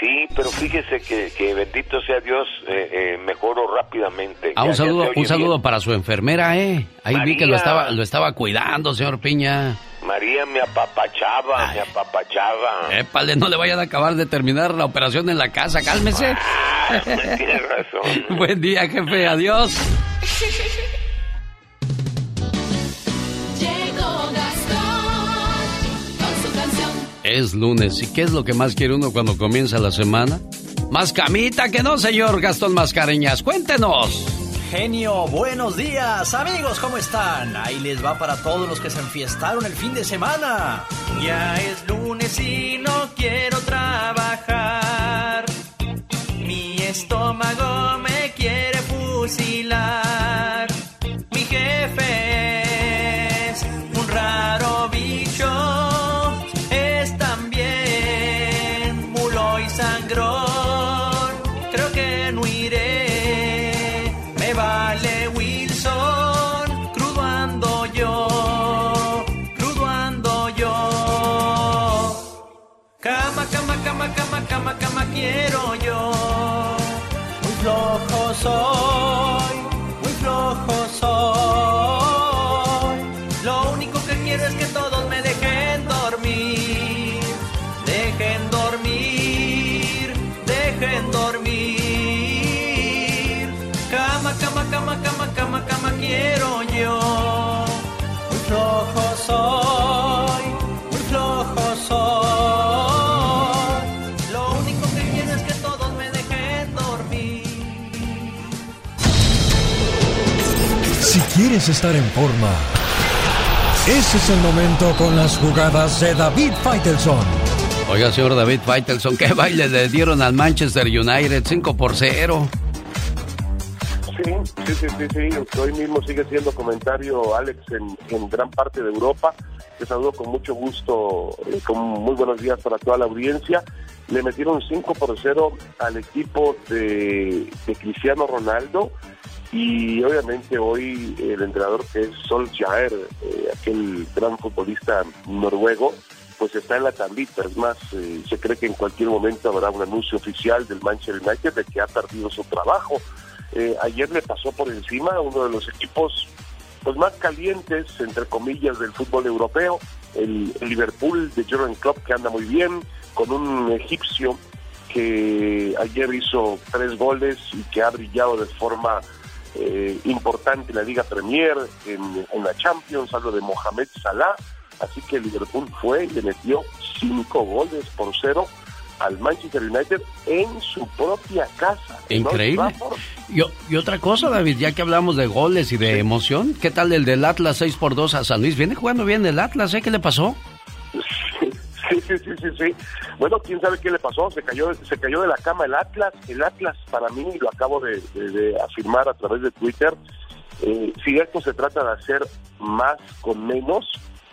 Speaker 16: Sí,
Speaker 37: pero fíjese que, que bendito sea Dios, eh, eh, mejoró rápidamente.
Speaker 5: Ah,
Speaker 37: Ya-
Speaker 5: un saludo, un saludo
Speaker 37: bien.
Speaker 5: para su enfermera, ¿eh? Ahí vi que lo estaba, lo estaba cuidando, señor Piña.
Speaker 37: María me apapachaba, me apapachaba.
Speaker 5: Épale, no le vayan a acabar de terminar la operación en la casa, cálmese.
Speaker 37: Tienes razón.
Speaker 5: Buen día, jefe, adiós.
Speaker 6: Llegó Gastón con su canción.
Speaker 5: Es lunes, ¿y qué es lo que más quiere uno cuando comienza la semana? Más camita que no, señor Gastón Mascareñas, cuéntenos.
Speaker 40: Genio, buenos días. Amigos, ¿cómo están? Ahí les va para todos los que se enfiestaron el fin de semana. Ya es lunes y no quiero trabajar. Mi estómago me quiere fusilar. Soy, muy flojo soy. Lo único que quiero es que todos me dejen dormir.
Speaker 41: Si quieres estar en forma, ese es el momento con las jugadas de David Faitelson.
Speaker 5: Oiga, señor David Faitelson, ¿qué baile le dieron al Manchester United 5 por 0?
Speaker 42: Sí, sí, sí, sí. Hoy mismo sigue siendo comentario Alex en, gran parte de Europa. Te saludo con mucho gusto, eh, con muy buenos días para toda la audiencia. Le metieron 5 por 0 al equipo de, Cristiano Ronaldo y obviamente hoy el entrenador que es Solskjaer, eh, aquel gran futbolista noruego, pues está en la tablita. Es más, eh, se cree que en cualquier momento habrá un anuncio oficial del Manchester United de que ha perdido su trabajo. Eh, ayer le pasó por encima a uno de los equipos pues más calientes, entre comillas, del fútbol europeo, el, Liverpool de Jurgen Klopp, que anda muy bien, con un egipcio que ayer hizo tres goles y que ha brillado de forma eh, importante en la Liga Premier, en, la Champions, hablo de Mohamed Salah, así que Liverpool fue y le metió cinco goles por cero al Manchester United en su propia casa.
Speaker 5: Increíble. Y, otra cosa, David, ya que hablamos de goles y de emoción, ¿qué tal el del Atlas 6 por 2 a San Luis? Viene jugando bien el Atlas, ¿eh? ¿Qué le pasó?
Speaker 42: Sí, sí, sí, sí, sí. Bueno, quién sabe qué le pasó. Se cayó, se cayó de la cama el Atlas. El Atlas, para mí, lo acabo de, de- de afirmar a través de Twitter, eh, si esto se trata de hacer más con menos,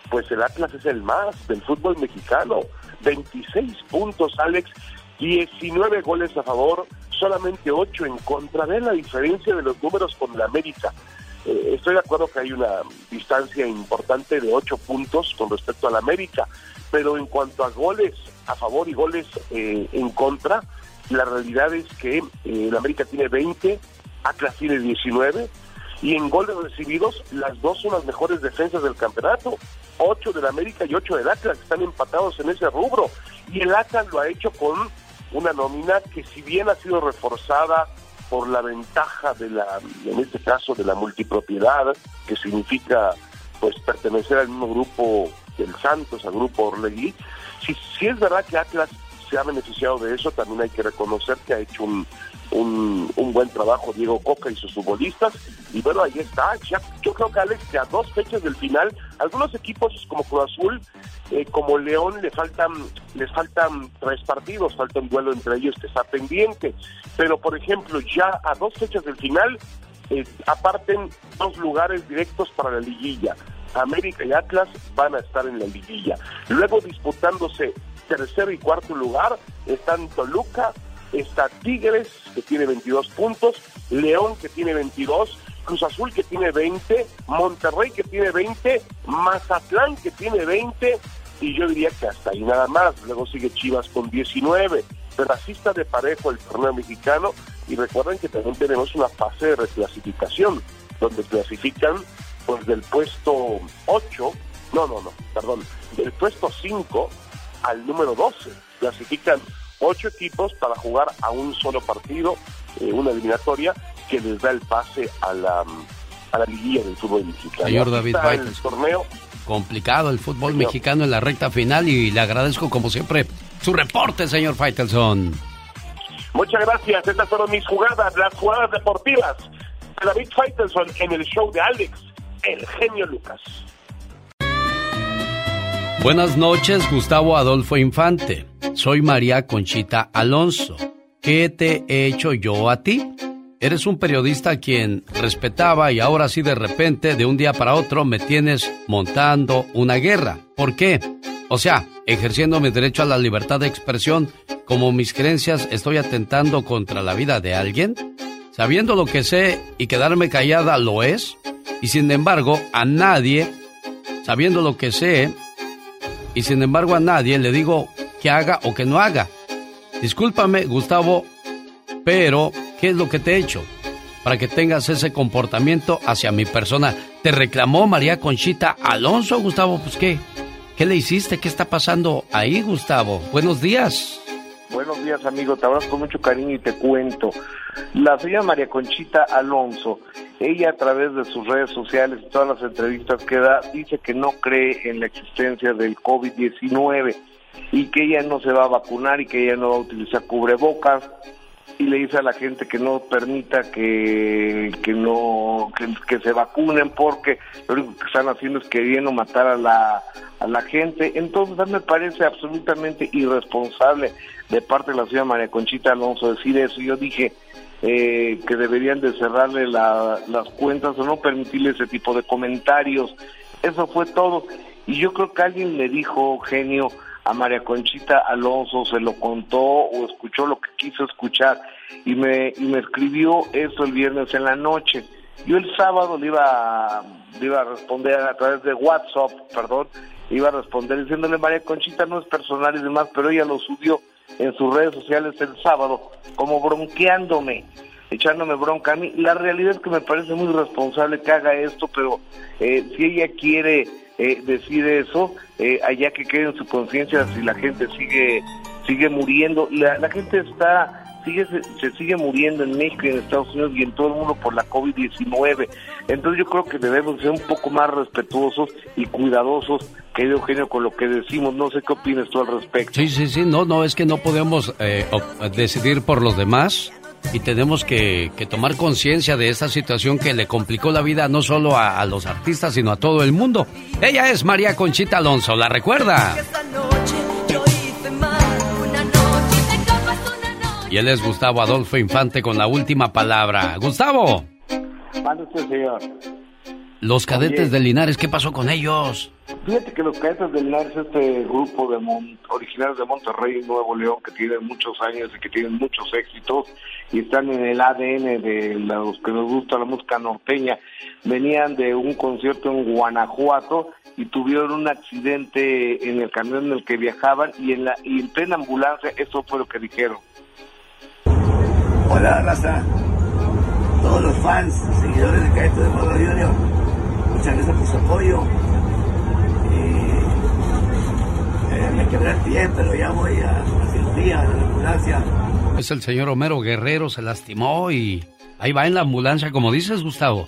Speaker 42: pues el Atlas es el más del fútbol mexicano. 26 puntos, Alex, 19 goles a favor, solamente 8 en contra. Ve la diferencia de los números con el América. Eh, estoy de acuerdo que hay una distancia importante de 8 puntos con respecto al América, pero en cuanto a goles a favor y goles eh, en contra, la realidad es que eh, el América tiene 20, Atlas tiene 19, y en goles recibidos, las dos son las mejores defensas del campeonato. 8 del América y 8 del Atlas están empatados en ese rubro. Y el Atlas lo ha hecho con una nómina que si bien ha sido reforzada por la ventaja de la, en este caso, de la multipropiedad, que significa pues pertenecer al mismo grupo del Santos, al grupo Orlegui, si, si es verdad que Atlas se ha beneficiado de eso, también hay que reconocer que ha hecho un, un, un buen trabajo Diego Coca y sus futbolistas. Y bueno, ahí está. Ya, yo creo que Alex, que a dos fechas del final, algunos equipos como Cruz Azul, eh, como León, le faltan, les faltan tres partidos, falta un duelo entre ellos que está pendiente. Pero, por ejemplo, ya a dos fechas del final, eh, aparten dos lugares directos para la liguilla. América y Atlas van a estar en la liguilla. Luego disputándose tercer y cuarto lugar están Toluca, está Tigres que tiene 22 puntos, León que tiene 22, Cruz Azul que tiene 20, Monterrey que tiene 20, Mazatlán que tiene 20 y yo diría que hasta ahí nada más. Luego sigue Chivas con 19. pero así está de parejo el torneo mexicano y recuerden que también tenemos una fase de reclasificación donde clasifican pues del puesto 8, no, no, no, perdón, del puesto 5 al número 12. Clasifican ocho equipos para jugar a un solo partido, eh, una eliminatoria que les da el pase a la, a la liguilla del fútbol mexicano.
Speaker 5: Señor David
Speaker 42: está el
Speaker 5: Faitelson.
Speaker 42: torneo
Speaker 5: Complicado el fútbol mexicano en la recta final y le agradezco como siempre su reporte, señor Faitelson.
Speaker 42: Muchas gracias. Estas fueron mis jugadas, las jugadas deportivas de David Faitelson en el show de Alex, el genio Lucas.
Speaker 5: Buenas noches, Gustavo Adolfo Infante. Soy María Conchita Alonso. ¿Qué te he hecho yo a ti? Eres un periodista a quien respetaba y ahora sí de repente, de un día para otro, me tienes montando una guerra. ¿Por qué? O sea, ejerciendo mi derecho a la libertad de expresión, como mis creencias estoy atentando contra la vida de alguien. Sabiendo lo que sé y quedarme callada lo es. Y sin embargo, a nadie, sabiendo lo que sé, y sin embargo a nadie le digo que haga o que no haga. Discúlpame, Gustavo, pero ¿qué es lo que te he hecho? Para que tengas ese comportamiento hacia mi persona. Te reclamó María Conchita Alonso, Gustavo, pues qué. ¿Qué le hiciste? ¿Qué está pasando ahí, Gustavo? Buenos días.
Speaker 43: Buenos días, amigo. Te abrazo con mucho cariño y te cuento. La señora María Conchita Alonso, ella a través de sus redes sociales y todas las entrevistas que da, dice que no cree en la existencia del COVID-19 y que ella no se va a vacunar y que ella no va a utilizar cubrebocas y le dice a la gente que no permita que, que no que, se vacunen porque lo único que están haciendo es queriendo matar a la a la gente. Entonces a mí me parece absolutamente irresponsable de parte de la señora María Conchita Alonso decir eso. Yo dije eh, que deberían de cerrarle la- las cuentas o no permitirle ese tipo de comentarios. Eso fue todo. Y yo creo que alguien le dijo genio a María Conchita Alonso se lo contó o escuchó lo que quiso escuchar y me, y me escribió eso el viernes en la noche. Yo el sábado le iba, a- le iba a responder a través de WhatsApp, perdón, iba a responder diciéndole María Conchita no es personal y demás, pero ella lo subió en sus redes sociales el sábado como bronqueándome echándome bronca a mí. La realidad es que me parece muy responsable que haga esto, pero eh, si ella quiere eh, decir eso, eh, allá que quede en su conciencia si la gente sigue sigue muriendo. La, la gente está sigue se, se sigue muriendo en México y en Estados Unidos y en todo el mundo por la COVID-19. Entonces yo creo que debemos ser un poco más respetuosos y cuidadosos, querido Eugenio, con lo que decimos. No sé qué opinas tú al respecto.
Speaker 5: Sí, sí, sí, no, no, es que no podemos eh, decidir por los demás y tenemos que, que tomar conciencia de esta situación que le complicó la vida no solo a, a los artistas, sino a todo el mundo. Ella es María Conchita Alonso, ¿la recuerda? Y él es Gustavo Adolfo Infante con la última palabra. Gustavo,
Speaker 43: Mande usted, señor.
Speaker 5: Los cadetes
Speaker 43: Oye.
Speaker 5: de Linares, ¿qué pasó con ellos?
Speaker 43: Fíjate que los cadetes del Linares, este grupo de Mon- originarios de Monterrey, Nuevo León, que tienen muchos años y que tienen muchos éxitos y están en el ADN de los que nos gusta la música norteña, venían de un concierto en Guanajuato y tuvieron un accidente en el camión en el que viajaban y en la y en plena ambulancia eso fue lo que dijeron.
Speaker 44: Hola, raza. Todos los fans, seguidores de Caeto de Modo Junior, muchas gracias por su apoyo. Eh, eh, me quebré el pie, pero ya voy a la cirugía, a la ambulancia.
Speaker 5: Es el señor Homero Guerrero, se lastimó y ahí va en la ambulancia, como dices, Gustavo.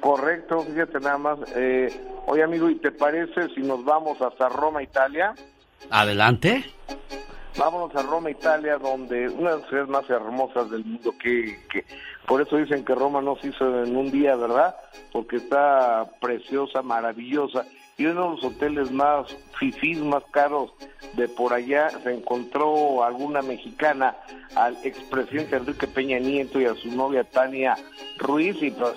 Speaker 43: Correcto, fíjate nada más. Eh, oye, amigo, ¿y te parece si nos vamos hasta Roma, Italia?
Speaker 5: Adelante.
Speaker 43: Vámonos a Roma, Italia, donde una de las ciudades más hermosas del mundo, que, que por eso dicen que Roma no se hizo en un día, ¿verdad? Porque está preciosa, maravillosa. Y uno de los hoteles más fifís, más caros de por allá, se encontró alguna mexicana, al expresidente Enrique Peña Nieto y a su novia Tania Ruiz, y pues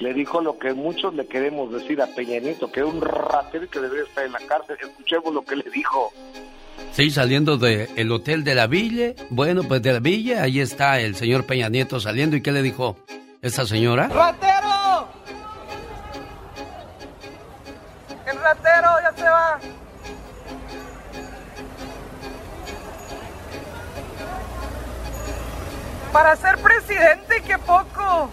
Speaker 43: le dijo lo que muchos le queremos decir a Peña Nieto, que es un ratero que debería estar en la cárcel. Escuchemos lo que le dijo.
Speaker 5: Sí, saliendo del hotel de la Villa. Bueno, pues de la Villa, ahí está el señor Peña Nieto saliendo. ¿Y qué le dijo esta señora?
Speaker 30: ¡Ratero! ¡El ratero ya se va! Para ser presidente, qué poco.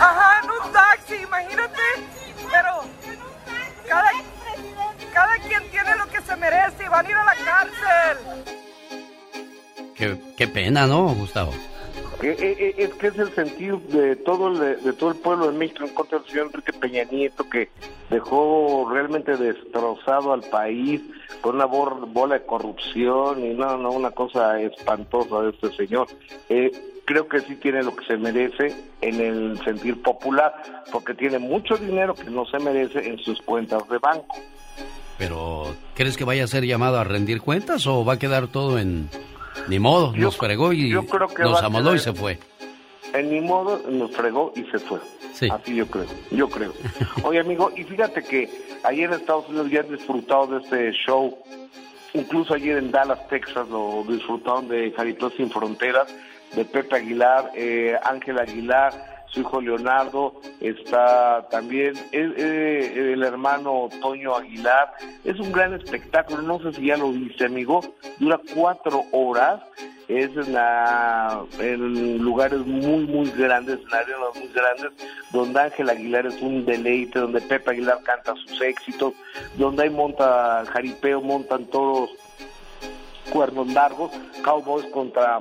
Speaker 30: Ajá, en un taxi, imagínate. Pero cada, cada quien tiene lo que se merece y van a ir a la cárcel.
Speaker 5: Qué, qué pena, ¿no, Gustavo?
Speaker 43: Eh, eh, eh, es que es el sentido de todo el, de todo el pueblo de México en contra del señor Enrique Peña Nieto que dejó realmente destrozado al país con una bola de corrupción y no, no, una cosa espantosa de este señor. Eh, creo que sí tiene lo que se merece en el sentir popular porque tiene mucho dinero que no se merece en sus cuentas de banco.
Speaker 5: Pero, ¿crees que vaya a ser llamado a rendir cuentas o va a quedar todo en... Ni modo, nos fregó y
Speaker 43: yo creo que
Speaker 5: nos
Speaker 43: va a
Speaker 5: amaló y se fue.
Speaker 43: En ni modo nos fregó y se fue. Así yo creo, yo creo. Oye, amigo, y fíjate que ayer en Estados Unidos ya han disfrutado de este show. Incluso ayer en Dallas, Texas, lo disfrutaron de Jaritos Sin Fronteras, de Pepe Aguilar, eh, Ángel Aguilar, su hijo Leonardo, está también el, el hermano Toño Aguilar. Es un gran espectáculo, no sé si ya lo viste, amigo. Dura cuatro horas es en, la- en lugares muy, muy grandes, en arenas muy grandes, donde Ángel Aguilar es un deleite, donde Pepe Aguilar canta sus éxitos, donde hay monta jaripeo, montan todos cuernos largos, cowboys contra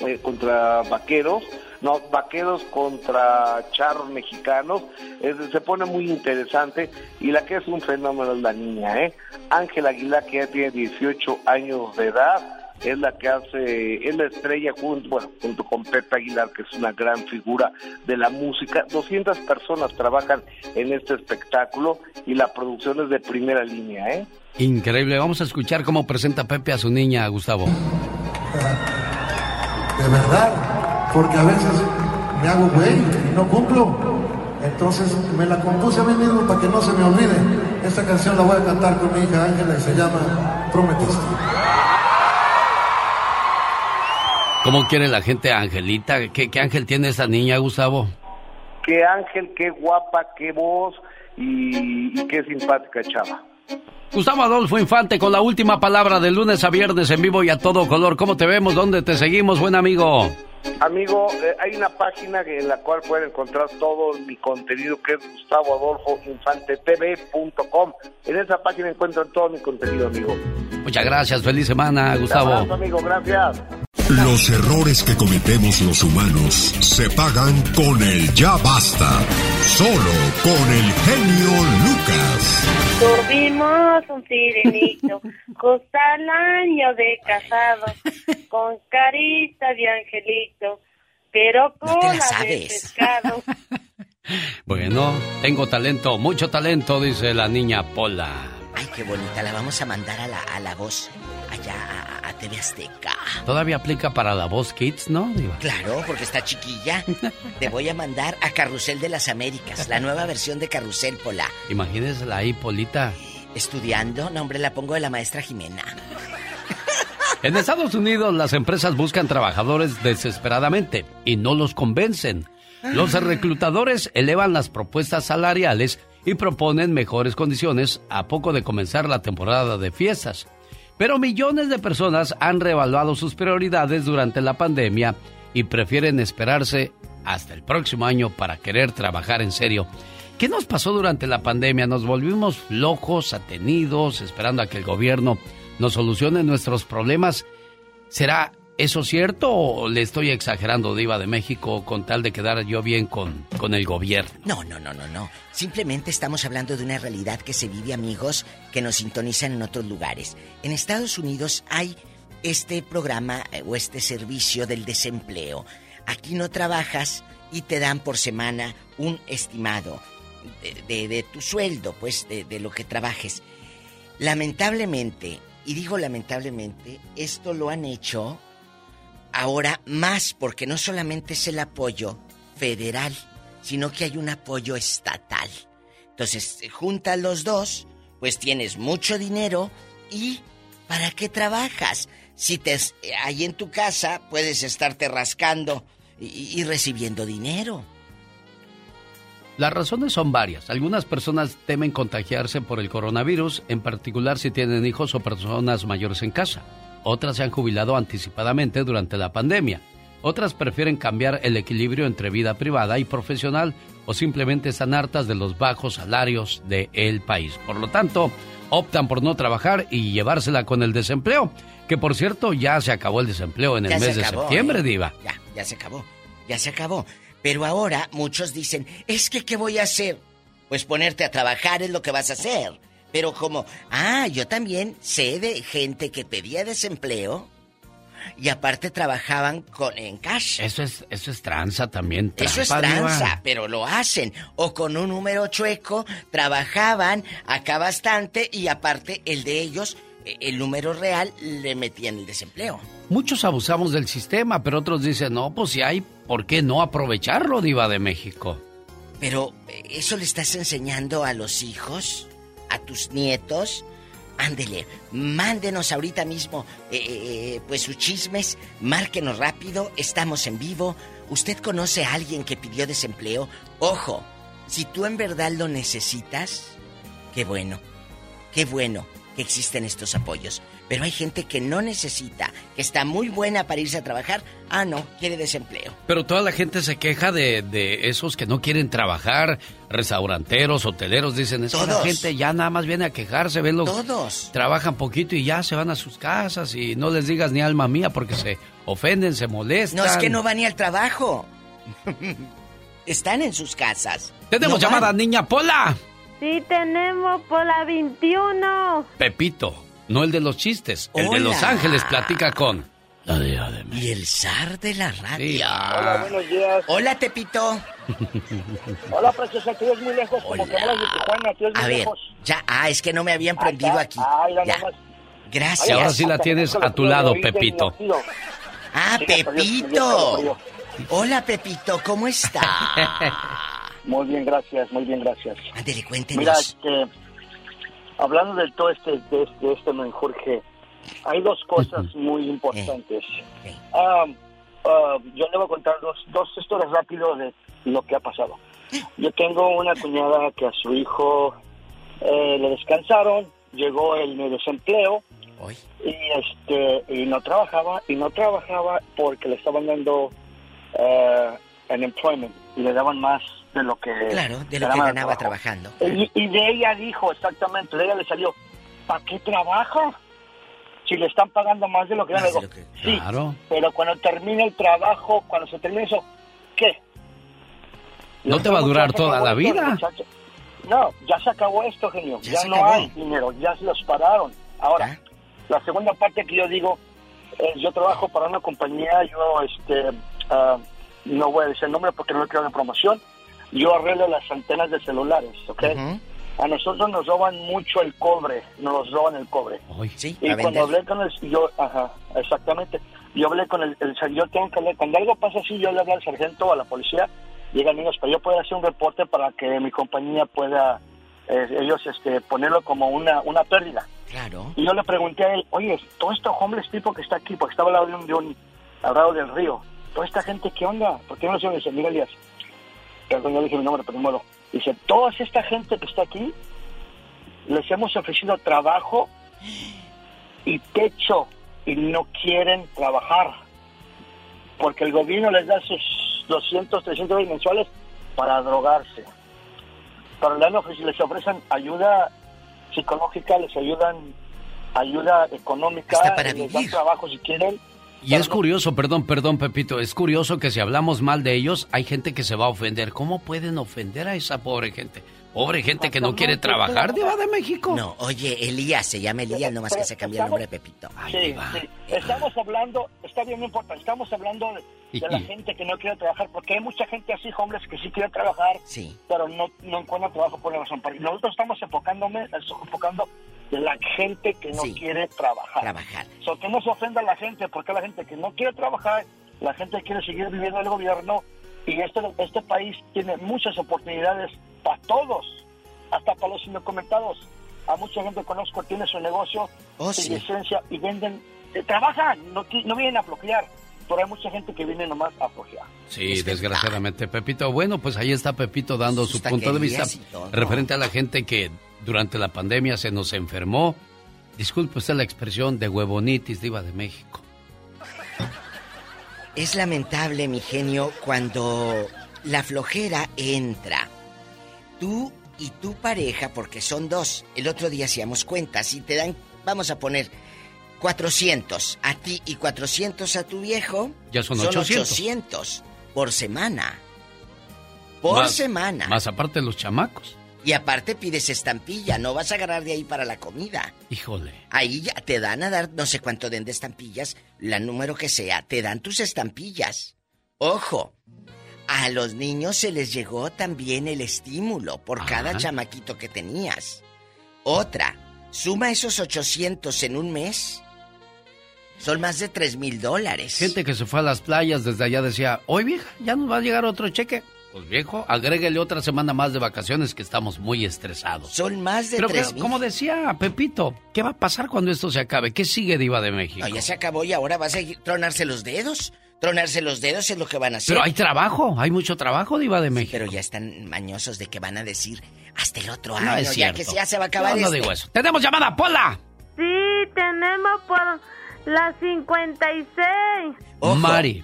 Speaker 43: eh, contra vaqueros, no, vaqueros contra charros mexicanos, es- se pone muy interesante y la que es un fenómeno es la niña, ¿eh? Ángela Aguilar, que ya tiene 18 años de edad, es la que hace, es la estrella junto, bueno, junto con Pepe Aguilar, que es una gran figura de la música. 200 personas trabajan en este espectáculo y la producción es de primera línea, ¿eh?
Speaker 5: Increíble. Vamos a escuchar cómo presenta Pepe a su niña, Gustavo.
Speaker 45: de verdad, porque a veces me hago güey y no cumplo. Entonces me la compuse a mí mismo para que no se me olvide. Esta canción la voy a cantar con mi hija Ángela y se llama Prometiste.
Speaker 5: ¿Cómo quiere la gente Angelita? ¿Qué, qué ángel tiene esa niña, Gustavo?
Speaker 43: Qué ángel, qué guapa, qué voz y, y qué simpática chava.
Speaker 5: Gustavo Adolfo Infante con la última palabra de lunes a viernes en vivo y a todo color. ¿Cómo te vemos? ¿Dónde te seguimos, buen amigo?
Speaker 43: Amigo, eh, hay una página en la cual pueden encontrar todo mi contenido que es gustavoadolfoinfantetv.com. En esa página encuentran todo mi contenido, amigo.
Speaker 5: Muchas gracias. Feliz semana, Gustavo.
Speaker 43: Un abrazo, amigo, gracias.
Speaker 1: Los errores que cometemos los humanos se pagan con el ya basta. Solo con el genio Lucas.
Speaker 32: Tuvimos un sirenito, justo al año de casado, con carita de angelito, pero
Speaker 7: No te la
Speaker 32: cola de
Speaker 7: sabes.
Speaker 32: pescado.
Speaker 5: Bueno, tengo talento, mucho talento, dice la niña Pola.
Speaker 7: Ay, qué bonita. La vamos a mandar a la, a la voz allá a, a TV Azteca.
Speaker 5: Todavía aplica para la voz Kids, ¿no? Diva?
Speaker 7: Claro, porque está chiquilla. Te voy a mandar a Carrusel de las Américas, la nueva versión de Carrusel Pola.
Speaker 5: Imagínensela ahí, Polita.
Speaker 7: Estudiando, no hombre, la pongo de la maestra Jimena.
Speaker 5: En Estados Unidos las empresas buscan trabajadores desesperadamente y no los convencen. Los reclutadores elevan las propuestas salariales y proponen mejores condiciones a poco de comenzar la temporada de fiestas. Pero millones de personas han reevaluado sus prioridades durante la pandemia y prefieren esperarse hasta el próximo año para querer trabajar en serio. ¿Qué nos pasó durante la pandemia? Nos volvimos flojos, atenidos, esperando a que el gobierno nos solucione nuestros problemas. ¿Será eso cierto o le estoy exagerando, Diva de México, con tal de quedar yo bien con, con el gobierno?
Speaker 7: No, no, no, no, no. Simplemente estamos hablando de una realidad que se vive, amigos, que nos sintonizan en otros lugares. En Estados Unidos hay este programa eh, o este servicio del desempleo. Aquí no trabajas y te dan por semana un estimado de, de- de tu sueldo, pues de, de lo que trabajes. Lamentablemente, y digo lamentablemente, esto lo han hecho ahora más porque no solamente es el apoyo federal, sino que hay un apoyo estatal. Entonces, juntas los dos, pues tienes mucho dinero y ¿para qué trabajas? Si te ahí en tu casa puedes estarte rascando y recibiendo dinero.
Speaker 5: Las razones son varias. Algunas personas temen contagiarse por el coronavirus, en particular si tienen hijos o personas mayores en casa. Otras se han jubilado anticipadamente durante la pandemia. Otras prefieren cambiar el equilibrio entre vida privada y profesional o simplemente están hartas de los bajos salarios del país. Por lo tanto, optan por no trabajar y llevársela con el desempleo. Que por cierto, ya se acabó el desempleo en el
Speaker 7: Ya
Speaker 5: mes de septiembre,
Speaker 7: ¿eh?
Speaker 5: Diva.
Speaker 7: Ya, ya se acabó. Ya se acabó. Pero ahora muchos dicen, es que ¿qué voy a hacer? Pues ponerte a trabajar es lo que vas a hacer. Pero como, ah, yo también sé de gente que pedía desempleo y aparte trabajaban con en cash.
Speaker 5: Eso es, eso es tranza también.
Speaker 7: Eso es
Speaker 5: trampa, Diva.
Speaker 7: tranza, pero lo hacen. O con un número chueco, trabajaban acá bastante y aparte el de ellos, eh, el número real, le metían el desempleo.
Speaker 5: Muchos abusamos del sistema, pero otros dicen, no, pues si hay, ¿por qué no aprovecharlo, Diva de México?
Speaker 7: Pero, ¿eso le estás enseñando a los hijos? ¿A tus nietos? Ándele, mándenos ahorita mismo, eh, eh, pues sus chismes, márquenos rápido, estamos en vivo. ¿Usted conoce a alguien que pidió desempleo? Ojo, si tú en verdad lo necesitas, qué bueno, qué bueno que existen estos apoyos. Pero hay gente que no necesita, que está muy buena para irse a trabajar. Ah, no, quiere desempleo.
Speaker 5: Pero toda la gente se queja de, de esos que no quieren trabajar, restauranteros, hoteleros, dicen, es que la gente ya nada más viene a quejarse, ven los...
Speaker 7: Todos.
Speaker 5: Trabajan poquito y ya se van a sus casas y no les digas ni alma mía porque se ofenden, se molestan.
Speaker 7: No es que no van ni al trabajo. Están en sus casas.
Speaker 5: Tenemos
Speaker 7: No van.
Speaker 5: llamada, niña Pola.
Speaker 46: Sí, tenemos por la 21.
Speaker 5: Pepito, no el de los chistes, el de. Los Ángeles platica con... La Diva de
Speaker 7: Y el zar de la radio.
Speaker 5: Sí.
Speaker 36: Hola, buenos días.
Speaker 7: Hola, Tepito.
Speaker 36: Hola, preciosa, tú eres muy lejos, como que hablas de Tijuana, tú eres
Speaker 7: A
Speaker 36: muy
Speaker 7: ver,
Speaker 36: lejos.
Speaker 7: ya, ah, es que no me habían prendido aquí.
Speaker 36: Ay, la
Speaker 7: Ya.
Speaker 36: nomás.
Speaker 7: Gracias.
Speaker 5: Y ahora sí la tienes a tu lado, Pepito.
Speaker 7: Ah,
Speaker 36: Sí, pero yo-
Speaker 7: Pepito. Hola, Pepito, ¿cómo está?
Speaker 36: Muy bien, gracias, muy bien, gracias.
Speaker 7: Ándele, cuéntenos.
Speaker 36: Mira, este, hablando de todo este, de este, de este menjurje, hay dos cosas muy importantes. Ah, ah, yo le voy a contar dos, dos historias rápido de lo que ha pasado. Yo tengo una cuñada que a su hijo eh, le descansaron, llegó el desempleo y este y no trabajaba y no trabajaba porque le estaban dando eh, unemployment y le daban más de lo que
Speaker 7: Claro, de lo que ganaba
Speaker 36: trabajo.
Speaker 7: trabajando.
Speaker 36: Y, y de ella dijo exactamente, de ella le salió, ¿para qué trabaja? Si le están pagando más de lo que gana. Digo, Sí,
Speaker 5: Claro.
Speaker 36: pero cuando termine el trabajo, cuando se termine eso, ¿qué?
Speaker 5: No te va a durar toda la vida.
Speaker 36: Muchacho. No, ya se acabó esto, genio.
Speaker 5: Ya
Speaker 36: Ya,
Speaker 5: se
Speaker 36: no
Speaker 5: acabó.
Speaker 36: hay dinero, ya se los pararon. Ahora, la segunda parte que yo digo, es yo trabajo para una compañía, yo este ah, no voy a decir el nombre porque no le quiero de promoción, yo arreglo las antenas de celulares, ¿ok? A nosotros nos roban mucho el cobre, nos roban el cobre.
Speaker 7: Sí,
Speaker 36: Y cuando
Speaker 7: vender.
Speaker 36: hablé con el, yo, ajá, exactamente, yo hablé con el, el yo tengo que hablar, cuando algo pasa así, yo le hablo al sargento o a la policía, llegan ellos, para yo poder hacer un reporte para que mi compañía pueda, eh, ellos este, ponerlo como una, una pérdida.
Speaker 7: Claro.
Speaker 36: Y yo le pregunté a él, oye, todo este homeless tipo que está aquí, porque estaba al lado de un, de un- al lado del río, toda esta gente, ¿qué onda? ¿Por qué no se dice, mira Elías? Perdón, yo dije mi nombre, pero modo. Dice, toda esta gente que está aquí, les hemos ofrecido trabajo y techo y no quieren trabajar. Porque el gobierno les da sus 200, 300 dólares mensuales para drogarse. Pero le han ofreci- les ofrecen ayuda psicológica, les ayudan ayuda económica,
Speaker 7: para
Speaker 36: les dan trabajo si quieren.
Speaker 5: Y es curioso, perdón, perdón, Pepito, es curioso que si hablamos mal de ellos, hay gente que se va a ofender. ¿Cómo pueden ofender a esa pobre gente? Pobre gente que no quiere trabajar, Diva de México.
Speaker 7: No, oye, Elías, se llama Elías, nomás que se cambió el nombre de Pepito.
Speaker 36: Sí, sí. Estamos hablando, está bien, no importa, estamos hablando de, de la gente que no quiere trabajar, porque hay mucha gente así, hombres, que sí quiere trabajar, pero no, no encuentra trabajo por la razón. Nosotros estamos enfocándome, enfocando de la gente que no quiere trabajar.
Speaker 7: Trabajar.
Speaker 36: So, que no se ofenda a la gente, porque la gente que no quiere trabajar, la gente quiere seguir viviendo el gobierno, y este, este país tiene muchas oportunidades para todos, hasta para los indocumentados. A mucha gente que conozco tiene su negocio
Speaker 7: Oh,
Speaker 36: sin
Speaker 7: sí.
Speaker 36: licencia y venden, eh, trabajan, no, no vienen a flojear, pero hay mucha gente que viene nomás a flojear.
Speaker 5: Sí, desgraciadamente, Pepito. Bueno, pues ahí está Pepito dando su punto de vista referente a la gente que durante la pandemia se nos enfermó Disculpe usted la expresión de huevonitis, diva de México.
Speaker 7: Es lamentable, mi genio, cuando la flojera entra. Tú y tu pareja, porque son dos. El otro día hacíamos cuentas y te dan, vamos a poner 400 a ti y 400 a tu viejo.
Speaker 5: Ya son 800.
Speaker 7: 800 por semana. Por
Speaker 5: Más-
Speaker 7: semana.
Speaker 5: Más aparte los chamacos.
Speaker 7: Y aparte pides estampilla, no vas a agarrar de ahí para la comida.
Speaker 5: Híjole.
Speaker 7: Ahí ya te dan a dar no sé cuánto den de estampillas, la número que sea, te dan tus estampillas. Ojo, a los niños se les llegó también el estímulo por cada chamaquito que tenías. Otra, suma esos 800 en un mes. Son más de 3 mil dólares.
Speaker 5: Gente que se fue a las playas desde allá decía, hoy vieja, ya nos va a llegar otro cheque. Pues viejo, agréguele otra semana más de vacaciones que estamos muy estresados.
Speaker 7: Son más de
Speaker 5: Pero
Speaker 7: tres
Speaker 5: que-
Speaker 7: mil.
Speaker 5: como decía Pepito, ¿qué va a pasar cuando esto se acabe? ¿Qué sigue Diva de México?
Speaker 7: No, ya se acabó y ahora vas a ir- tronarse los dedos. Tronarse los dedos es lo que van a hacer.
Speaker 5: Pero hay trabajo, hay mucho trabajo Diva de México.
Speaker 7: Pero ya están mañosos de que van a decir hasta el otro
Speaker 5: No
Speaker 7: año,
Speaker 5: es
Speaker 7: ya que ya se va a acabar
Speaker 5: Yo no
Speaker 7: este.
Speaker 5: digo eso. Tenemos llamada, Pola.
Speaker 46: Sí, tenemos por la 56.
Speaker 7: Ojo.
Speaker 5: Mari.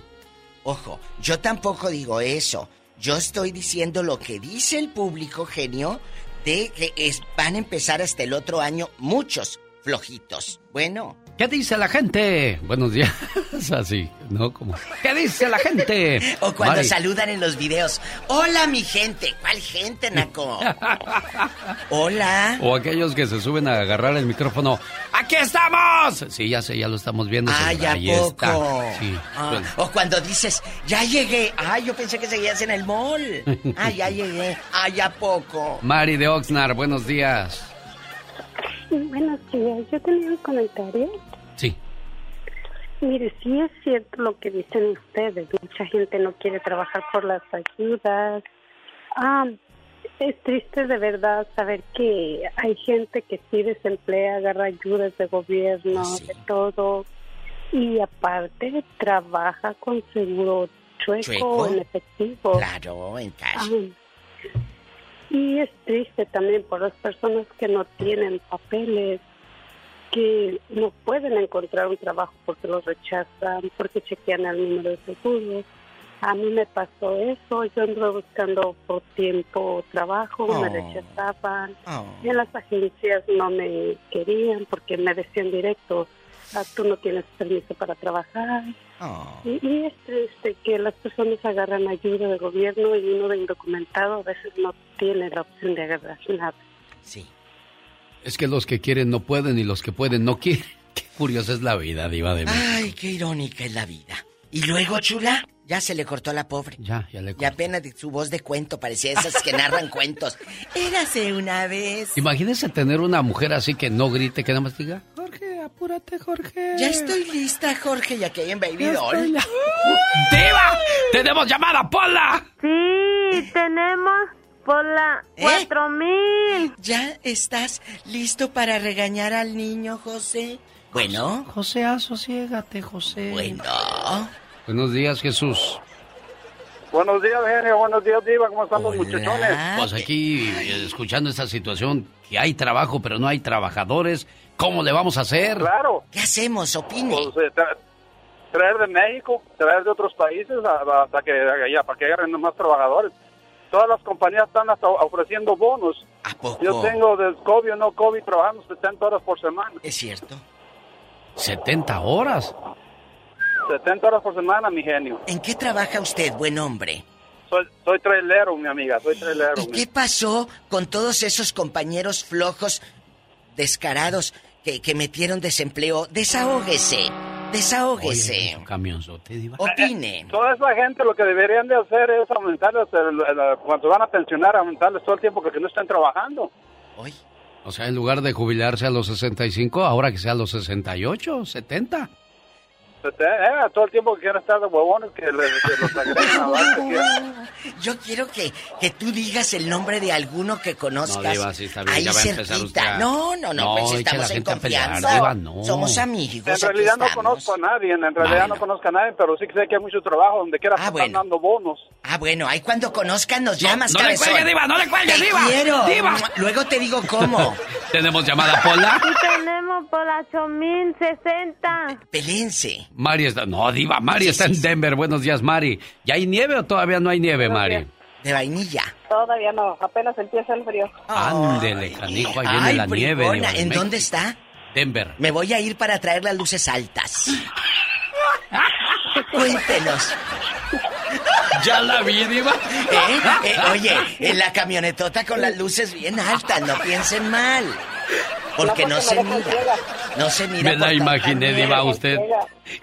Speaker 7: Ojo, yo tampoco digo eso. Yo estoy diciendo lo que dice el público, genio, de que es- van a empezar hasta el otro año muchos flojitos. Bueno,
Speaker 5: ¿Qué dice la gente? Buenos días. Así, ¿no? Como, ¿Qué dice la gente?
Speaker 7: o cuando
Speaker 5: Mari.
Speaker 7: saludan en los videos. Hola, mi gente. ¿Cuál gente, Naco? Hola.
Speaker 5: O aquellos que se suben a agarrar el micrófono. ¡Aquí estamos! Sí, ya sé, ya lo estamos viendo.
Speaker 7: Ay,
Speaker 5: señora,
Speaker 7: ¿a
Speaker 5: ahí está.
Speaker 7: poco?
Speaker 5: Sí.
Speaker 7: Ah, o cuando dices, ya llegué. Ay, yo pensé que seguías en el mall. Ah, ya llegué. Ay, ¿a poco?
Speaker 5: Mari de Oxnard, buenos días.
Speaker 34: Buenos días, yo tenía un comentario.
Speaker 5: Sí.
Speaker 34: Mire, sí es cierto lo que dicen ustedes. Mucha gente no quiere trabajar por las ayudas. Ah, es triste de verdad saber que hay gente que sí desemplea, agarra ayudas de gobierno, de todo. Y aparte trabaja con seguro chueco,
Speaker 7: ¿Chueco?
Speaker 34: en efectivo.
Speaker 7: Claro, en cash.
Speaker 34: Ah, y es triste también por las personas que no tienen papeles, que no pueden encontrar un trabajo porque los rechazan, porque chequean el número de seguro. A mí me pasó eso, yo anduve buscando por tiempo trabajo, me
Speaker 7: Oh.
Speaker 34: rechazaban.
Speaker 7: Oh.
Speaker 34: En las agencias no me querían porque me decían directo, "Ah, tú no tienes permiso para trabajar.
Speaker 7: Oh.
Speaker 34: Y, y es triste que las personas agarran ayuda del gobierno y uno de indocumentado a veces no tiene la opción de agarrar nada.
Speaker 7: Sí.
Speaker 5: Es que los que quieren no pueden y los que pueden no quieren. Qué curiosa es la vida, Diva de México.
Speaker 7: Ay, qué irónica es la vida. Y luego, chula, ya se le cortó a la pobre.
Speaker 5: Ya, ya le
Speaker 7: Y apenas su voz de cuento parecía esas que narran cuentos. Érase una vez.
Speaker 5: Imagínese tener una mujer así que no grite, que nada más diga, Jorge, apúrate, Jorge.
Speaker 7: Ya estoy lista, Jorge, ya que hay en Baby
Speaker 5: Ya
Speaker 7: Doll.
Speaker 5: ¡Diva! ¡Tenemos llamada, Pola!
Speaker 46: Sí, tenemos por la
Speaker 7: ¿Eh?
Speaker 46: 4000.
Speaker 7: ¿Ya estás listo para regañar al niño, José? Bueno.
Speaker 5: José, asosiégate, José.
Speaker 7: Bueno.
Speaker 5: Buenos días, Jesús.
Speaker 36: Buenos días, genio. Buenos días, Diva. ¿Cómo están los muchachones?
Speaker 5: Pues aquí, eh, escuchando esta situación, que hay trabajo, pero no hay trabajadores, ¿cómo le vamos a hacer?
Speaker 36: Claro.
Speaker 7: ¿Qué hacemos? Opine.
Speaker 36: Pues, eh, tra- traer de México, traer de otros países a- hasta que ya, para que agarren más trabajadores. Todas las compañías están hasta ofreciendo bonos. Yo tengo del COVID o no COVID trabajando 70 horas por semana.
Speaker 7: Es cierto.
Speaker 5: 70 horas.
Speaker 36: 70 horas por semana, mi genio.
Speaker 7: ¿En qué trabaja usted, buen hombre?
Speaker 36: Soy, soy trailero, mi amiga, soy trailero.
Speaker 7: ¿Y qué pasó con todos esos compañeros flojos, descarados, que, que metieron desempleo? Desahógese, desahógese.
Speaker 5: Un camionzote, Diva.
Speaker 7: Opine.
Speaker 36: Toda esa gente lo que deberían de hacer es aumentarles, el- el- cuando van a pensionar, aumentarles todo el tiempo que no estén trabajando.
Speaker 5: O sea, en lugar de jubilarse a los 65, ahora que sea a los 68, 70.
Speaker 36: Este, eh, todo el tiempo que quieran estar de huevones, que, les, que los que-
Speaker 7: Yo quiero que, que tú digas el nombre de alguno que conozcas.
Speaker 5: No, Diva, sí está bien,
Speaker 7: Ahí
Speaker 5: ya va a empezar
Speaker 7: cerquita.
Speaker 5: usted
Speaker 7: No, no, no,
Speaker 5: No,
Speaker 7: pues estamos en
Speaker 5: gente a pelear,
Speaker 7: confianza.
Speaker 5: Diva, no.
Speaker 7: Somos amigos.
Speaker 36: En realidad no conozco a nadie, en realidad no conozco a nadie, pero sí que sé que hay mucho trabajo donde quiera
Speaker 7: Ah, bueno.
Speaker 36: dando bonos.
Speaker 7: Ah, bueno, ahí cuando conozcan nos llamas,
Speaker 36: no le
Speaker 7: cabezón.
Speaker 36: cuelgue, Diva, no le cuelgue,
Speaker 7: Te
Speaker 36: Diva.
Speaker 7: quiero.
Speaker 36: Diva.
Speaker 7: Luego te digo cómo.
Speaker 5: ¿Tenemos llamada Pola?
Speaker 34: Sí, tenemos por la 8060.
Speaker 7: Pelense.
Speaker 5: Mari está... No, diva, Mari está en Denver. Buenos días, Mari. ¿Ya hay nieve o todavía no hay nieve, Mari?
Speaker 7: De vainilla.
Speaker 47: Todavía no, apenas empieza el frío.
Speaker 5: Ándele, canijo, ahí viene la nieve. de
Speaker 7: ¿En
Speaker 5: México.
Speaker 7: dónde está?
Speaker 5: Denver.
Speaker 7: Me voy a ir para traer las luces altas. Cuéntenos.
Speaker 5: Ya la vi, diva.
Speaker 7: ¿Eh? Eh, oye, en la camionetota con las luces bien altas, no piensen mal. Porque no se mira. No se mira.
Speaker 5: Me la imaginé, diva, usted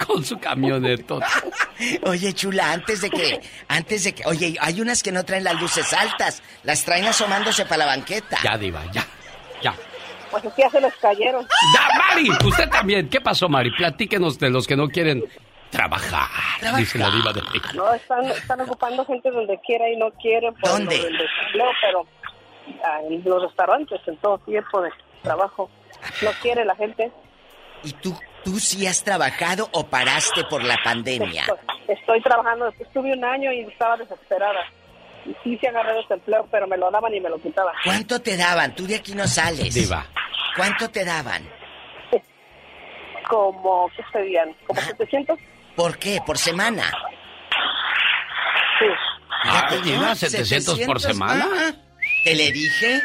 Speaker 5: con su camionetota.
Speaker 7: Oye, chula, antes de que, antes de que, oye, hay unas que no traen las luces altas, las traen asomándose para la banqueta.
Speaker 5: Ya, diva, ya, ya.
Speaker 47: Pues ya se les cayeron.
Speaker 5: ¡Ya, Mari! Usted también. ¿Qué pasó, Mari? Platíquenos de los que no quieren trabajar, dice la diva de México.
Speaker 47: No, están, están ocupando gente donde quiera y no quieren por
Speaker 7: ¿Dónde?
Speaker 47: lo del desempleo, pero ah, en los restaurantes, en todo tipo de trabajo. No quiere la gente.
Speaker 7: ¿Y tú, tú sí has trabajado o paraste por la pandemia?
Speaker 47: Estoy, estoy trabajando, estuve un año y estaba desesperada. Y sí, sí agarré desempleo, pero me lo daban y me lo quitaban.
Speaker 7: ¿Cuánto te daban? Tú de aquí no sales.
Speaker 5: Diva.
Speaker 7: ¿Cuánto te daban?
Speaker 47: Como, ¿qué serían? ¿Como 700?
Speaker 7: ¿Por qué? ¿Por semana?
Speaker 47: Sí.
Speaker 5: Ah, diva, 700 por semana.
Speaker 7: Ah, ¿Te le dije?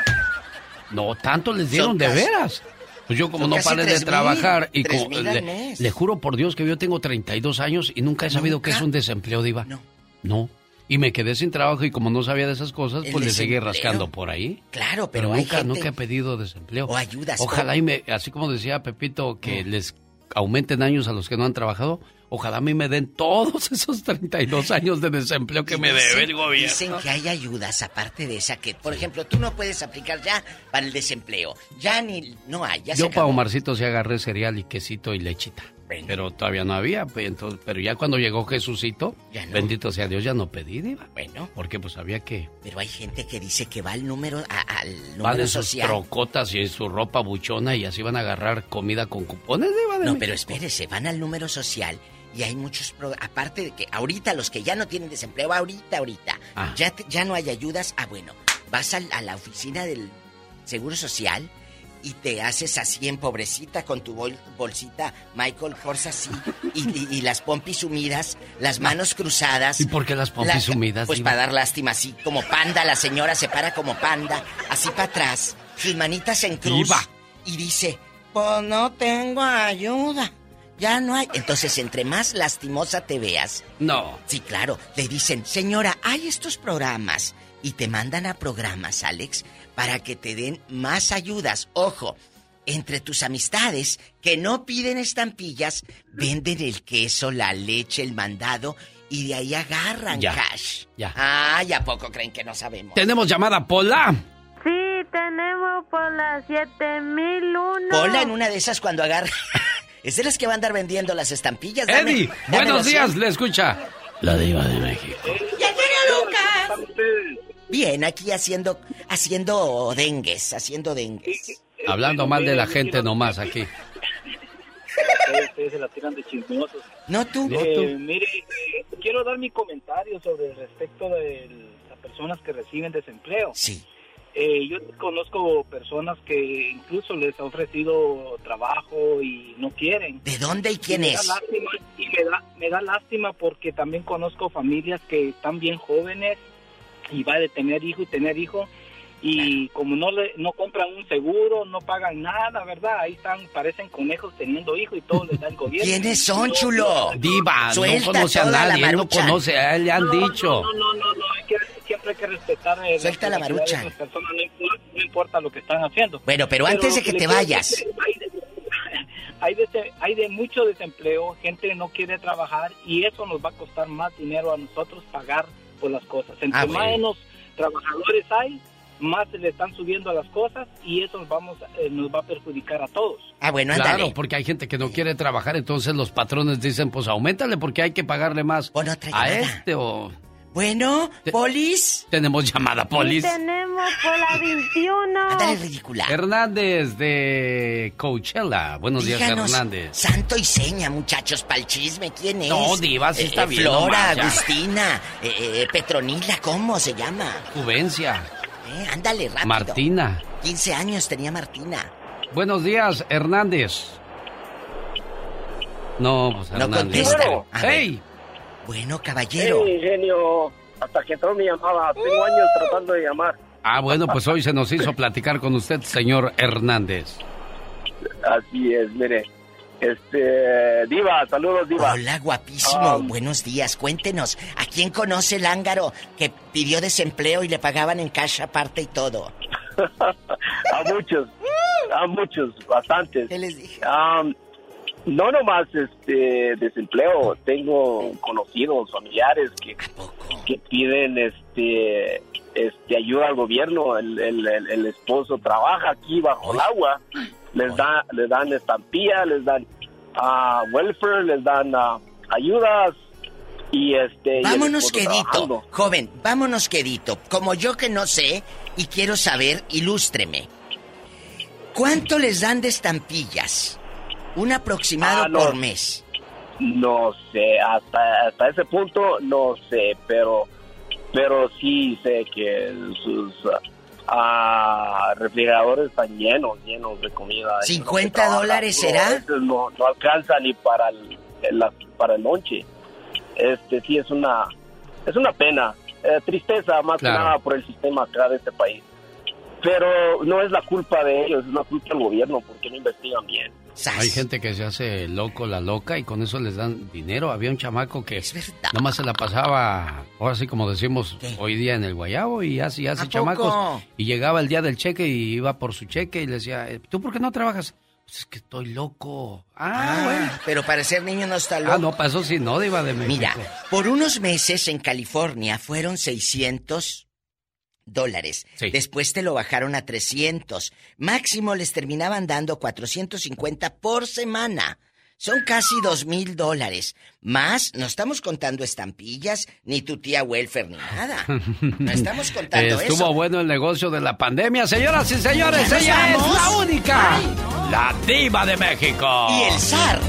Speaker 5: No, tanto les dieron de veras. Pues yo como no paré de
Speaker 7: mil,
Speaker 5: trabajar y como- le, juro por Dios que yo tengo 32 años y nunca he sabido que es un desempleo, diva.
Speaker 7: No.
Speaker 5: No. Y me quedé sin trabajo y como no sabía de esas cosas, pues le seguí rascando por ahí.
Speaker 7: Claro, pero hay
Speaker 5: nunca,
Speaker 7: gente-
Speaker 5: nunca he pedido desempleo.
Speaker 7: O ayudas,
Speaker 5: Ojalá y me, así como decía Pepito, que les aumenten años a los que no han trabajado, ojalá a mí me den todos esos 32 años de desempleo que me
Speaker 7: dicen-
Speaker 5: debe el gobierno.
Speaker 7: Dicen que hay ayudas aparte de esa que, por ejemplo, tú no puedes aplicar ya para el desempleo. Ya ni no hay, ya se
Speaker 5: Yo para. Omarcito sí agarré cereal y quesito y lechita. Pero todavía no había, pues, entonces, pero ya cuando llegó Jesucito,
Speaker 7: no.
Speaker 5: bendito sea Dios, ya no pedí, diva.
Speaker 7: Bueno.
Speaker 5: Porque pues había que...
Speaker 7: Pero hay gente que dice que va al número a- al
Speaker 5: Van
Speaker 7: número
Speaker 5: sus
Speaker 7: social.
Speaker 5: trocotas y en su ropa buchona y así van a agarrar comida con cupones, diva. de
Speaker 7: No,
Speaker 5: México.
Speaker 7: pero espérese, van al número social y hay muchos pro- aparte de que ahorita los que ya no tienen desempleo, ahorita, ahorita,
Speaker 5: Ah.
Speaker 7: ya te- ya no hay ayudas. Ah, bueno, vas al- a la oficina del Seguro Social y te haces así en pobrecita con tu bol- bolsita Michael Kors así y, y- y las pompis sumidas, las manos cruzadas.
Speaker 5: ¿Y por qué las pompis
Speaker 7: La-
Speaker 5: sumidas,
Speaker 7: Pues para dar lástima así como panda, la señora se para como panda, así para atrás, sus manitas en cruz y dice, pues no tengo ayuda. Ya no hay. Entonces, entre más lastimosa te veas.
Speaker 5: No.
Speaker 7: Sí, claro. Le dicen, señora, hay estos programas. Y te mandan a programas, Alex, para que te den más ayudas. Ojo, entre tus amistades que no piden estampillas, venden el queso, la leche, el mandado y de ahí agarran
Speaker 5: Ya,
Speaker 7: cash.
Speaker 5: ya.
Speaker 7: Ay, ¿a poco creen que no sabemos?
Speaker 5: Tenemos llamada Pola.
Speaker 34: Sí, tenemos por la 7001.
Speaker 7: Pola en una de esas cuando agarra. es de las que va a andar vendiendo las estampillas. Dame-
Speaker 5: Eddie,
Speaker 7: dame
Speaker 5: buenos días, le escucha. La diva de México.
Speaker 7: ¡Ya llegó Lucas! Bien, aquí haciendo, haciendo dengues, haciendo dengues.
Speaker 5: Hablando mal de la gente nomás aquí.
Speaker 40: Ustedes, se la tiran de chismosos.
Speaker 7: No tú.
Speaker 40: Eh, mire, eh, quiero dar mi comentario sobre el respecto de las personas que reciben desempleo.
Speaker 7: Sí.
Speaker 40: Eh, yo conozco personas que incluso les ha ofrecido trabajo y no quieren.
Speaker 7: ¿De dónde y quién
Speaker 40: me da
Speaker 7: es?
Speaker 40: lástima, y me da, me da lástima porque también conozco familias que están bien jóvenes y va de tener hijo y tener hijo y como no le no compran un seguro, no pagan nada, ¿verdad? Ahí están, parecen conejos teniendo hijo y todo les da el gobierno.
Speaker 7: ¿Quiénes son, chulo?
Speaker 5: Diva,
Speaker 7: Suelta
Speaker 5: no conoce a nadie, él no conoce, a él le han dicho.
Speaker 40: No, no, no, no, hay que, siempre hay que respetar eh,
Speaker 7: Suelta la
Speaker 40: de otras personas, no, importa- no importa lo que están haciendo.
Speaker 7: Bueno, pero antes de que te vayas.
Speaker 40: Hay de, hay, de, hay de mucho desempleo, gente no quiere trabajar y eso nos va a costar más dinero a nosotros pagar por las cosas. Entre
Speaker 7: Ah, bueno.
Speaker 40: menos trabajadores hay, más se le están subiendo a las cosas y eso nos, vamos, eh, nos va a perjudicar a todos.
Speaker 7: Ah, bueno,
Speaker 5: Claro,
Speaker 7: ándale.
Speaker 5: porque hay gente que no quiere trabajar, entonces los patrones dicen, pues aumentale porque hay que pagarle más a este o...
Speaker 7: Bueno, Polis.
Speaker 5: Tenemos llamada,
Speaker 34: Sí,
Speaker 5: Polis.
Speaker 34: tenemos por la 21.
Speaker 7: Ándale, ridícula.
Speaker 5: Hernández de Coachella. Buenos días,
Speaker 7: Díganos,
Speaker 5: Hernández.
Speaker 7: Santo y seña, muchachos, pa'l chisme, ¿quién es?
Speaker 5: No, diva, sí está bien,
Speaker 7: Flora,
Speaker 5: nomás.
Speaker 7: Agustina, eh, eh, Petronila, ¿cómo se llama?
Speaker 5: Juvencia.
Speaker 7: Eh, ándale, rápido.
Speaker 5: Martina.
Speaker 7: 15 años tenía Martina.
Speaker 5: Buenos días, Hernández. No, pues
Speaker 7: No
Speaker 5: Hernández.
Speaker 7: contesta. A ver.
Speaker 5: ¡Hey!
Speaker 7: Bueno, caballero.
Speaker 43: Sí, genio. Hasta que entró mi llamada. Tengo años tratando de llamar.
Speaker 5: Ah, bueno, pues hoy se nos hizo platicar con usted, señor Hernández.
Speaker 43: Así es, mire. Este, Diva, saludos, Diva.
Speaker 7: Hola, guapísimo.
Speaker 43: Ah.
Speaker 7: Buenos días. Cuéntenos, ¿a quién conoce el ángaro que pidió desempleo y le pagaban en cash aparte y todo?
Speaker 43: a muchos, a muchos, bastantes.
Speaker 7: ¿Qué les dije?
Speaker 43: Am, no nomás este desempleo, tengo conocidos, familiares que, que piden este este ayuda al gobierno, el, el, el- el esposo trabaja aquí bajo el agua, les da les dan estampilla, les dan ah, welfare, les dan ah, ayudas y este y
Speaker 7: Vámonos
Speaker 43: esposo
Speaker 7: quedito,
Speaker 43: trabajando.
Speaker 7: joven, vámonos quedito. Como yo que no sé y quiero saber, ilústreme. ¿Cuánto les dan de estampillas? Un aproximado
Speaker 43: Ah, no.
Speaker 7: por mes.
Speaker 43: No sé, hasta, hasta ese punto no sé, pero pero sí sé que sus ah, refrigeradores están llenos, llenos de comida. Y
Speaker 7: 50
Speaker 43: no se trabaja
Speaker 7: dólares, ¿será?
Speaker 43: No, no alcanza ni para el, el- para el lonche. Este sí es una es una pena, eh, tristeza más
Speaker 5: Claro.
Speaker 43: que nada por el sistema acá de este país. Pero no es la culpa de ellos, es la culpa del gobierno porque no investigan bien.
Speaker 5: Hay gente que se hace loco la loca y con eso les dan dinero. Había un chamaco que nomás se la pasaba, ahora sí como decimos hoy día en el guayabo y así hace
Speaker 7: ¿A
Speaker 5: chamacos.
Speaker 7: poco?
Speaker 5: Y llegaba el día del cheque y iba por su cheque y le decía, eh, ¿tú por qué no trabajas? Pues es que estoy loco. Ah, bueno.
Speaker 7: Pero para ser niño no está loco.
Speaker 5: Ah, no, pasó sí, no, Diva de México.
Speaker 7: Mira, por unos meses en California fueron 600 dólares. Después te lo bajaron a 300. Máximo les terminaban dando 450 por semana. Son casi dos mil dólares. Más, no estamos contando estampillas, ni tu tía welfare, ni nada. No estamos contando
Speaker 5: Estuvo
Speaker 7: eso.
Speaker 5: bueno el negocio de la pandemia, señoras y señores.
Speaker 7: ¿Ya nos
Speaker 5: Ella es la única, la diva de México.
Speaker 7: Y el zar.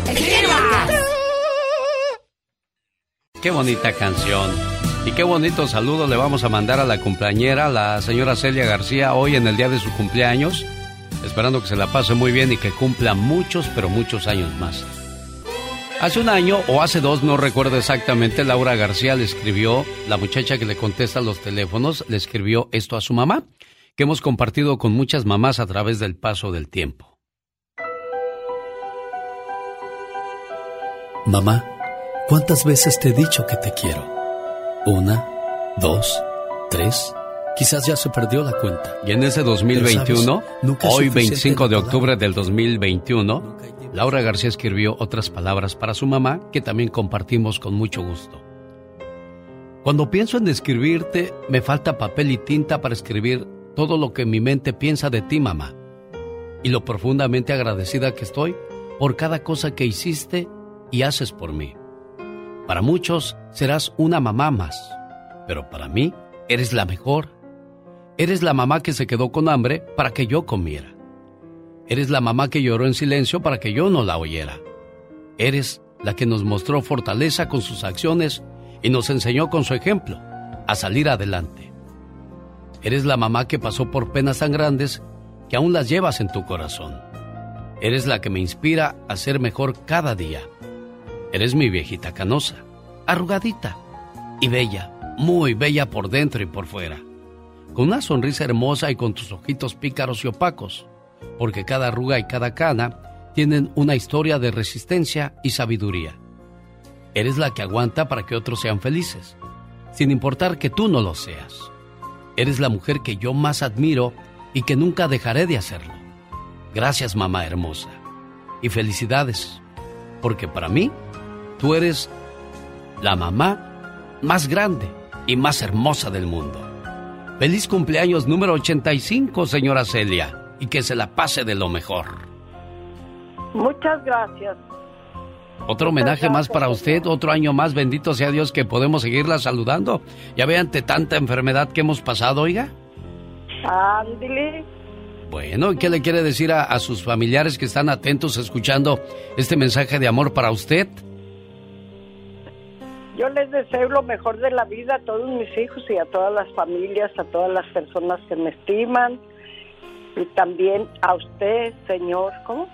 Speaker 5: Qué bonita canción. Y qué bonito saludo le vamos a mandar a la cumpleañera, la señora Celia García, hoy en el día de su cumpleaños. Esperando que se la pase muy bien y que cumpla muchos, pero muchos años más. Hace un año o hace dos, no recuerdo exactamente, Laura García le escribió, la muchacha que le contesta los teléfonos, le escribió esto a su mamá, que hemos compartido con muchas mamás a través del paso del tiempo.
Speaker 48: Mamá, ¿cuántas veces te he dicho que te quiero? Una, dos, tres. Quizás ya se perdió la cuenta.
Speaker 5: Y en ese 2021,
Speaker 48: Pero, ¿sabes? Nunca es
Speaker 5: hoy
Speaker 48: suficiente
Speaker 5: 25 de octubre del 2021, Laura García escribió otras palabras para su mamá que también compartimos con mucho gusto. Cuando pienso en escribirte, me falta papel y tinta para escribir todo lo que mi mente piensa de ti, mamá. Y lo profundamente agradecida que estoy por cada cosa que hiciste y haces por mí. Para muchos serás una mamá más, pero para mí eres la mejor. Eres la mamá que se quedó con hambre para que yo comiera. Eres la mamá que lloró en silencio para que yo no la oyera. Eres la que nos mostró fortaleza con sus acciones y nos enseñó con su ejemplo a salir adelante. Eres la mamá que pasó por penas tan grandes que aún las llevas en tu corazón. Eres la que me inspira a ser mejor cada día. Eres mi viejita canosa, arrugadita y bella, muy bella por dentro y por fuera, con una sonrisa hermosa y con tus ojitos pícaros y opacos, porque cada arruga y cada cana tienen una historia de resistencia y sabiduría. Eres la que aguanta para que otros sean felices, sin importar que tú no lo seas. Eres la mujer que yo más admiro y que nunca dejaré de hacerlo. Gracias, mamá hermosa. Y felicidades, porque para mí, tú eres la mamá más grande y más hermosa del mundo. Feliz cumpleaños número 85, señora Celia, y que se la pase de lo mejor.
Speaker 49: Muchas gracias.
Speaker 5: Otro homenaje más para usted, otro año más, bendito sea Dios que podemos seguirla saludando. Ya ve ante tanta enfermedad que hemos pasado, oiga.
Speaker 49: Ándale.
Speaker 5: Bueno, ¿y qué le quiere decir a, a sus familiares que están atentos escuchando este mensaje de amor para usted?
Speaker 49: Yo les deseo lo mejor de la vida a todos mis hijos y a todas las familias, a todas las personas que me estiman y también a usted, señor, ¿cómo?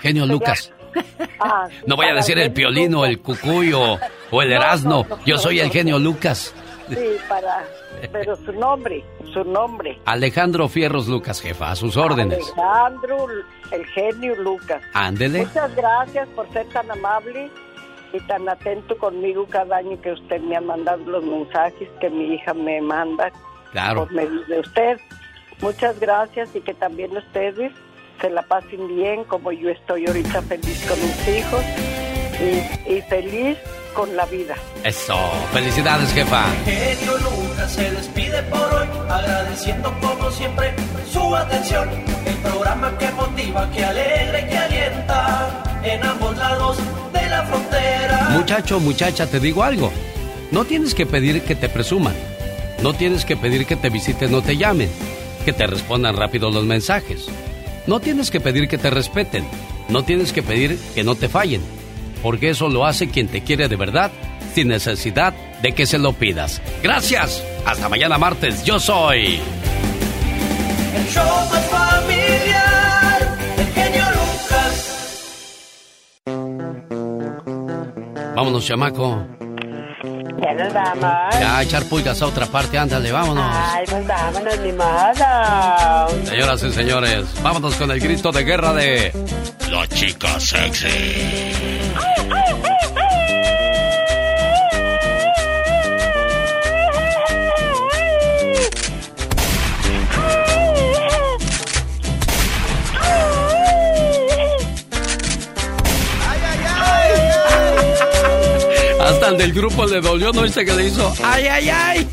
Speaker 5: Genio
Speaker 49: Señor.
Speaker 5: Lucas.
Speaker 49: Ah, sí,
Speaker 5: No vaya a decir el piolino, el cucuyo o el
Speaker 49: No,
Speaker 5: erasno.
Speaker 49: no, no,
Speaker 5: Yo soy el genio Lucas.
Speaker 49: Sí, para, pero su nombre, su nombre.
Speaker 5: Alejandro Fierros Lucas, jefa, a sus órdenes.
Speaker 49: Alejandro, el genio Lucas.
Speaker 5: Ándele.
Speaker 49: Muchas gracias por ser tan amable y tan atento conmigo cada año que usted me ha mandado los mensajes que mi hija me manda
Speaker 5: Claro.
Speaker 49: por medio de usted. Muchas gracias y que también ustedes se la pasen bien como yo estoy ahorita feliz con mis hijos y, y feliz con la vida.
Speaker 5: Eso. Felicidades, jefa.
Speaker 40: Genio Lucas se despide por hoy, agradeciendo como siempre su atención. El programa que motiva, que alegra y que alienta en ambos lados de la frontera.
Speaker 5: Muchacho, muchacha, te digo algo. No tienes que pedir que te presuman. No tienes que pedir que te visiten o te llamen. Que te respondan rápido los mensajes. No tienes que pedir que te respeten. No tienes que pedir que no te fallen. Porque eso lo hace quien te quiere de verdad, sin necesidad de que se lo pidas. Gracias. Hasta mañana martes. Yo soy.
Speaker 40: El show más familiar, el genio Lucas.
Speaker 5: Vámonos, chamaco.
Speaker 50: Ya nos vamos.
Speaker 5: Ya, echar pulgas a otra parte. Ándale, vámonos.
Speaker 50: Ay, pues vámonos, ni modo.
Speaker 5: Señoras y señores, vámonos con el grito de guerra de la chica sexy. Hasta al del grupo le dolió, ¿no? Dice que le hizo, ¡ay, ay, ay!